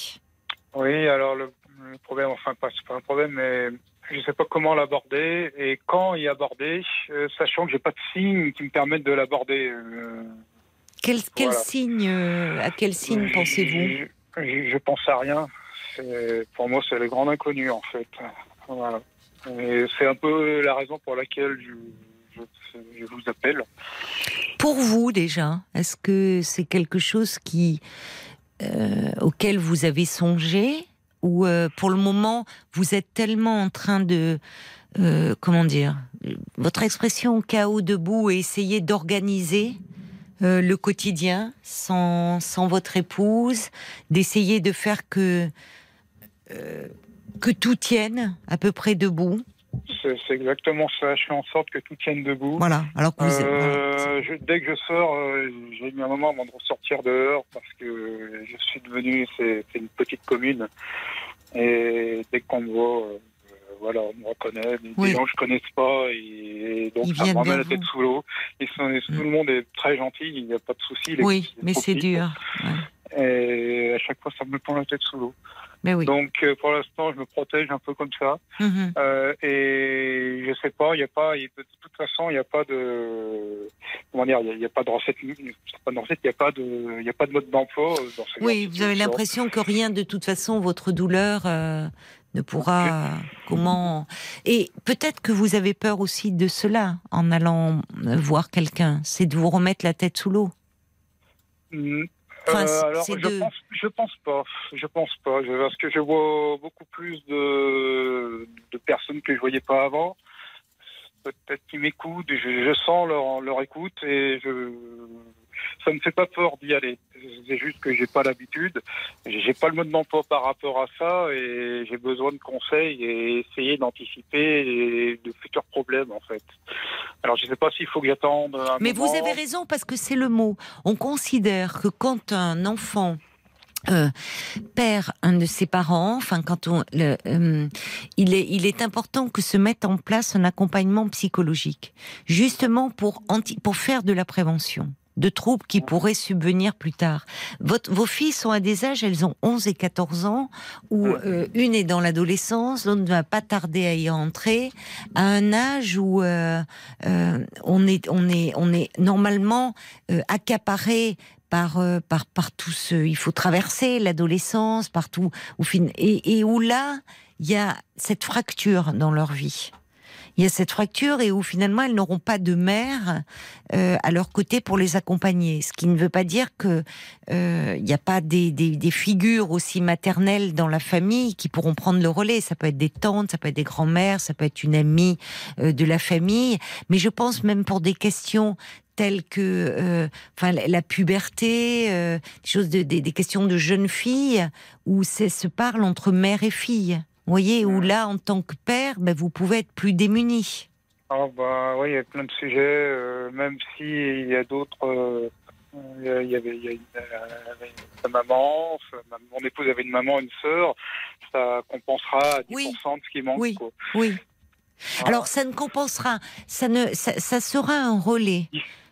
Oui, alors le, le problème, enfin pas un problème, mais je ne sais pas comment l'aborder et quand y aborder, euh, sachant que j'ai pas de signes qui me permettent de l'aborder. euh, Quel, quel Voilà. signe, euh, à quel signe pensez-vous? je, je, je pense à rien. Pour moi, c'est le grand inconnu en fait. Voilà. C'est un peu la raison pour laquelle je vous appelle. Pour vous, déjà, est-ce que c'est quelque chose qui, euh, auquel vous avez songé? Ou euh, pour le moment, vous êtes tellement en train de. euh, comment dire Votre expression chaos debout et essayer d'organiser euh, le quotidien sans, sans votre épouse, d'essayer de faire que. euh, que tout tienne à peu près debout. C'est exactement ça. Je fais en sorte que tout tienne debout. Voilà. Alors que vous êtes-. Euh, je- dès que je sors, euh, j'ai mis un moment avant de ressortir dehors parce que je suis devenu, c'est une petite commune. Et dès qu'on me voit, euh, voilà, on me reconnaît. Des Oui. gens que je connaisse pas et, donc Ils ça me remet la tête sous l'eau. Ils sont- Tout Mm. le monde est très gentil, il n'y a pas de souci. Oui, mais c'est dur. Et à chaque fois, ça me prend la tête sous l'eau. Mais oui. Donc euh, pour l'instant, je me protège un peu comme ça. Mhm. Euh, et je sais pas, il y a pas, de toute façon, il n'y a pas de, comment dire, il y a- pas de recette, c'est pas de recette, il n'y a pas de, il a pas de mode d'emploi euh, Oui, vous avez l'impression que rien, de toute façon, votre douleur ne pourra. Comment Et peut-être que vous avez peur aussi de cela en allant voir quelqu'un, c'est de vous remettre la tête sous l'eau. Euh, alors, je de- pense, je pense pas, je pense pas, je, parce que je vois beaucoup plus de, de personnes que je voyais pas avant. Peut-être qu'ils m'écoutent, je, je sens leur, leur écoute et je, ça me fait pas peur d'y aller. C'est juste que j'ai pas l'habitude, j'ai pas le mode d'emploi par rapport à ça et j'ai besoin de conseils et essayer d'anticiper de futurs problèmes en fait. Alors je sais pas s'il faut que j'attende Mais vous avez raison parce que c'est le mot. On considère que quand un enfant euh, perd un de ses parents, enfin quand on, le, euh, il est, il est important que se mette en place un accompagnement psychologique, justement pour anti, pour faire de la prévention de troubles qui pourraient subvenir plus tard. Votre, vos filles sont à des âges, elles ont 11 et 14 ans, où euh, une est dans l'adolescence, l'autre ne va pas tarder à y rentrer, à un âge où euh, euh, on est, on est, on est normalement accaparé par, euh, par, par tout ce. Il faut traverser l'adolescence, partout. Et, où là, il y a cette fracture dans leur vie. Il y a cette fracture et où finalement elles n'auront pas de mère euh, à leur côté pour les accompagner. Ce qui ne veut pas dire que euh, il n'y a pas des, des, figures aussi maternelles dans la famille qui pourront prendre le relais. Ça peut être des tantes, ça peut être des grands-mères, ça peut être une amie de la famille. Mais je pense même pour des questions telles que euh, enfin la- puberté, euh, des choses de, des, des questions de jeunes filles où c'est se parle entre mère et fille. Vous voyez, où là, en tant que père, ben, vous pouvez être plus démuni. Ah bah oui, il y a plein de sujets, euh, même si il y a d'autres. il y a- il y avait, une, sa maman, mon épouse avait une maman, une sœur, ça compensera à 10% Oui. de ce qui manque. Oui. quoi. Oui. Voilà. Alors, ça ne compensera, ça ne, ça, sera un relais.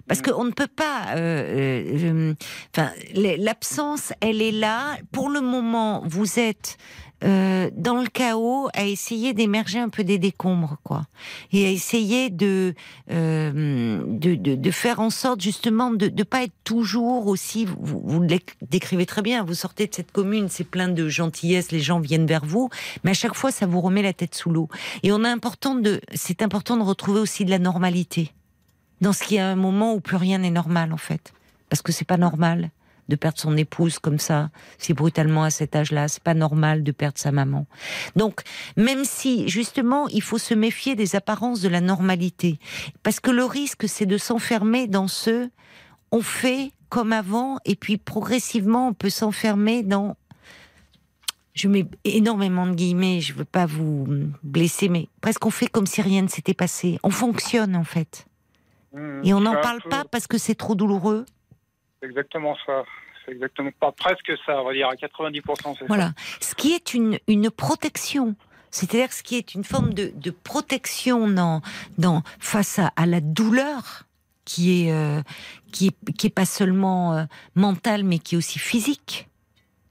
Parce qu'on ne peut pas. euh, euh, Enfin, les- l'absence, elle est là. Pour le moment, vous êtes euh, dans le chaos, à essayer d'émerger un peu des décombres, quoi, et à essayer de euh, de, de, faire en sorte justement de ne pas être toujours aussi. Vous, vous le décrivez très bien. Vous sortez de cette commune, c'est plein de gentillesse, les gens viennent vers vous, mais à chaque fois, ça vous remet la tête sous l'eau. Et on a important de, c'est important de retrouver aussi de la normalité dans ce qui est un moment où plus rien n'est normal en fait, parce que c'est pas normal de perdre son épouse comme ça, si brutalement à cet âge-là. C'est pas normal de perdre sa maman. Donc, même si, justement, il faut se méfier des apparences de la normalité. Parce que le risque, c'est de s'enfermer dans ce, on fait comme avant, et puis progressivement, on peut s'enfermer dans, je mets énormément de guillemets, je veux pas vous blesser, mais presque on fait comme si rien ne s'était passé. On fonctionne, en fait. Mmh, et on n'en parle pas parce que c'est trop douloureux c'est exactement ça. C'est exactement pas presque ça, on va dire à 90%. Voilà. Ça. Ce qui est une, une protection. C'est-à-dire ce qui est une forme de, de protection dans, dans, face à, à la douleur qui est, euh, qui est, qui est pas seulement euh, mentale mais qui est aussi physique.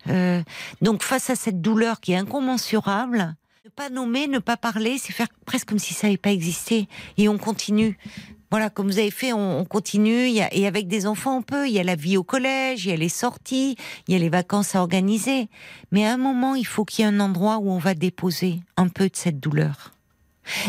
Euh, donc face à cette douleur qui est incommensurable, ne pas nommer, ne pas parler, c'est faire presque comme si ça n'avait pas existé et on continue voilà, comme vous avez fait, on, continue. et avec des enfants, on peut. Il y a la vie au collège, il y a les sorties, il y a les vacances à organiser. Mais à un moment, il faut qu'il y ait un endroit où on va déposer un peu de cette douleur.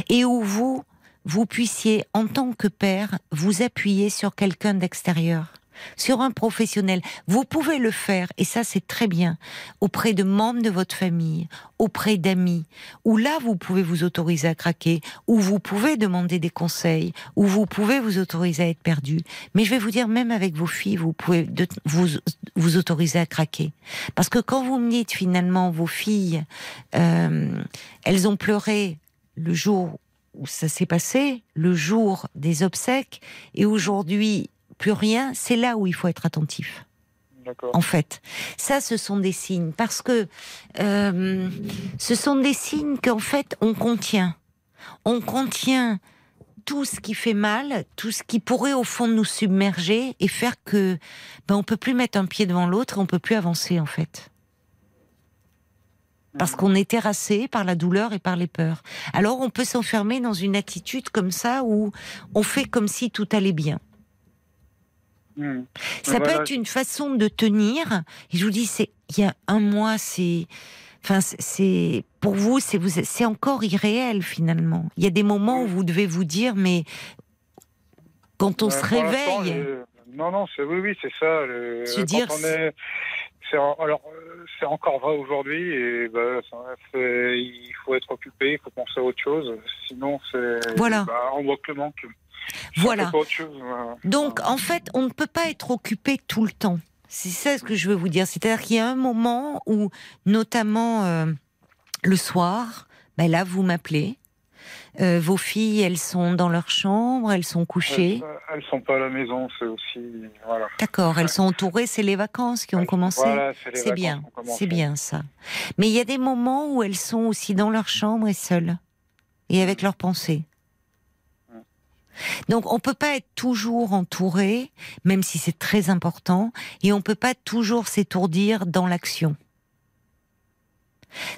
Et où vous, vous puissiez, en tant que père, vous appuyer sur quelqu'un d'extérieur sur un professionnel. Vous pouvez le faire, et ça c'est très bien, auprès de membres de votre famille, auprès d'amis, où là vous pouvez vous autoriser à craquer, où vous pouvez demander des conseils, où vous pouvez vous autoriser à être perdu. Mais je vais vous dire, même avec vos filles, vous pouvez vous, vous autoriser à craquer. Parce que quand vous me dites finalement, vos filles, euh, elles ont pleuré le jour où ça s'est passé, le jour des obsèques, et aujourd'hui plus rien, c'est là où il faut être attentif. En fait, ça, ce sont des signes parce que euh, ce sont des signes qu'en fait on contient. On contient tout ce qui fait mal, tout ce qui pourrait au fond nous submerger et faire que ben on peut plus mettre un pied devant l'autre, on peut plus avancer en fait. Parce qu'on est terrassé par la douleur et par les peurs. Alors on peut s'enfermer dans une attitude comme ça où on fait comme si tout allait bien. Hmm. Ça peut être une façon de tenir. Et je vous dis, c'est il y a un mois, c'est, enfin, c'est pour vous, c'est vous, c'est encore irréel finalement. Il y a des moments où vous devez vous dire, mais quand on se réveille. Non, non, c'est oui, oui, c'est ça. Se dire. Alors c'est encore vrai aujourd'hui et bah, il faut être occupé, il faut penser à autre chose. Sinon, c'est voilà. Bah, on voit que le manque. Voilà. Donc, en fait, on ne peut pas être occupé tout le temps. C'est ça ce que je veux vous dire. C'est-à-dire qu'il y a un moment où, notamment euh, le soir, ben là, vous m'appelez. Euh, vos filles, elles sont dans leur chambre, elles sont couchées. Elles, sont pas à la maison, c'est aussi voilà. D'accord, elles sont entourées, c'est les vacances qui ont commencé. c'est bien, c'est bien ça. Mais il y a des moments où elles sont aussi dans leur chambre et seules et avec leurs pensées. Donc on peut pas être toujours entouré, même si c'est très important, et on peut pas toujours s'étourdir dans l'action.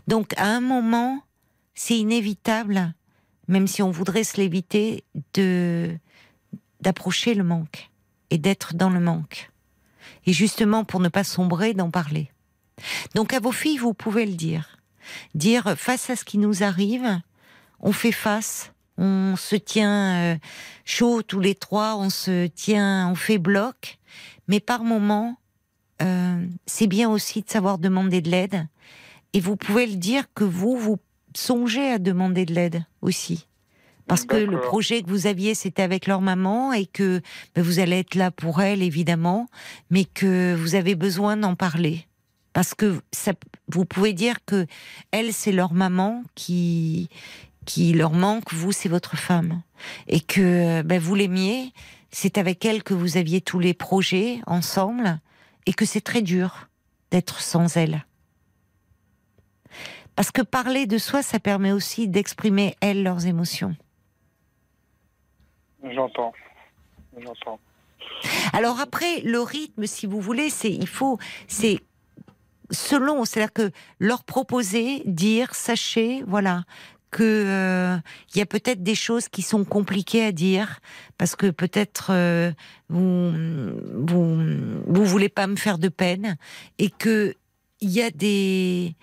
Donc à un moment, c'est inévitable, même si on voudrait se l'éviter, de d'approcher le manque et d'être dans le manque. Et justement pour ne pas sombrer, d'en parler. Donc à vos filles, vous pouvez le dire. Dire face à ce qui nous arrive, on fait face on se tient euh, chaud tous les trois, on se tient, on fait bloc, mais par moment, euh, c'est bien aussi de savoir demander de l'aide. Et vous pouvez le dire que vous, vous songez à demander de l'aide aussi. Parce que le projet que vous aviez, c'était avec leur maman et que ben, vous allez être là pour elle, évidemment, mais que vous avez besoin d'en parler. Parce que ça, vous pouvez dire que elle, c'est leur maman qui, qui leur manque, vous, c'est votre femme. Et que ben, vous l'aimiez, c'est avec elle que vous aviez tous les projets ensemble, et que c'est très dur d'être sans elle. Parce que parler de soi, ça permet aussi d'exprimer, elles, leurs émotions. J'entends. J'entends. Alors après, le rythme, si vous voulez, c'est il faut, c'est selon, c'est-à-dire que leur proposer, dire, sachez, voilà, que euh, il y a peut-être des choses qui sont compliquées à dire parce que peut-être euh, vous, vous vous voulez pas me faire de peine et que il y a des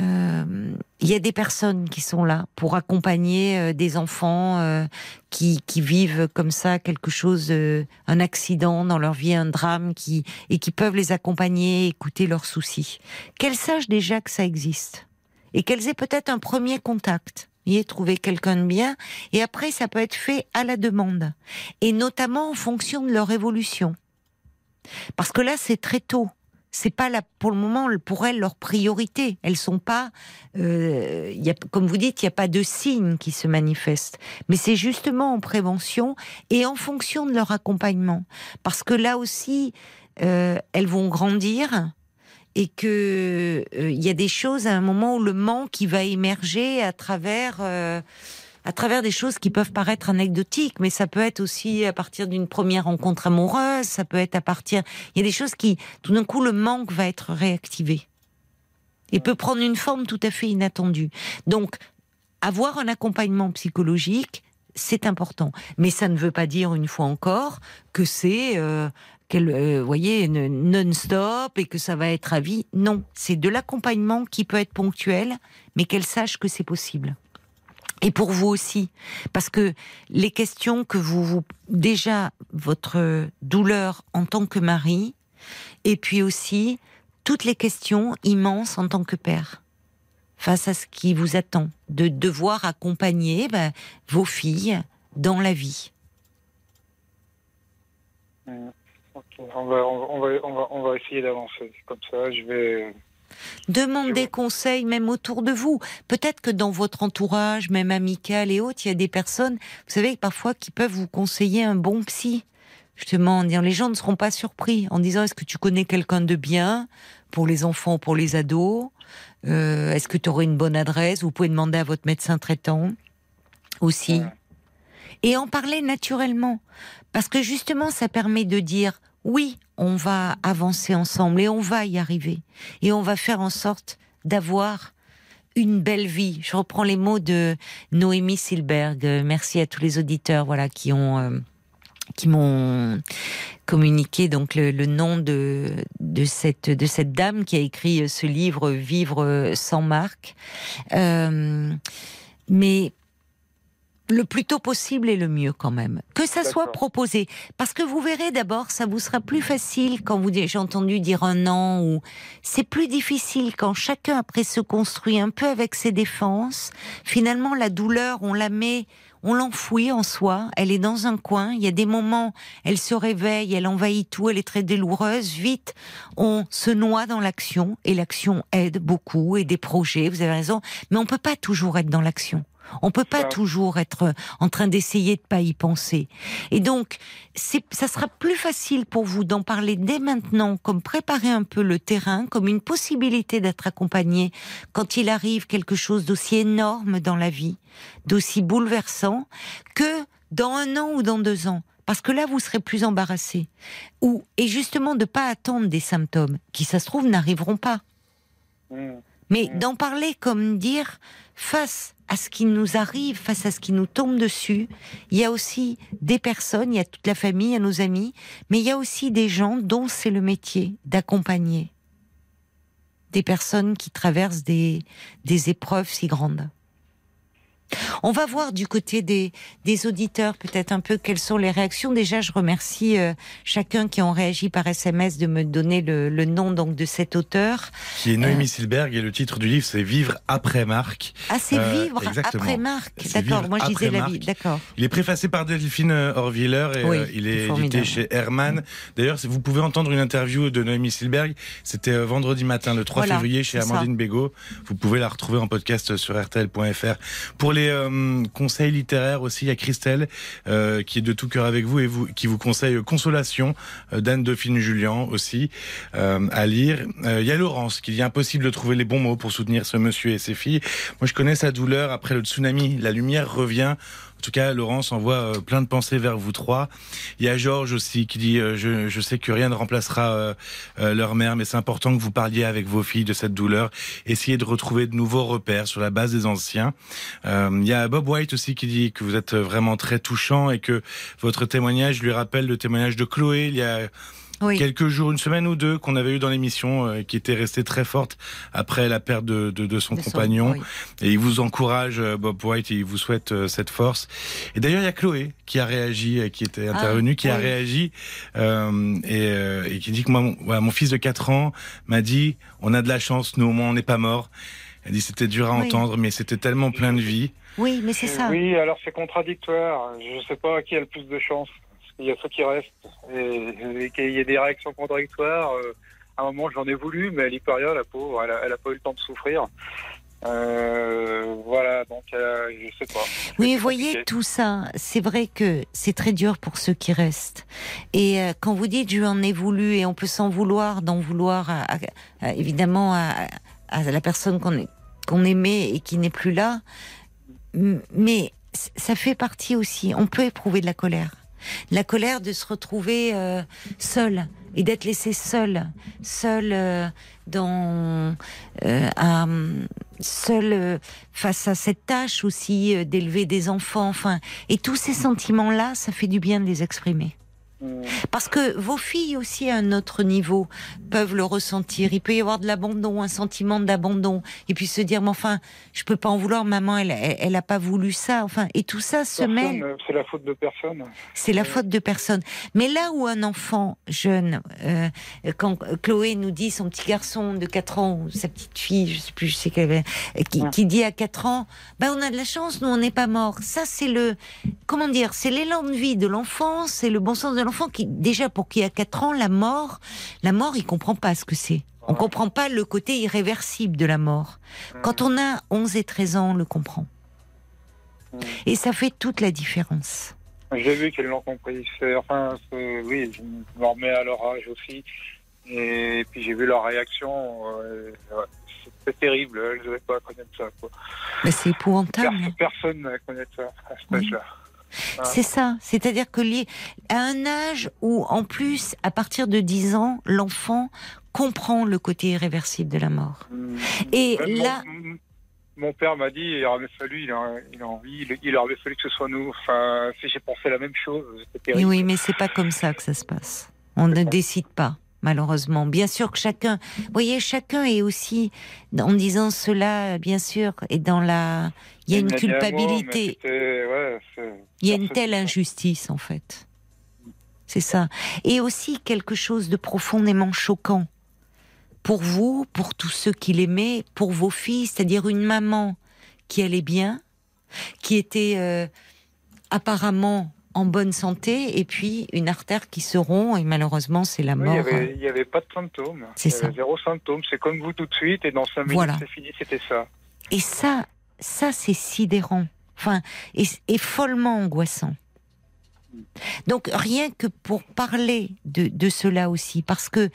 euh, il y a des personnes qui sont là pour accompagner euh, des enfants euh, qui, qui, vivent comme ça quelque chose, un accident dans leur vie, un drame, qui, et qui peuvent les accompagner, écouter leurs soucis. Qu'elles sachent déjà que ça existe et qu'elles aient peut-être un premier contact y trouver quelqu'un de bien, et après ça peut être fait à la demande, et notamment en fonction de leur évolution. Parce que là, c'est très tôt c'est pas là pour le moment pour elles leur priorité. Elles sont pas, euh, y a, comme vous dites, il n'y a pas de signes qui se manifestent. Mais c'est justement en prévention et en fonction de leur accompagnement, parce que là aussi, euh, elles vont grandir et que euh, il y a des choses à un moment où le manque va émerger à travers euh, à travers des choses qui peuvent paraître anecdotiques, mais ça peut être aussi à partir d'une première rencontre amoureuse, ça peut être à partir... Il y a des choses qui, tout d'un coup, le manque va être réactivé et peut prendre une forme tout à fait inattendue. Donc, avoir un accompagnement psychologique, c'est important. Mais ça ne veut pas dire, une fois encore, que c'est... Euh, qu'elle, euh, voyez, non-stop et que ça va être à vie. Non, c'est de l'accompagnement qui peut être ponctuel, mais qu'elle sache que c'est possible et pour vous aussi, parce que les questions que vous, vous déjà votre douleur en tant que mari, et puis aussi toutes les questions immenses en tant que père face à ce qui vous attend, de devoir accompagner ben, vos filles dans la vie. Mmh. On, va, on, va, on, va, on va essayer d'avancer. Comme ça, je vais Demandez des conseils même autour de vous. Peut-être que dans votre entourage, même amical et autres, il y a des personnes, vous savez, parfois qui peuvent vous conseiller un bon psy. Justement, en disant, les gens ne seront pas surpris en disant, est-ce que tu connais quelqu'un de bien pour les enfants, pour les ados? Euh, Est-ce que tu aurais une bonne adresse? Vous pouvez demander à votre médecin traitant aussi. Et en parler naturellement. Parce que justement, ça permet de dire, oui, on va avancer ensemble et on va y arriver. Et on va faire en sorte d'avoir une belle vie. Je reprends les mots de Noémie Silberg. Merci à tous les auditeurs, voilà, qui ont, euh, qui m'ont communiqué donc le, nom de de cette de cette dame qui a écrit ce livre Vivre sans marque. Euh, mais le plus tôt possible et le mieux quand même. Que ça soit proposé. Parce que vous verrez d'abord, ça vous sera plus facile quand vous, j'ai entendu dire un an ou, c'est plus difficile quand chacun après se construit un peu avec ses défenses. Finalement, la douleur, on la met, on l'enfouit en soi, elle est dans un coin, il y a des moments, elle se réveille, elle envahit tout, elle est très douloureuse, vite, on se noie dans l'action, et l'action aide beaucoup, et des projets, vous avez raison, mais on peut pas toujours être dans l'action. On peut pas toujours être en train d'essayer de pas y penser. Et donc, ça sera plus facile pour vous d'en parler dès maintenant, comme préparer un peu le terrain, comme une possibilité d'être accompagné quand il arrive quelque chose d'aussi énorme dans la vie, d'aussi bouleversant, que dans un an ou dans deux ans. Parce que là, vous serez plus embarrassé. Ou, et justement, de pas attendre des symptômes qui, ça se trouve, n'arriveront pas. Mmh. Mais mmh. d'en parler comme dire, face à ce qui nous arrive, face à ce qui nous tombe dessus, il y a aussi des personnes, il y a toute la famille, il y a nos amis, mais il y a aussi des gens dont c'est le métier d'accompagner des personnes qui traversent des, des épreuves si grandes. On va voir du côté des, des auditeurs peut-être un peu quelles sont les réactions. Déjà, je remercie euh, chacun qui ont réagi par SMS de me donner le, le nom donc de cet auteur. Qui est Noémie euh, Silberg et le titre du livre c'est Vivre après Marc. Ah, c'est euh, Vivre après Marc. D'accord. Moi, je disais la vie. D'accord. Il est préfacé par Delphine Orviller et il est édité chez Herman. D'ailleurs, vous pouvez entendre une interview de Noémie Silberg. C'était vendredi matin, le 3 février, chez Amandine Bégaud. Vous pouvez la retrouver en podcast sur rtl.fr. Pour les euh, conseils littéraires aussi, il y a Christelle euh, qui est de tout cœur avec vous et vous qui vous conseille Consolation euh, d'Anne Dauphine Julien aussi à lire. Il y a Laurence qui dit impossible de trouver les bons mots pour soutenir ce monsieur et ses filles. Moi je connais sa douleur après le tsunami. La lumière revient En tout cas, Laurence envoie plein de pensées vers vous trois. Il y a Georges aussi qui dit je, je, sais que rien ne remplacera leur mère, mais c'est important que vous parliez avec vos filles de cette douleur. Essayez de retrouver de nouveaux repères sur la base des anciens. il y a Bob White aussi qui dit que vous êtes vraiment très touchant et que votre témoignage lui rappelle le témoignage de Chloé il y a quelques jours, une semaine ou deux qu'on avait eu dans l'émission, euh, qui était restée très forte après la perte de, de, de son compagnon. Et il vous encourage, euh, Bob White, et il vous souhaite euh, cette force. Et d'ailleurs, il y a Chloé qui a réagi, qui était ah, intervenue, qui a réagi et, et, qui dit que moi, mon, mon fils de 4 ans m'a dit, on a de la chance, nous au moins on n'est pas mort. Elle dit c'était dur à entendre, mais c'était tellement plein de vie. Oui, mais c'est ça. Oui, alors c'est contradictoire. Je ne sais pas qui a le plus de chance il y a ceux qui restent et, qu'il y ait des réactions contradictoires. Euh, à un moment, j'en ai voulu, mais Liparia, la pauvre, elle a, pas eu le temps de souffrir. Euh, voilà, donc euh, je sais pas. Oui, vous voyez tout ça. C'est vrai que c'est très dur pour ceux qui restent. Et quand vous dites je en ai voulu et on peut s'en vouloir, d'en vouloir évidemment à, la personne qu'on qu'on aimait et qui n'est plus là, mais ça fait partie aussi. On peut éprouver de la colère la colère de se retrouver euh, seul et d'être laissé seul, seul euh, dans euh, seul face à cette tâche aussi d'élever des enfants, enfin, et tous ces sentiments-là, ça fait du bien de les exprimer. Parce que vos filles aussi à un autre niveau peuvent le ressentir. Il peut y avoir de l'abandon, un sentiment d'abandon, et puis se dire mais enfin, je peux pas en vouloir, maman, elle, elle, a pas voulu ça. Enfin, et tout ça se met. C'est la faute de personne. C'est la faute de personne. Mais là où un enfant jeune, euh, quand Chloé nous dit son petit garçon de 4 ans ou sa petite fille, je sais plus, je sais qu'elle qui, qui dit à 4 ans, ben on a de la chance, nous on n'est pas mort. Ça c'est le, comment dire, c'est l'élan de vie de l'enfance, c'est le bon sens de l'enfant qui, déjà pour qui a 4 ans, la mort, la mort, il comprend pas ce que c'est. On comprend pas le côté irréversible de la mort. Quand on a 11 et 13 ans, on le comprend. Et ça fait toute la différence. J'ai vu qu'elles l'ont compris. Enfin, oui, je me remets à leur âge aussi. Et puis j'ai vu leur réaction. c'est terrible. Elles ne devaient pas connaître ça. Mais c'est épouvantable. Personne ne connaît ça à cet âge-là. C'est ça. C'est-à-dire que à un âge où, en plus, à partir de 10 ans, l'enfant comprend le côté irréversible de la mort. Mmh. Et là. Mon, père m'a dit, il aurait fallu, il a, il a envie, il, aurait fallu que ce soit nous. Enfin, j'ai pensé la même chose. Oui, mais c'est pas comme ça que ça se passe. On ne décide pas malheureusement. Bien sûr que chacun, vous voyez, chacun est aussi, en disant cela, bien sûr, et dans la, il y a une culpabilité. il y a une telle injustice, en fait. C'est ça. Et aussi quelque chose de profondément choquant. Pour vous, pour tous ceux qui l'aimaient, pour vos filles, c'est-à-dire une maman qui allait bien, qui était euh, apparemment en bonne santé et puis une artère qui se rompt et malheureusement c'est la mort. Il n'y avait, pas de symptômes. C'est ça. Zéro symptôme. C'est comme vous tout de suite et dans cinq minutes voilà. c'est fini. C'était ça. Et ça, ça c'est sidérant. Enfin, et, et, follement angoissant. Donc rien que pour parler de, de cela aussi, parce que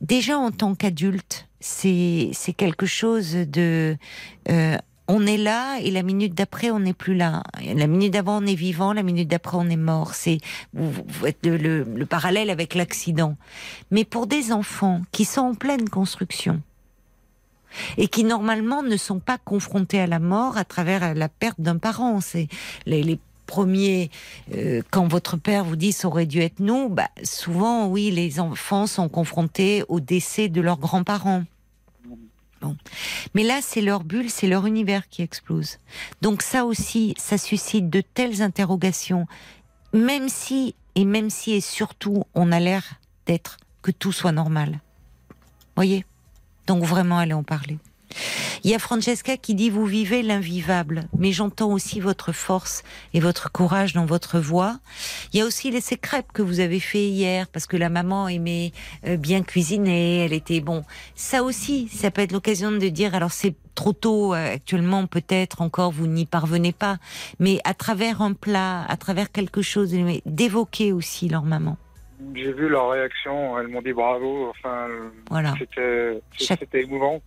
déjà en tant qu'adulte, c'est quelque chose de euh, on est là et la minute d'après on n'est plus là. La minute d'avant on est vivant, la minute d'après on est mort. C'est êtes le, parallèle avec l'accident. Mais pour des enfants qui sont en pleine construction et qui normalement ne sont pas confrontés à la mort à travers la perte d'un parent, c'est les, premiers euh, quand votre père vous dit ça aurait dû être nous, bah, souvent oui les enfants sont confrontés au décès de leurs grands-parents. Mais là, c'est leur bulle, c'est leur univers qui explose. Donc ça aussi, ça suscite de telles interrogations, même si, et même si, et surtout, on a l'air d'être que tout soit normal. Voyez? Donc vraiment, allez en parler. Il y a Francesca qui dit vous vivez l'invivable, mais j'entends aussi votre force et votre courage dans votre voix. Il y a aussi les crêpes que vous avez fait hier parce que la maman aimait euh, bien cuisiner, elle était bon. Ça aussi, ça peut être l'occasion de dire alors c'est trop tôt euh, actuellement peut-être encore vous n'y parvenez pas, mais à travers un plat, à travers quelque chose, d'évoquer aussi leur maman. J'ai vu leur réaction. Elles m'ont dit bravo. Enfin, voilà. c'était émouvant.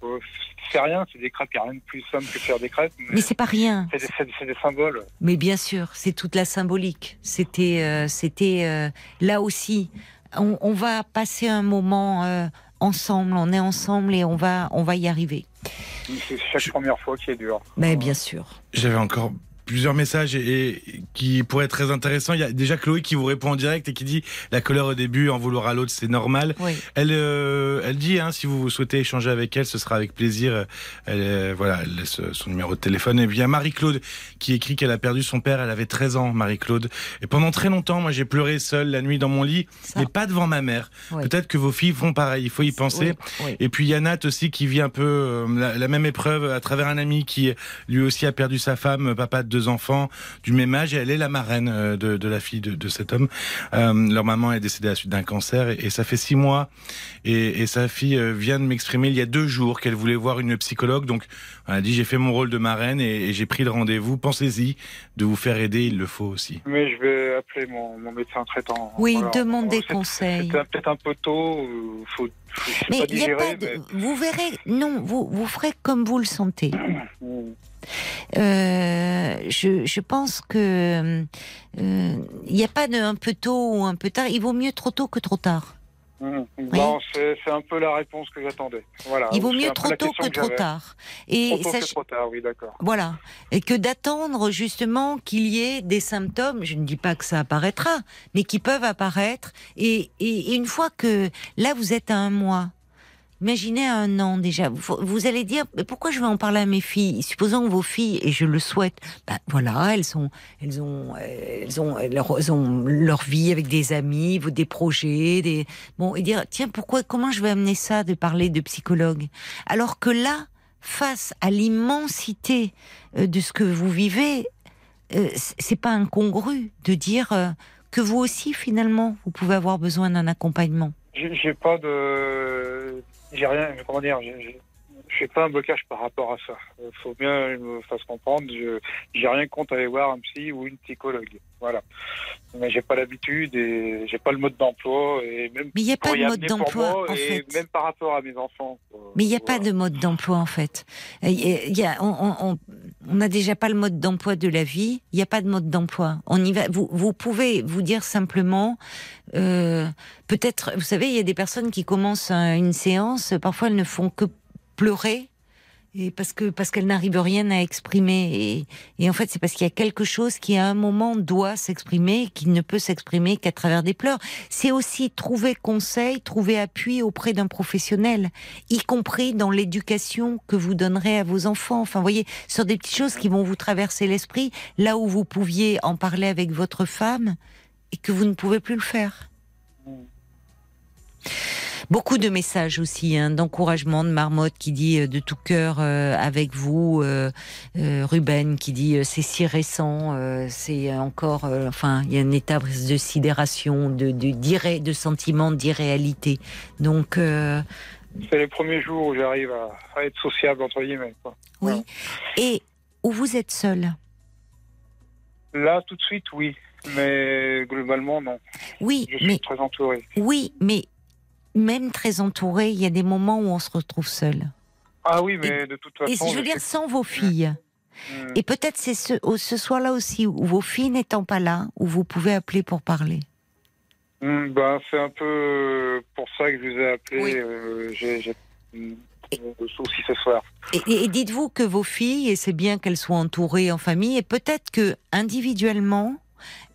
C'est rien, c'est des crêpes. Il n'y a rien de plus simple que faire des crêpes. Mais, mais c'est pas rien. C'est des, symboles. Mais bien sûr, c'est toute la symbolique. C'était, euh, c'était euh, là aussi. On, va passer un moment euh, ensemble. On est ensemble et on va, on va y arriver. C'est chaque première fois qui est dur. Mais bien sûr. J'avais encore plusieurs messages et, qui pourraient être très intéressants. Il y a déjà Chloé qui vous répond en direct et qui dit la colère au début, en vouloir à l'autre, c'est normal. Elle, euh, elle dit hein, si vous souhaitez échanger avec elle, ce sera avec plaisir. Elle, euh, voilà, elle laisse son numéro de téléphone. Et puis il y a Marie-Claude qui écrit qu'elle a perdu son père. Elle avait 13 ans, Marie-Claude. Et pendant très longtemps, moi j'ai pleuré seule la nuit dans mon lit, mais pas devant ma mère. Peut-être que vos filles font pareil. Il faut y penser. Et puis il y a Nat aussi qui vit un peu euh, la, même épreuve à travers un ami qui lui aussi a perdu sa femme, papa de deux enfants du même âge et elle est la marraine euh, de, la fille de, cet homme. Euh, leur maman est décédée à la suite d'un cancer et, ça fait six mois et, sa fille euh, vient de m'exprimer il y a deux jours qu'elle voulait voir une psychologue. Donc elle a dit j'ai fait mon rôle de marraine et, j'ai pris le rendez-vous. Pensez-y de vous faire aider, il le faut aussi. Mais je vais appeler mon, médecin traitant. Oui, demandez conseil. C'est peut-être un peu tôt. Faut, mais il a pas vous verrez, non, vous, vous ferez comme vous le sentez. Euh, je, je, pense que il euh, n'y a pas de un peu tôt ou un peu tard. Il vaut mieux trop tôt que trop tard. Mmh. c'est un peu la réponse que j'attendais. Voilà. Il vaut mieux trop tôt que, trop tard. Et trop tôt que trop tard, oui, d'accord. Voilà. Et que d'attendre justement qu'il y ait des symptômes, je ne dis pas que ça apparaîtra, mais qui peuvent apparaître. Et, et, et une fois que là, vous êtes à un mois, Imaginez un an déjà. Vous, allez dire, mais pourquoi je vais en parler à mes filles? Supposons que vos filles, et je le souhaite, ben voilà, elles sont, elles ont, elles ont, elles ont leur vie avec des amis, des projets, des bon, et dire, tiens, pourquoi, comment je vais amener ça de parler de psychologue? Alors que là, face à l'immensité euh, de ce que vous vivez, euh, c'est pas incongru de dire euh, que vous aussi, finalement, vous pouvez avoir besoin d'un accompagnement. J'ai pas de j'ai rien, comment dire, je fais pas un blocage par rapport à ça. Il faut bien me fasse comprendre. Je j'ai rien contre aller voir un psy ou une psychologue. Voilà. Mais j'ai pas l'habitude et j'ai pas le mode d'emploi et même. Mais il n'y a pas de mode d'emploi en fait. Même par rapport à mes enfants. Mais il n'y a pas de mode d'emploi en fait. Il y a, on, on n'a déjà pas le mode d'emploi de la vie. Il n'y a pas de mode d'emploi. On y va. Vous, vous pouvez vous dire simplement, euh, peut-être, vous savez, il y a des personnes qui commencent une séance. Parfois, elles ne font que pleurer et parce que parce qu'elle n'arrive rien à exprimer. Et, en fait c'est parce qu'il y a quelque chose qui à un moment doit s'exprimer qui ne peut s'exprimer qu'à travers des pleurs. C'est aussi trouver conseil trouver appui auprès d'un professionnel y compris dans l'éducation que vous donnerez à vos enfants. Enfin vous voyez sur des petites choses qui vont vous traverser l'esprit là où vous pouviez en parler avec votre femme et que vous ne pouvez plus le faire Beaucoup de messages aussi, hein, d'encouragement de Marmotte qui dit euh, de tout cœur euh, avec vous, euh, Ruben qui dit c'est si récent, c'est encore, enfin il y a une étape de sidération, de de, de sentiment d'irréalité. Donc c'est les premiers jours où j'arrive à, être sociable entre guillemets. Oui. Et où vous êtes seul Là, tout de suite, oui. Mais globalement, non. Oui, je suis très entouré. Oui, mais même très entouré, il y a des moments où on se retrouve seul. Ah oui, mais de toute façon. Et je veux dire, sans vos filles. Mm. Et peut-être c'est ce, ce soir-là aussi, où vos filles n'étant pas là, où vous pouvez appeler pour parler. Mm, ben, c'est un peu pour ça que je vous ai appelé. Euh, j'ai le souci ce soir. Et, et dites-vous que vos filles, et c'est bien qu'elles soient entourées en famille, et peut-être que individuellement,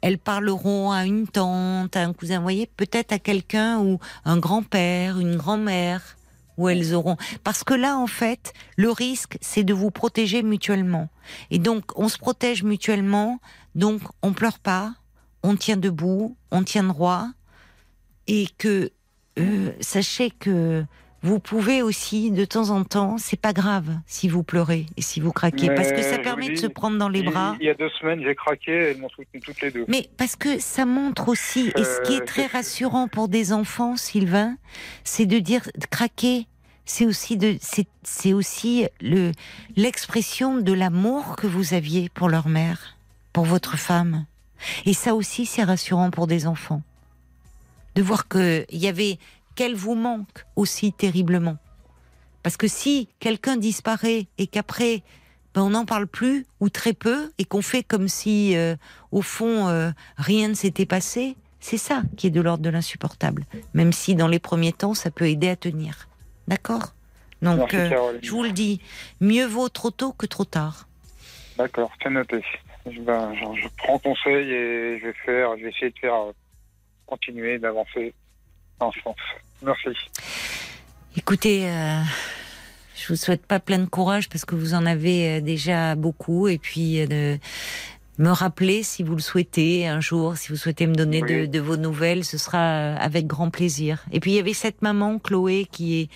elles parleront à une tante, à un cousin, vous voyez, peut-être à quelqu'un ou un grand-père, une grand-mère, où elles auront. Parce que là, en fait, le risque, c'est de vous protéger mutuellement. Et donc, on se protège mutuellement, donc on pleure pas, on tient debout, on tient droit, et que euh, sachez que vous pouvez aussi, de temps en temps, c'est pas grave si vous pleurez et si vous craquez, parce que ça permet de se prendre dans les bras. Il y a deux semaines, j'ai craqué, elles m'ont soutenu toutes les deux. Mais parce que ça montre aussi, et ce qui est euh, très rassurant pour des enfants, Sylvain, c'est de dire craquer. C'est aussi de, c'est aussi le l'expression de l'amour que vous aviez pour leur mère, pour votre femme. Et ça aussi, c'est rassurant pour des enfants de voir qu'il y avait qu'elle vous manque aussi terriblement. Parce que si quelqu'un disparaît et qu'après ben, on n'en parle plus ou très peu et qu'on fait comme si euh, au fond euh, rien ne s'était passé, c'est ça qui est de l'ordre de l'insupportable. Même si dans les premiers temps ça peut aider à tenir. D'accord? Donc euh, je vous le dis, mieux vaut trop tôt que trop tard. D'accord, c'est noté. Je, ben, je, prends conseil et je vais faire, je vais essayer de faire continuer d'avancer Merci. Écoutez, je vous souhaite pas plein de courage parce que vous en avez euh, déjà beaucoup et puis euh, de me rappeler si vous le souhaitez un jour, si vous souhaitez me donner de, vos nouvelles, ce sera euh, avec grand plaisir. Et puis il y avait cette maman Chloé qui est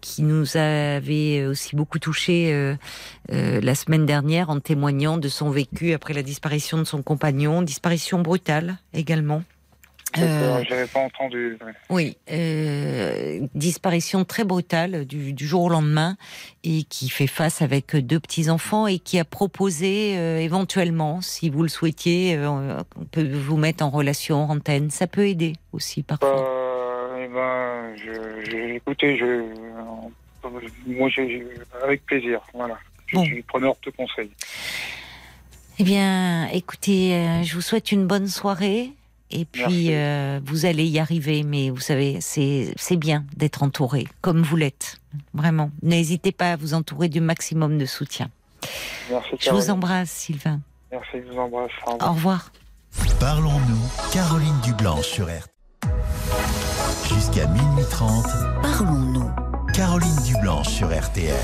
qui nous avait aussi beaucoup touché la semaine dernière en témoignant de son vécu après la disparition de son compagnon, disparition brutale également. Euh, J'avais pas entendu. Oui, euh, disparition très brutale du, jour au lendemain et qui fait face avec deux petits enfants et qui a proposé euh, éventuellement, si vous le souhaitiez, on peut vous mettre en relation en antenne. Ça peut aider aussi parfois. eh ben, je, écoutez, je, moi, avec plaisir. Voilà, je suis preneur de conseils. Eh bien, écoutez, je vous souhaite une bonne soirée. Et puis, euh, vous allez y arriver, mais vous savez, c'est bien d'être entouré, comme vous l'êtes. Vraiment. N'hésitez pas à vous entourer du maximum de soutien. Merci, je vous embrasse, Sylvain. Merci, je vous embrasse. Au revoir. Parlons-nous, Caroline Dublanc sur RT. Jusqu'à minuit 30. Parlons-nous. Caroline Dublanc sur RTL.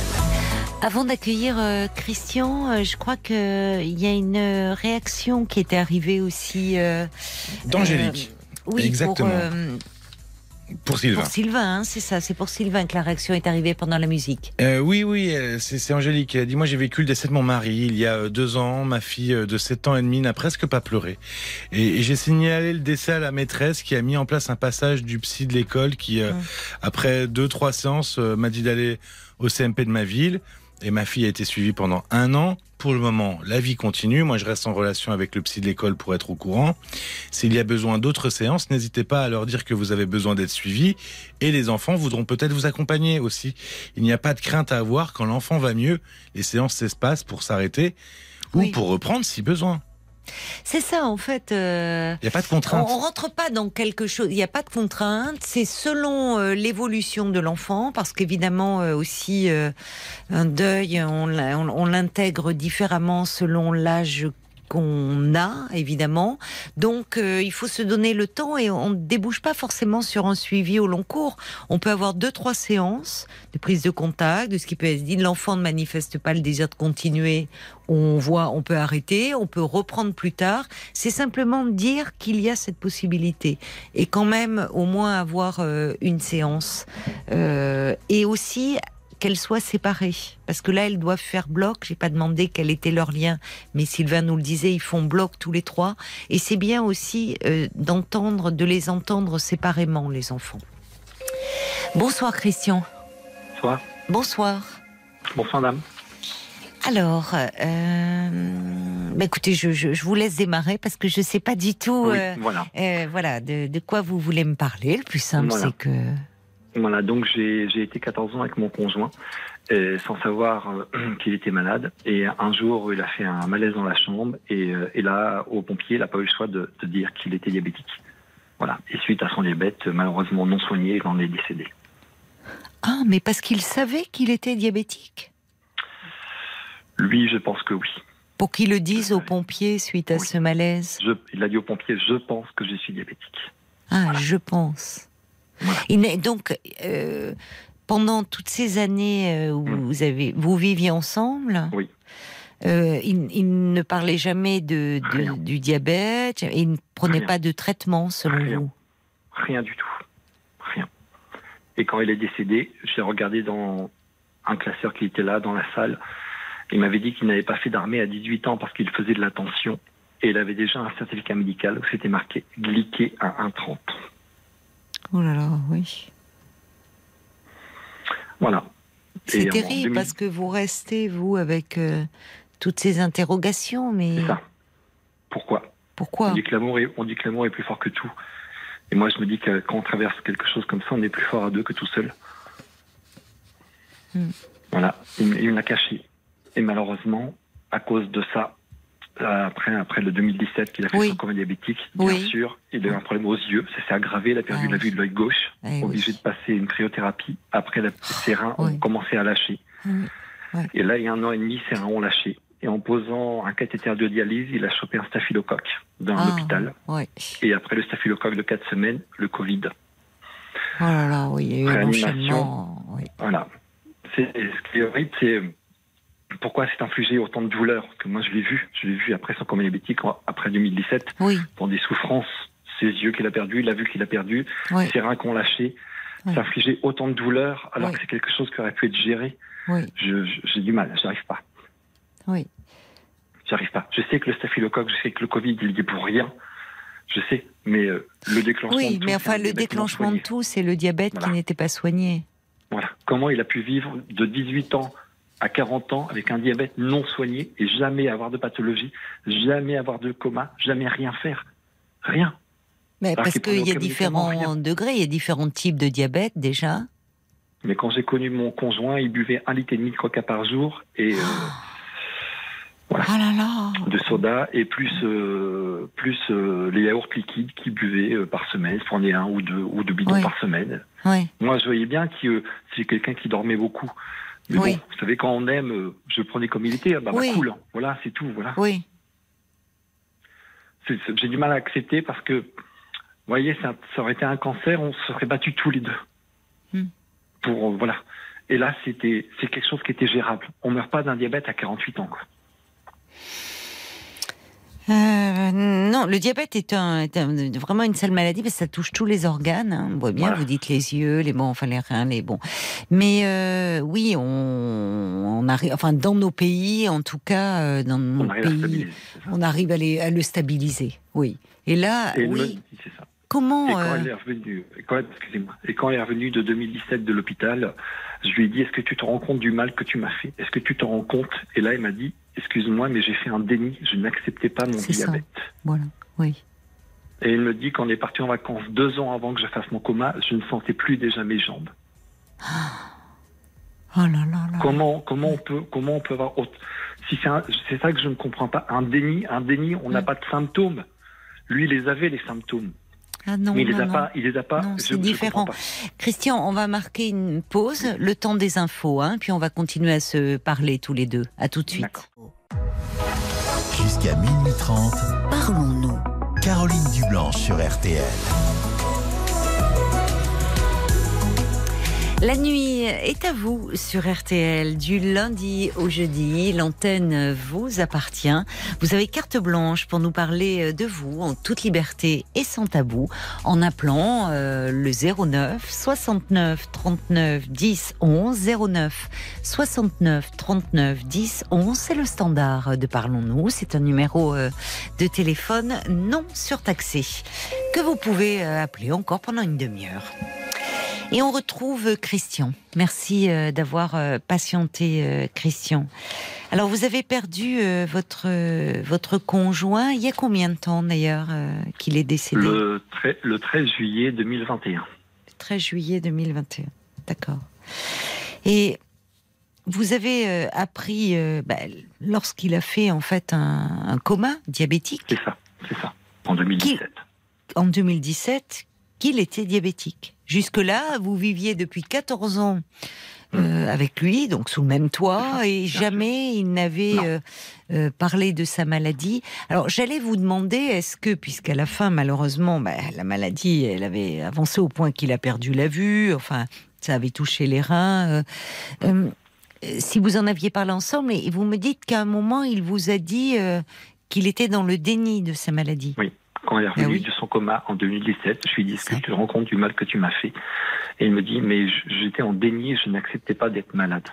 Avant d'accueillir euh, Christian, euh, je crois qu'il y a une réaction qui était arrivée aussi. Euh, D'Angélique. oui, exactement. Pour, Sylvain. Pour Sylvain, hein, c'est ça. C'est pour Sylvain que la réaction est arrivée pendant la musique. oui, oui, c'est Angélique. Elle dit Moi, j'ai vécu le décès de mon mari il y a deux ans. Ma fille de 7 ans et demi n'a presque pas pleuré. Et, j'ai signalé le décès à la maîtresse qui a mis en place un passage du psy de l'école qui, hum. après deux, trois séances, m'a dit d'aller au CMP de ma ville et ma fille a été suivie pendant un an. Pour le moment, la vie continue. Moi, je reste en relation avec le psy de l'école pour être au courant. S'il y a besoin d'autres séances, n'hésitez pas à leur dire que vous avez besoin d'être suivi. Et les enfants voudront peut-être vous accompagner aussi. Il n'y a pas de crainte à avoir. Quand l'enfant va mieux, les séances s'espacent pour s'arrêter ou pour reprendre si besoin. C'est ça, en fait. Il euh, n'y a pas de contrainte. On, rentre pas dans quelque chose. Il n'y a pas de contrainte. C'est selon euh, l'évolution de l'enfant, parce qu'évidemment euh, aussi un deuil, on, on l'intègre différemment selon l'âge qu'on a, évidemment. Donc, euh, il faut se donner le temps et on ne débouche pas forcément sur un suivi au long cours. On peut avoir deux, trois séances de prise de contact, de ce qui peut être dit. L'enfant ne manifeste pas le désir de continuer. On voit, on peut arrêter, on peut reprendre plus tard. C'est simplement dire qu'il y a cette possibilité. Et quand même, au moins avoir euh, une séance. Euh, et aussi qu'elles soient séparées. Parce que là, elles doivent faire bloc. J'ai pas demandé quel était leur lien, mais Sylvain nous le disait, ils font bloc tous les trois. Et c'est bien aussi euh, d'entendre, de les entendre séparément, les enfants. Bonsoir, Christian. Bonsoir. Bonsoir. Bonsoir, dame. Alors, euh, bah, écoutez, je, vous laisse démarrer parce que je ne sais pas du tout euh, voilà. voilà, de, quoi vous voulez me parler. Le plus simple, c'est que voilà, donc j'ai été 14 ans avec mon conjoint euh, sans savoir euh, qu'il était malade. Et un jour, il a fait un malaise dans la chambre et, euh, là, au pompier, il n'a pas eu le choix de, dire qu'il était diabétique. Voilà. Et suite à son diabète, malheureusement non soigné, il en est décédé. Ah, mais parce qu'il savait qu'il était diabétique? Lui, je pense que oui. Pour qu'il le dise aux pompiers suite à ce malaise? Il a dit aux pompiers, je pense que je suis diabétique. Ah, je pense. Donc euh, pendant toutes ces années euh, où mm. vous avez vous viviez ensemble. Oui. Euh, il, ne parlait jamais de, du diabète et il ne prenait pas de traitement selon vous? Rien du tout. Rien. Et quand il est décédé, j'ai regardé dans un classeur qui était là dans la salle. Il m'avait dit qu'il n'avait pas fait d'armée à 18 ans parce qu'il faisait de la tension. Et il avait déjà un certificat médical où c'était marqué glyqué à 1,30. Oh là là, oui. Voilà. C'est terrible parce que vous restez, vous, avec euh, toutes ces interrogations, mais. ça. Pourquoi? Pourquoi? On dit que l'amour est, est, plus fort que tout. Et moi, je me dis que quand on traverse quelque chose comme ça, on est plus fort à deux que tout seul. Hmm. Voilà, il, me l'a caché. Et malheureusement, à cause de ça, après, après le 2017 qu'il a fait son coma diabétique, bien sûr, il a eu un problème aux yeux, ça s'est aggravé, il a perdu ah la vue de l'œil gauche, eh obligé de passer une cryothérapie. Après, ses reins ont commencé à lâcher. Et là, il y a un an et demi, ses reins ont lâché. Et en posant un cathéter de dialyse, il a chopé un staphylocoque dans ah, l'hôpital. Et après le staphylocoque de 4 semaines, le Covid. Oh là là, oui, il y a eu Réanimation. Voilà. ce qui est horrible, c'est pourquoi s'est infligé autant de douleur que moi je l'ai vu, je l'ai vu après son coma diabétique, après 2017, pour des souffrances, ses yeux qu'il a perdus, la vue qu'il a perdue, ses reins qu'on lâché, s'infliger autant de douleur alors que c'est quelque chose qui aurait pu être géré. J'ai du mal, j'arrive pas. Oui. J'arrive pas. Je sais que le staphylocoque, je sais que le Covid, il y est pour rien. Je sais, mais euh, le déclenchement. Oui, mais enfin, le déclenchement de tout, c'est le diabète qui n'était pas soigné. Voilà. Comment il a pu vivre de 18 ans à 40 ans avec un diabète non soigné et jamais avoir de pathologie, jamais avoir de coma, jamais rien faire. Rien. Mais parce qu'il y a différents degrés, il y a différents types de diabète déjà. Mais quand j'ai connu mon conjoint, il buvait un litre et demi de coca par jour et euh, voilà, ah là là. de soda et plus euh, plus euh, les yaourts liquides qu'il buvait par semaine, il prenait un ou deux ou deux bidons par semaine. Moi, je voyais bien que c'est quelqu'un qui dormait beaucoup. Mais bon, vous savez, quand on aime, euh, je prenais comme il était, bah, bah cool. Voilà, c'est tout. Voilà. Oui. J'ai du mal à accepter parce que, vous voyez, ça, aurait été un cancer, on se serait battus tous les deux. Hmm. Pour, euh, voilà. Et là, c'était, c'est quelque chose qui était gérable. On meurt pas d'un diabète à 48 ans, quoi. Euh, non, le diabète est, un, vraiment une seule maladie parce que ça touche tous les organes. Hein. On voit bien, vous dites les yeux, les bons, enfin les reins, les bons. Mais euh, oui, on, on, arrive, enfin dans nos pays, en tout cas, euh, dans nos pays, on arrive à, les, à, le stabiliser. Oui. Et là, oui. ça. Comment et quand, elle est revenue, quand, et quand elle est revenue de 2017 de l'hôpital, je lui ai dit Est-ce que tu te rends compte du mal que tu m'as fait? Est-ce que tu te rends compte? Et là, elle m'a dit excuse-moi, mais j'ai fait un déni, je n'acceptais pas mon diabète. Voilà, oui. Et il me dit qu'on est parti en vacances deux ans avant que je fasse mon coma, je ne sentais plus déjà mes jambes. Oh là là là. Comment, comment, on peut, comment on peut avoir. Si c'est ça que je ne comprends pas. Un déni, un déni, on n'a pas de symptômes. Lui, il les avait, les symptômes. Ah non, mais il les a pas, il les a pas. C'est différent. Christian, on va marquer une pause, le temps des infos, hein, puis on va continuer à se parler tous les deux. À tout de suite. Jusqu'à minuit 30, parlons-nous. Caroline Dublanche sur RTL. La nuit est à vous sur RTL du lundi au jeudi. L'antenne vous appartient. Vous avez carte blanche pour nous parler de vous en toute liberté et sans tabou en appelant euh, le 09 69 39 10 11 09 69 39 10 11. C'est le standard de Parlons-nous. C'est un numéro euh, de téléphone non surtaxé que vous pouvez euh, appeler encore pendant une demi-heure. Et on retrouve Christian. Merci euh, d'avoir euh, patienté, euh, Christian. Alors, vous avez perdu votre, votre conjoint il y a combien de temps d'ailleurs qu'il est décédé le, le 13 juillet 2021. Le 13 juillet 2021, d'accord. Et vous avez appris bah, lorsqu'il a fait en fait un, un coma diabétique. C'est ça, c'est ça, en 2017. en 2017, qu'il était diabétique. Jusque-là, vous viviez depuis 14 ans euh, avec lui, donc sous le même toit, et jamais il n'avait euh, euh, parlé de sa maladie. Alors j'allais vous demander, est-ce que, puisqu'à la fin, malheureusement, bah, la maladie, elle avait avancé au point qu'il a perdu la vue, enfin, ça avait touché les reins, si vous en aviez parlé ensemble, et vous me dites qu'à un moment, il vous a dit qu'il était dans le déni de sa maladie. Oui quand elle est revenue ah de son coma en 2017, je lui dit, est-ce que tu te rends compte du mal que tu m'as fait? Et il me dit, mais j'étais en déni, je n'acceptais pas d'être malade.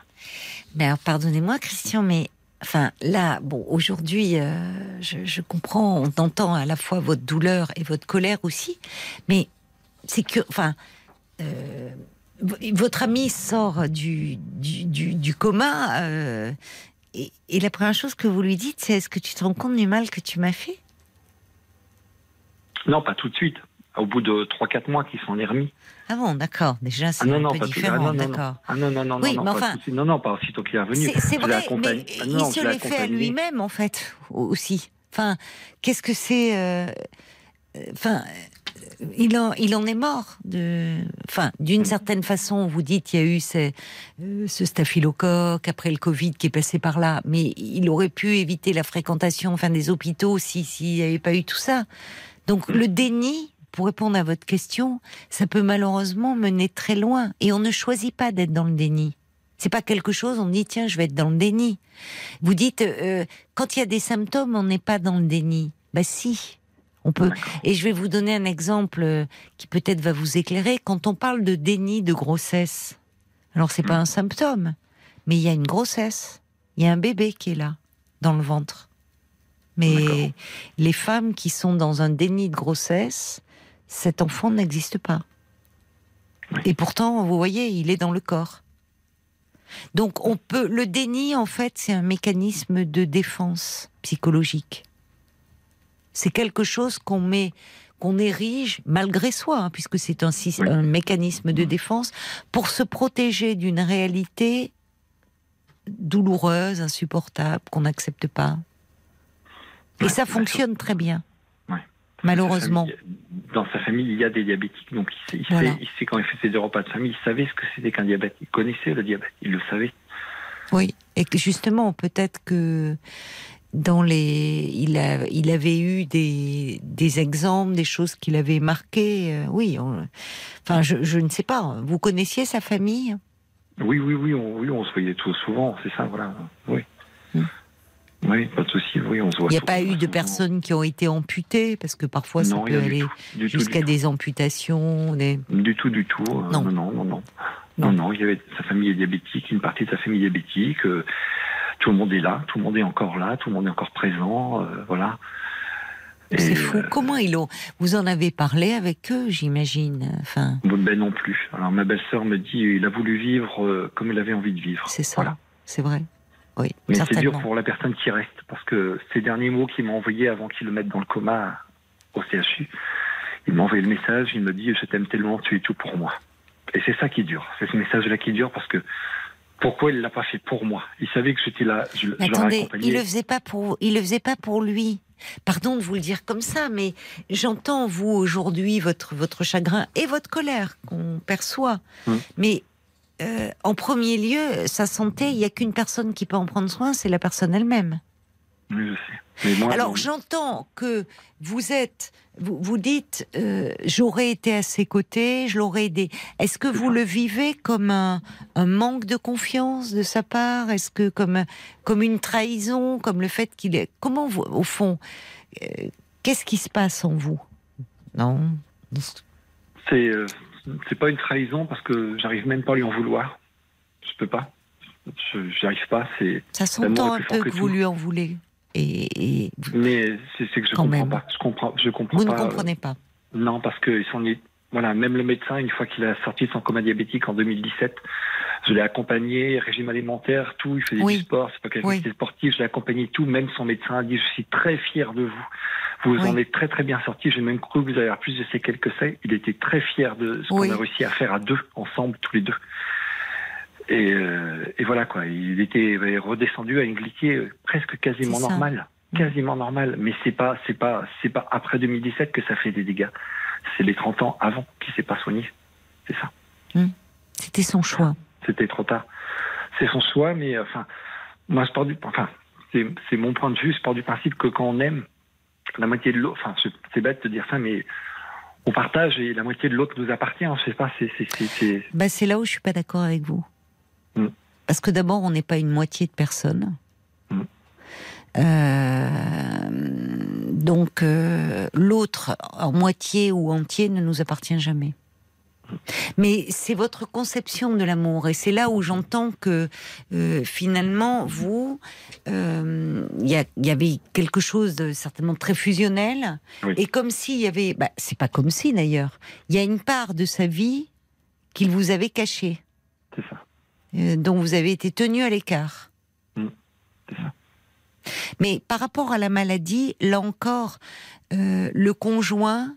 Mais alors, pardonnez-moi, Christian, mais enfin, là, bon, aujourd'hui, euh, je, comprends, on entend à la fois votre douleur et votre colère aussi, mais c'est que, enfin, euh, votre ami sort du, du, coma, euh, et, et la première chose que vous lui dites, c'est est-ce que tu te rends compte du mal que tu m'as fait? Non, pas tout de suite. au bout de 3-4 mois qu'il s'en est remis. Ah bon, d'accord. Déjà, c'est ah un peu différent, ah d'accord. Ah non, non, non, oui, non, mais enfin, pas non, non, pas aussitôt qu'il est revenu. C'est vrai, mais ah il se l'est fait à lui-même, en fait, aussi. Enfin, qu'est-ce que c'est euh, Enfin, il en, il en est mort. De, enfin, d'une certaine façon, vous dites, il y a eu ces, euh, ce staphylocoque après le Covid qui est passé par là, mais il aurait pu éviter la fréquentation, enfin, des hôpitaux si s'il n'y avait pas eu tout ça. Donc, le déni, pour répondre à votre question, ça peut malheureusement mener très loin, et on ne choisit pas d'être dans le déni. C'est pas quelque chose, on dit tiens, je vais être dans le déni. Vous dites euh, quand il y a des symptômes, on n'est pas dans le déni. Bah si, on peut. Et je vais vous donner un exemple euh, qui peut-être va vous éclairer. Quand on parle de déni de grossesse, alors c'est pas hmm. un symptôme, mais il y a une grossesse, il y a un bébé qui est là, dans le ventre. Mais les femmes qui sont dans un déni de grossesse, cet enfant n'existe pas. Et pourtant, vous voyez, il est dans le corps. Donc on peut le déni en fait, c'est un mécanisme de défense psychologique c'est quelque chose qu'on met qu'on érige malgré soi, hein, puisque c'est un, un, mécanisme de défense, pour se protéger d'une réalité douloureuse, insupportable, qu'on n'accepte pas. Et ça fonctionne très bien. Malheureusement. dans sa famille, il y a des diabétiques, donc il sait, il sait quand il fait ses repas de famille, il savait ce que c'était qu'un diabète. Il connaissait le diabète, il le savait. Oui, et justement, peut-être que dans les, il, a, il avait eu des, des exemples, des choses qu'il avait marquées. Euh, oui, enfin, je, je, ne sais pas. Vous connaissiez sa famille? Oui, oui, oui, on, oui, on se voyait tout souvent. C'est ça, voilà. Oui. Hmm. Oui, pas de souci. Oui, on se voit. Il n'y a pas eu de personnes qui ont été amputées parce que parfois ça peut aller jusqu'à des amputations. Des... Du tout, du tout. Euh, non. non, non, non, non. Non, non, il y avait sa famille est diabétique, une partie de sa famille diabétique. Euh, tout le monde est là, tout le monde est encore là, tout le monde est encore présent, euh, voilà. C'est fou. Euh, Comment ils ont Vous en avez parlé avec eux, j'imagine. Enfin. Ben non plus. Alors ma belle-sœur me dit, il a voulu vivre comme il avait envie de vivre. C'est ça. Voilà. C'est vrai. Oui. Mais c'est dur pour la personne qui reste parce que ces derniers mots qu'il m'a envoyés avant qu'il le mette dans le coma au CHU, il m'a envoyé le message. Il me dit, je t'aime tellement, tu es tout pour moi. Et c'est ça qui dure. C'est ce message-là qui dure parce que pourquoi il l'a pas fait pour moi? Il savait que j'étais là. Je, attendez, il le faisait pas pour, il le faisait pas pour lui. Pardon de vous le dire comme ça, mais j'entends vous aujourd'hui votre votre chagrin et votre colère qu'on perçoit. Hum. Mais euh, en premier lieu, sa santé, il n'y a qu'une personne qui peut en prendre soin, c'est la personne elle-même. Oui, je sais. Alors j'entends que vous êtes, vous, vous dites, euh, j'aurais été à ses côtés, je l'aurais aidé. Est-ce que vous le vivez comme un, manque de confiance de sa part? Est-ce que comme comme une trahison, comme le fait qu'il est Comment vous, au fond, euh, qu'est-ce qui se passe en vous? Non? C'est c'est pas une trahison parce que j'arrive même pas à lui en vouloir. Je peux pas. Je arrive pas. C'est ça s'entend un peu que vous lui en voulez. Et, mais c'est que je comprends pas. Je comprends, je comprends Vous ne comprenez pas. Non, parce que sont voilà, même le médecin, une fois qu'il a sorti de son coma diabétique en 2017, je l'ai accompagné, régime alimentaire, tout, il faisait du sport, c'est pas quelqu'un oui. sportif, je l'ai accompagné tout, même son médecin a dit, je suis très fier de vous. Vous en êtes très très bien sorti, j'ai même cru que vous avez plus de séquelles que ça. Il était très fier de ce qu'on a réussi à faire à deux, ensemble, tous les deux. Euh, et, voilà quoi, il était redescendu à une glycée presque quasiment normale, quasiment normale. Mais c'est pas, c'est pas, c'est pas après 2017 que ça fait des dégâts. C'est les 30 ans avant qui s'est pas soigné. C'est ça. Hmm. C'était son choix. C'était trop tard. C'est son choix, mais enfin, moi je pars du, enfin, c'est mon point de vue. Je pars du principe que quand on aime, la moitié de l'autre, enfin, c'est bête de dire ça, mais on partage et la moitié de l'autre nous appartient. Je sais pas, c'est. Bah, c'est là où je suis pas d'accord avec vous. Mm. Parce que d'abord, on n'est pas une moitié de personnes. Euh, donc, euh, l'autre, en moitié ou entier, ne nous appartient jamais. Mais c'est votre conception de l'amour, et c'est là où j'entends que euh, finalement, vous, il y, avait quelque chose de certainement très fusionnel, et comme s'il y avait, bah, c'est pas comme si d'ailleurs, il y a une part de sa vie qu'il vous avait cachée. C'est ça. Euh, dont vous avez été tenu à l'écart. Mm. Mais par rapport à la maladie, là encore, euh, le conjoint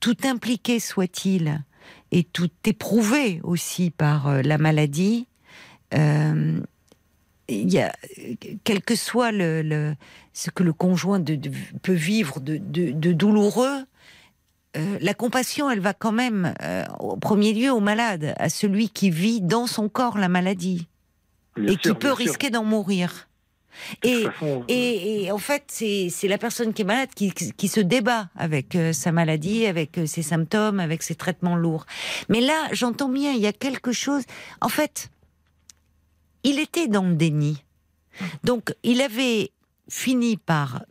tout impliqué soit-il, et tout éprouvé aussi par euh, la maladie, euh, y a, quel que soit le, ce que le conjoint peut vivre de, douloureux, euh, la compassion, elle va quand même, au premier lieu, au malade, à celui qui vit dans son corps la maladie et qui peut risquer d'en mourir. Et, et, en fait, c'est la personne qui est malade qui, qui se débat avec euh, sa maladie, avec euh, ses symptômes, avec ses traitements lourds. Mais là, j'entends bien, il y a quelque chose. En fait, il était dans le déni. Donc, il avait fini par.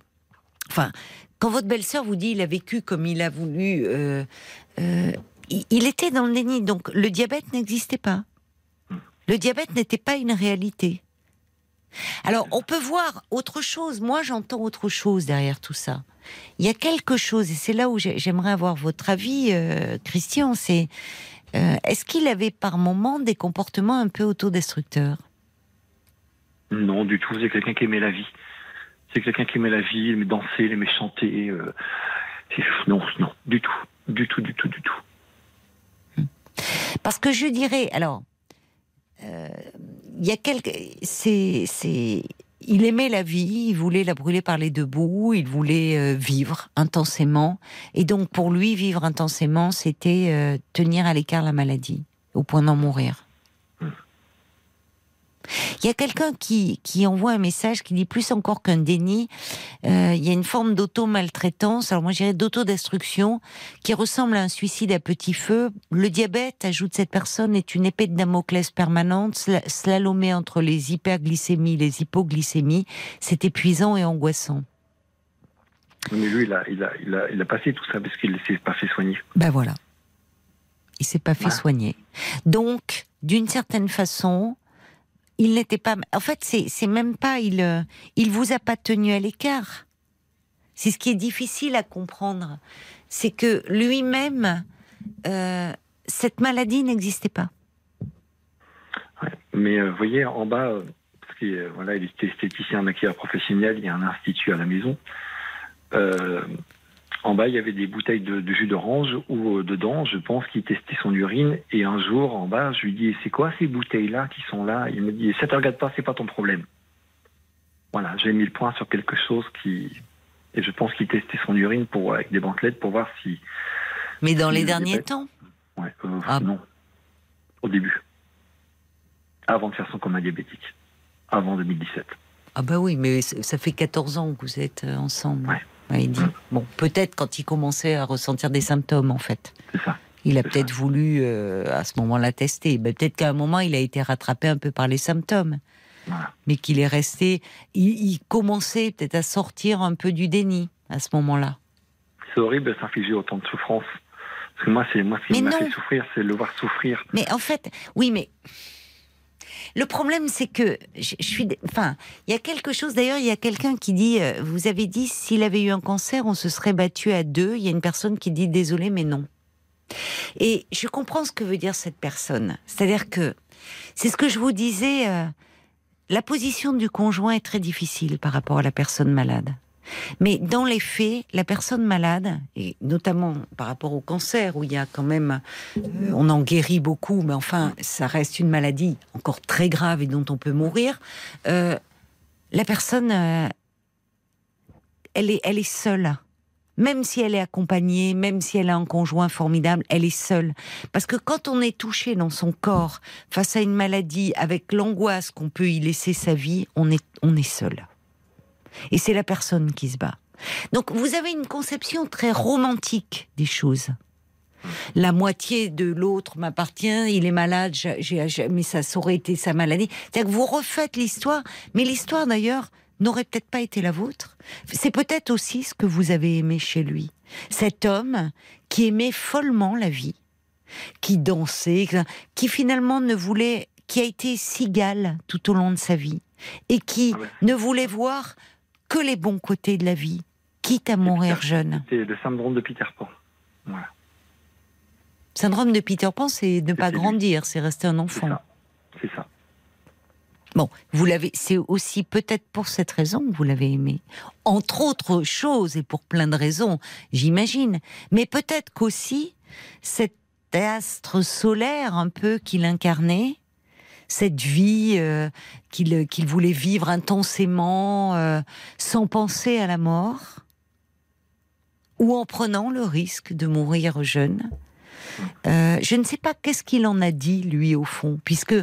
Enfin, quand votre belle-sœur vous dit il a vécu comme il a voulu, euh, il était dans le déni. Donc, le diabète n'existait pas. Le diabète n'était pas une réalité. Alors, on peut voir autre chose. Moi, j'entends autre chose derrière tout ça. Il y a quelque chose, et c'est là où j'aimerais avoir votre avis, euh, Christian, c'est euh, est-ce qu'il avait par moments des comportements un peu autodestructeurs? Non, du tout. C'est quelqu'un qui aimait la vie. C'est quelqu'un qui aimait la vie, il aimait danser, il aimait chanter. Euh, non, non, du tout. Du tout, du tout, du tout. Parce que je dirais, alors, il y a quelques, c'est, c'est, il aimait la vie, il voulait la brûler par les deux bouts, il voulait euh, vivre intensément, et donc pour lui vivre intensément, c'était euh, tenir à l'écart la maladie, au point d'en mourir. Il y a quelqu'un qui, qui envoie un message qui dit plus encore qu'un déni, euh, il y a une forme d'auto-maltraitance, alors moi je dirais d'autodestruction, qui ressemble à un suicide à petit feu. Le diabète, ajoute cette personne, est une épée de Damoclès permanente, slalomée entre les hyperglycémies et les hypoglycémies. C'est épuisant et angoissant. Mais lui, il a, il a, il a, il a passé tout ça parce qu'il ne s'est pas fait soigner. Ben voilà. Il s'est pas fait soigner. Donc, d'une certaine façon, il n'était pas. En fait, c'est même pas. Il, euh, il vous a pas tenu à l'écart. C'est ce qui est difficile à comprendre. C'est que lui-même, euh, cette maladie n'existait pas. mais vous voyez, en bas, parce voilà, il était esthéticien maquilleur professionnel, il y a un institut à la maison. En bas, il y avait des bouteilles de, jus d'orange où euh, dedans, je pense qu'il testait son urine. Et un jour, en bas, je lui dis C'est quoi ces bouteilles-là qui sont là? Il me dit Ça te regarde pas, c'est pas ton problème. Voilà, j'ai mis le point sur quelque chose qui. Et je pense qu'il testait son urine pour, avec des bandelettes pour voir si. Mais dans les derniers temps? Ouais, euh, ah. non. Au début. Avant de faire son coma diabétique. Avant 2017. Ah, bah oui, mais ça fait 14 ans que vous êtes euh, ensemble. Ouais il dit. Bon, peut-être quand il commençait à ressentir des symptômes, en fait. C'est ça. Il a peut-être voulu euh, à ce moment-là tester. Ben, peut-être qu'à un moment, il a été rattrapé un peu par les symptômes. Mais qu'il est resté. Il, commençait peut-être à sortir un peu du déni à ce moment-là. C'est horrible de s'infliger autant de souffrance. Parce que moi, c'est moi ce qui m'a fait souffrir, c'est le voir souffrir. Mais en fait, oui, mais le problème, c'est que je, suis. Enfin, il y a quelque chose. D'ailleurs, il y a quelqu'un qui dit. Euh, vous avez dit s'il avait eu un cancer, on se serait battu à deux. Il y a une personne qui dit désolé, mais non. Et je comprends ce que veut dire cette personne. C'est-à-dire que c'est ce que je vous disais. Euh, la position du conjoint est très difficile par rapport à la personne malade. Mais dans les faits, la personne malade, et notamment par rapport au cancer, où il y a quand même, euh, on en guérit beaucoup, mais enfin, ça reste une maladie encore très grave et dont on peut mourir. Euh, la personne, euh, elle est, elle est seule. Même si elle est accompagnée, même si elle a un conjoint formidable, elle est seule. Parce que quand on est touché dans son corps face à une maladie, avec l'angoisse qu'on peut y laisser sa vie, on est, on est seul. Et c'est la personne qui se bat. Donc vous avez une conception très romantique des choses. La moitié de l'autre m'appartient, il est malade, mais ça aurait été sa maladie. C'est-à-dire que vous refaites l'histoire, mais l'histoire d'ailleurs n'aurait peut-être pas été la vôtre. C'est peut-être aussi ce que vous avez aimé chez lui. Cet homme qui aimait follement la vie, qui dansait, qui finalement ne voulait, qui a été cigale tout au long de sa vie, et qui ah ne voulait voir que les bons côtés de la vie, quitte à mourir jeune. C'est le syndrome de Peter Pan. Voilà. Syndrome de Peter Pan, c'est ne pas grandir, c'est rester un enfant. C'est ça. Bon, vous l'avez, c'est aussi peut-être pour cette raison que vous l'avez aimé. Entre autres choses, et pour plein de raisons, j'imagine. Mais peut-être qu'aussi, cet astre solaire un peu qu'il incarnait, cette vie euh, qu'il voulait vivre intensément, euh, sans penser à la mort, ou en prenant le risque de mourir jeune, euh, je ne sais pas qu'est-ce qu'il en a dit, lui, au fond, puisque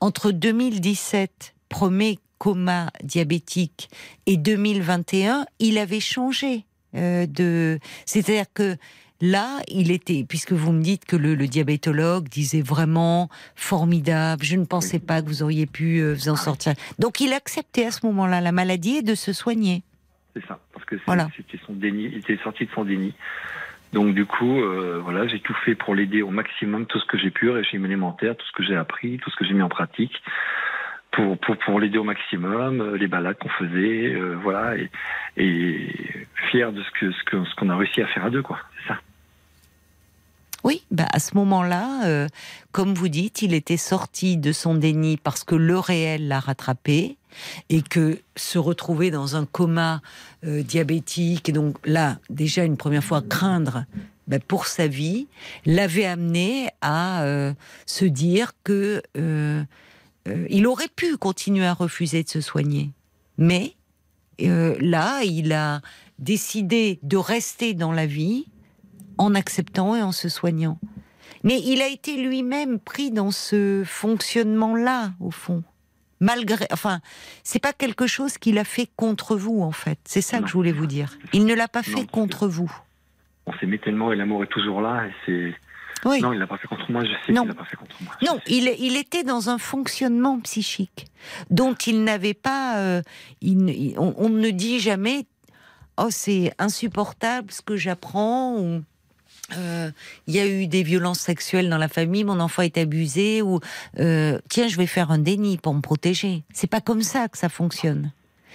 entre 2017, premier coma diabétique, et 2021, il avait changé de. C'est-à-dire que là, il était, puisque vous me dites que le, diabétologue disait vraiment formidable, je ne pensais pas que vous auriez pu euh, vous en sortir. Donc il acceptait à ce moment-là la maladie et de se soigner. C'est ça, parce que c'était son déni, il était sorti de son déni. Donc du coup, euh, voilà, j'ai tout fait pour l'aider au maximum, tout ce que j'ai pu, régime alimentaire, tout ce que j'ai appris, tout ce que j'ai mis en pratique, pour pour, l'aider au maximum, euh, les balades qu'on faisait, euh, voilà, et, fier de ce que ce qu'on a réussi à faire à deux, quoi. C'est ça. Oui, bah à ce moment-là, comme vous dites, il était sorti de son déni parce que le réel l'a rattrapé et que se retrouver dans un coma euh, diabétique, et donc là, déjà une première fois, craindre ben, pour sa vie, l'avait amené à euh, se dire que euh, il aurait pu continuer à refuser de se soigner. Mais là, il a décidé de rester dans la vie en acceptant et en se soignant. Mais il a été lui-même pris dans ce fonctionnement-là, au fond malgré, enfin, c'est pas quelque chose qu'il a fait contre vous en fait. C'est ça que je voulais vous dire. Il ne l'a pas fait contre vous. On s'aimait tellement et l'amour est toujours là et c'est. Oui. Non, il l'a pas fait contre moi. Je sais qu'il l'a pas fait contre moi. Non, il, il, était dans un fonctionnement psychique dont il n'avait pas. Euh, on, ne dit jamais. Oh, c'est insupportable ce que j'apprends. Ou euh, il y a eu des violences sexuelles dans la famille, mon enfant est abusé, ou euh, tiens, je vais faire un déni pour me protéger. C'est pas comme ça que ça fonctionne.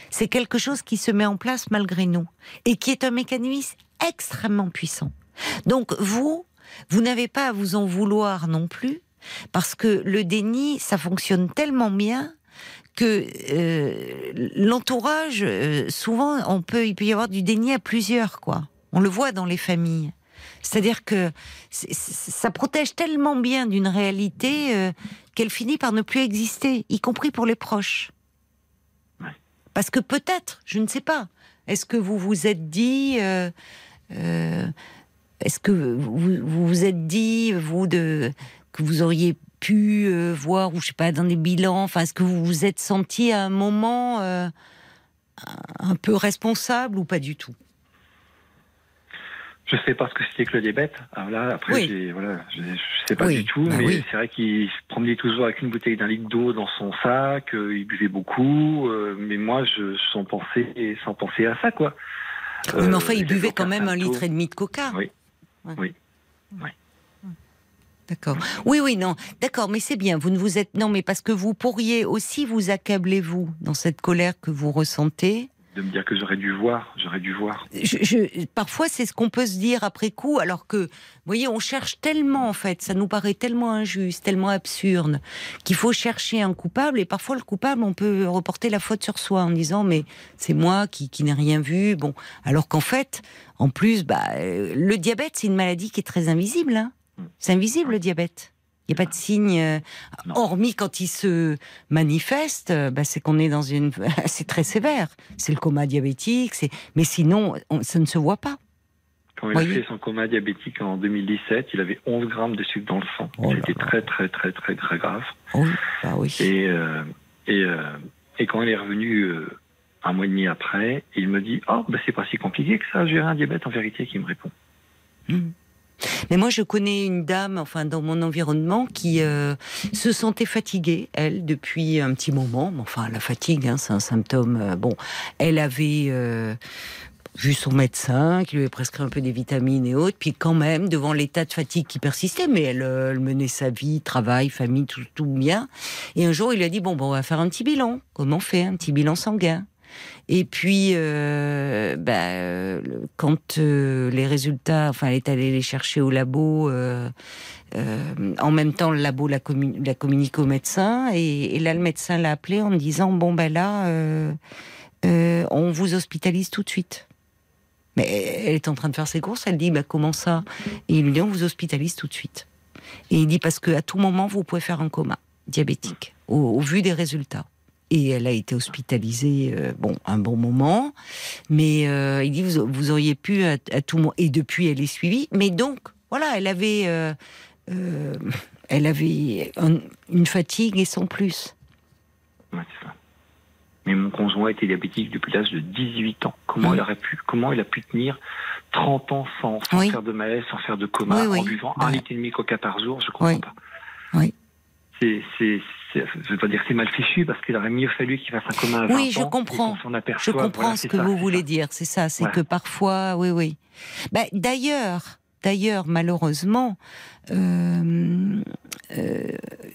C'est quelque chose qui se met en place malgré nous et qui est un mécanisme extrêmement puissant. Donc vous, vous n'avez pas à vous en vouloir non plus, parce que le déni, ça fonctionne tellement bien que euh, l'entourage, souvent, on peut, il peut y avoir du déni à plusieurs, quoi. On le voit dans les familles. C'est-à-dire que ça protège tellement bien d'une réalité euh, qu'elle finit par ne plus exister, y compris pour les proches. Parce que peut-être, je ne sais pas, est-ce que vous vous êtes dit, euh, euh, est-ce que vous, vous êtes dit, vous, de, que vous auriez pu voir, ou je sais pas, dans des bilans, enfin, est-ce que vous vous êtes senti à un moment un peu responsable ou pas du tout? Je sais pas ce que c'était que le. Alors là, après, voilà, je, ne sais pas du tout, bah mais c'est vrai qu'il se promenait toujours avec une bouteille d'un litre d'eau dans son sac, euh, il buvait beaucoup, euh, mais moi, je, sans penser, sans penser à ça, quoi. Oui, mais enfin, il euh, buvait quand même un litre et demi de coca. Oui. Oui. oui. D'accord. Oui, oui, non. D'accord, mais c'est bien. Vous ne vous êtes non, mais parce que vous pourriez aussi vous accabler vous dans cette colère que vous ressentez de me dire que j'aurais dû voir, j'aurais dû voir. Je, parfois, c'est ce qu'on peut se dire après coup, alors que, vous voyez, on cherche tellement, en fait, ça nous paraît tellement injuste, tellement absurde, qu'il faut chercher un coupable, et parfois, le coupable, on peut reporter la faute sur soi en disant, mais c'est moi qui, qui n'ai rien vu, bon. Alors qu'en fait, en plus, bah, euh, le diabète, c'est une maladie qui est très invisible, hein. C'est invisible, le diabète. Il n'y a pas de signe, euh, hormis quand il se manifeste, euh, bah, c'est qu'on est dans une. c'est très sévère. C'est le coma diabétique, mais sinon, ça ne se voit pas. Quand il a fait son coma diabétique en 2017, il avait 11 grammes de sucre dans le sang. Oh C'était très, très, très, très, très grave. Bah oui. Et, euh, et, et, quand il est revenu un mois et demi après, il me dit Oh, bah, c'est pas si compliqué que ça, j'ai un diabète en vérité, qui me répond. Mmh. Mais moi, je connais une dame, enfin, dans mon environnement, qui euh, se sentait fatiguée, elle, depuis un petit moment. Enfin, la fatigue, hein, c'est un symptôme. Euh, bon, elle avait euh, vu son médecin, qui lui avait prescrit un peu des vitamines et autres, puis quand même, devant l'état de fatigue qui persistait, mais elle, elle menait sa vie, travail, famille, tout, tout bien. Et un jour, il a dit bon, bon, on va faire un petit bilan. Comment on fait un petit bilan sanguin? Et puis, euh, bah, quand les résultats, enfin, elle est allée les chercher au labo. en même temps, le labo l'a, communiqué au médecin et, là, le médecin l'a appelé en disant bon ben là, on vous hospitalise tout de suite. Mais elle est en train de faire ses courses, elle dit bah, comment ça? Et il lui dit on vous hospitalise tout de suite. Et il dit parce qu'à tout moment vous pouvez faire un coma diabétique au, vu des résultats. Et elle a été hospitalisée, euh, bon, un bon moment, mais euh, il dit vous, auriez pu à, tout moment. Et depuis, elle est suivie. Mais donc, voilà, elle avait, euh, elle avait une fatigue et sans plus. Ouais, c'est ça. Mais mon conjoint était diabétique depuis l'âge de 18 ans. Comment il aurait pu, comment il a pu tenir 30 ans sans, faire de malaise, sans faire de coma, en buvant un litre et demi coca par jour? Je comprends pas. Oui. C'est, je veux pas dire c'est mal fichu parce qu'il aurait mieux fallu qu'il fasse un à 20 Oui, je comprends. je comprends ce que vous voulez dire. C'est ça. C'est que parfois, oui, oui. Ben, d'ailleurs, D'ailleurs, malheureusement, euh, euh,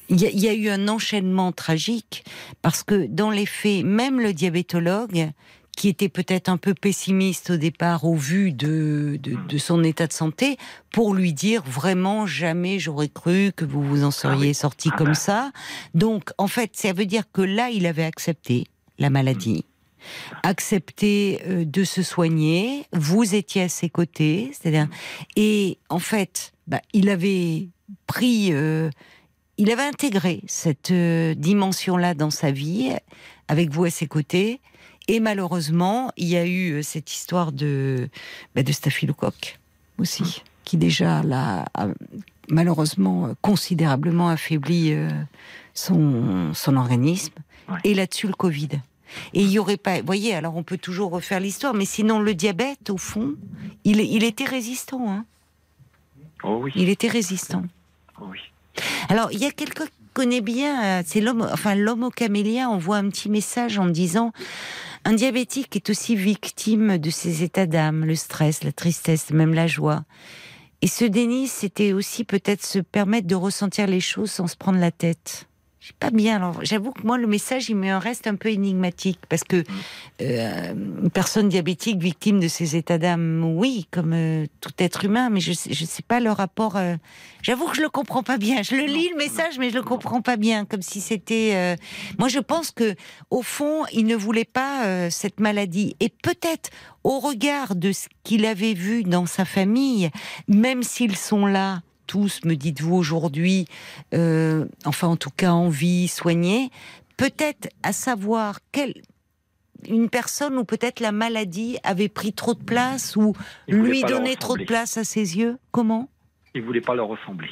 il y, a eu un enchaînement tragique parce que dans les faits, même le diabétologue, qui était peut-être un peu pessimiste au départ au vu de, de, son état de santé, pour lui dire vraiment jamais j'aurais cru que vous vous en seriez ah sorti ah comme bah. ça. Donc, en fait, ça veut dire que là, il avait accepté la maladie accepter euh, de se soigner. Vous étiez à ses côtés, c'est-à-dire et en fait, bah, il avait pris, euh, il avait intégré cette euh, dimension-là dans sa vie avec vous à ses côtés. Et malheureusement, il y a eu cette histoire de bah, de staphylocoque aussi, qui déjà l'a malheureusement considérablement affaibli son, son organisme. Et là-dessus, le Covid. Et il y aurait pas. Vous voyez, alors on peut toujours refaire l'histoire, mais sinon le diabète, au fond, il, il était résistant. Hein oh oui. Il était résistant. Oh oui. Alors il y a quelqu'un qui connaît bien, euh, c'est l'homme, enfin l'homme au camélia envoie un petit message en disant un diabétique est aussi victime de ses états d'âme, le stress, la tristesse, même la joie. Et ce déni, c'était aussi peut-être se permettre de ressentir les choses sans se prendre la tête pas bien. Alors, j'avoue que moi, le message, il me reste un peu énigmatique parce que euh, une personne diabétique victime de ces états d'âme, oui, comme euh, tout être humain, mais je ne sais pas le rapport. Euh, j'avoue que je le comprends pas bien. Je le lis le message, mais je le comprends pas bien, comme si c'était. Moi, je pense que au fond, il ne voulait pas cette maladie, et peut-être au regard de ce qu'il avait vu dans sa famille, même s'ils sont là tous, me dites-vous aujourd'hui, euh, enfin en tout cas en vie, soignée, peut-être à savoir quelle une personne où peut-être la maladie avait pris trop de place ou lui donnait trop de place à ses yeux. Comment? Il voulait pas leur ressembler.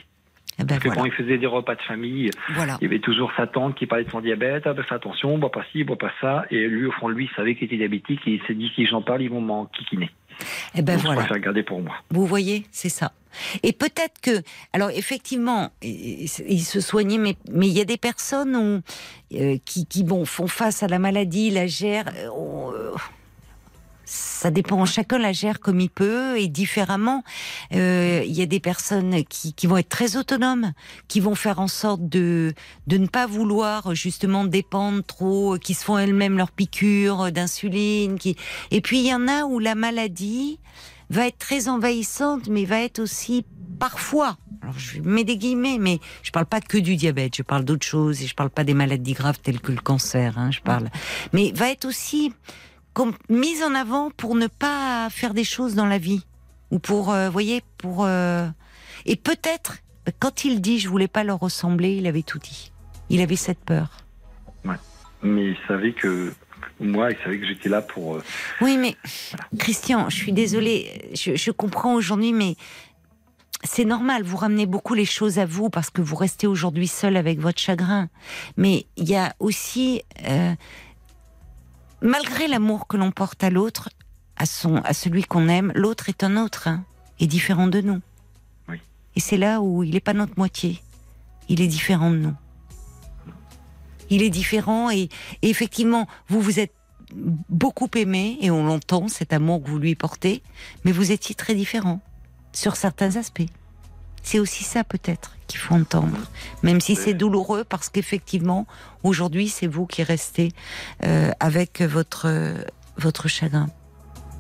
Eh ben Parce que quand il faisait des repas de famille, il y avait toujours sa tante qui parlait de son diabète, ah ben fais attention, bois pas ci, bois pas ça, et lui au fond de lui il savait qu'il était diabétique et il s'est dit si j'en parle ils vont m'en kikiner. Eh ben voilà. Je préfère garder pour moi. Vous voyez, c'est ça. Et peut-être que, alors effectivement, il se soignait, mais mais il y a des personnes euh, qui, qui bon font face à la maladie, la gèrent. Euh, ça dépend, chacun la gère comme il peut et différemment. Euh, il y a des personnes qui, qui, vont être très autonomes, qui vont faire en sorte de, de ne pas vouloir justement dépendre trop, qui se font elles-mêmes leurs piqûres d'insuline. Qui... Et puis il y en a où la maladie va être très envahissante, mais va être aussi parfois, alors je mets des guillemets, mais je parle pas que du diabète, je parle d'autres choses et je parle pas des maladies graves telles que le cancer, hein, je parle, mais va être aussi mise en avant pour ne pas faire des choses dans la vie ou pour, euh, voyez, pour euh, et peut-être quand il dit je voulais pas leur ressembler, il avait tout dit. Il avait cette peur. Ouais. Mais il savait que moi, il savait que j'étais là pour. Euh, oui, mais Christian, je suis désolée, je, je comprends aujourd'hui, mais c'est normal, vous ramenez beaucoup les choses à vous parce que vous restez aujourd'hui seul avec votre chagrin. Mais il y a aussi malgré l'amour que l'on porte à l'autre, à son, à celui qu'on aime, l'autre est un autre, hein, est différent de nous. Et c'est là où il n'est pas notre moitié. Il est différent de nous. Il est différent et, effectivement, vous vous êtes beaucoup aimé et on l'entend cet amour que vous lui portez, mais vous étiez très différent sur certains aspects. C'est aussi ça peut-être qu'il faut entendre, même si c'est douloureux parce qu'effectivement, aujourd'hui, c'est vous qui restez euh, avec votre votre chagrin.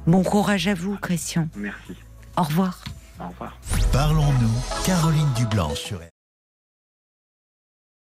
Bon courage à vous, Christian. Merci. Au revoir. Au revoir. Parlons-nous, Caroline Dublanche sur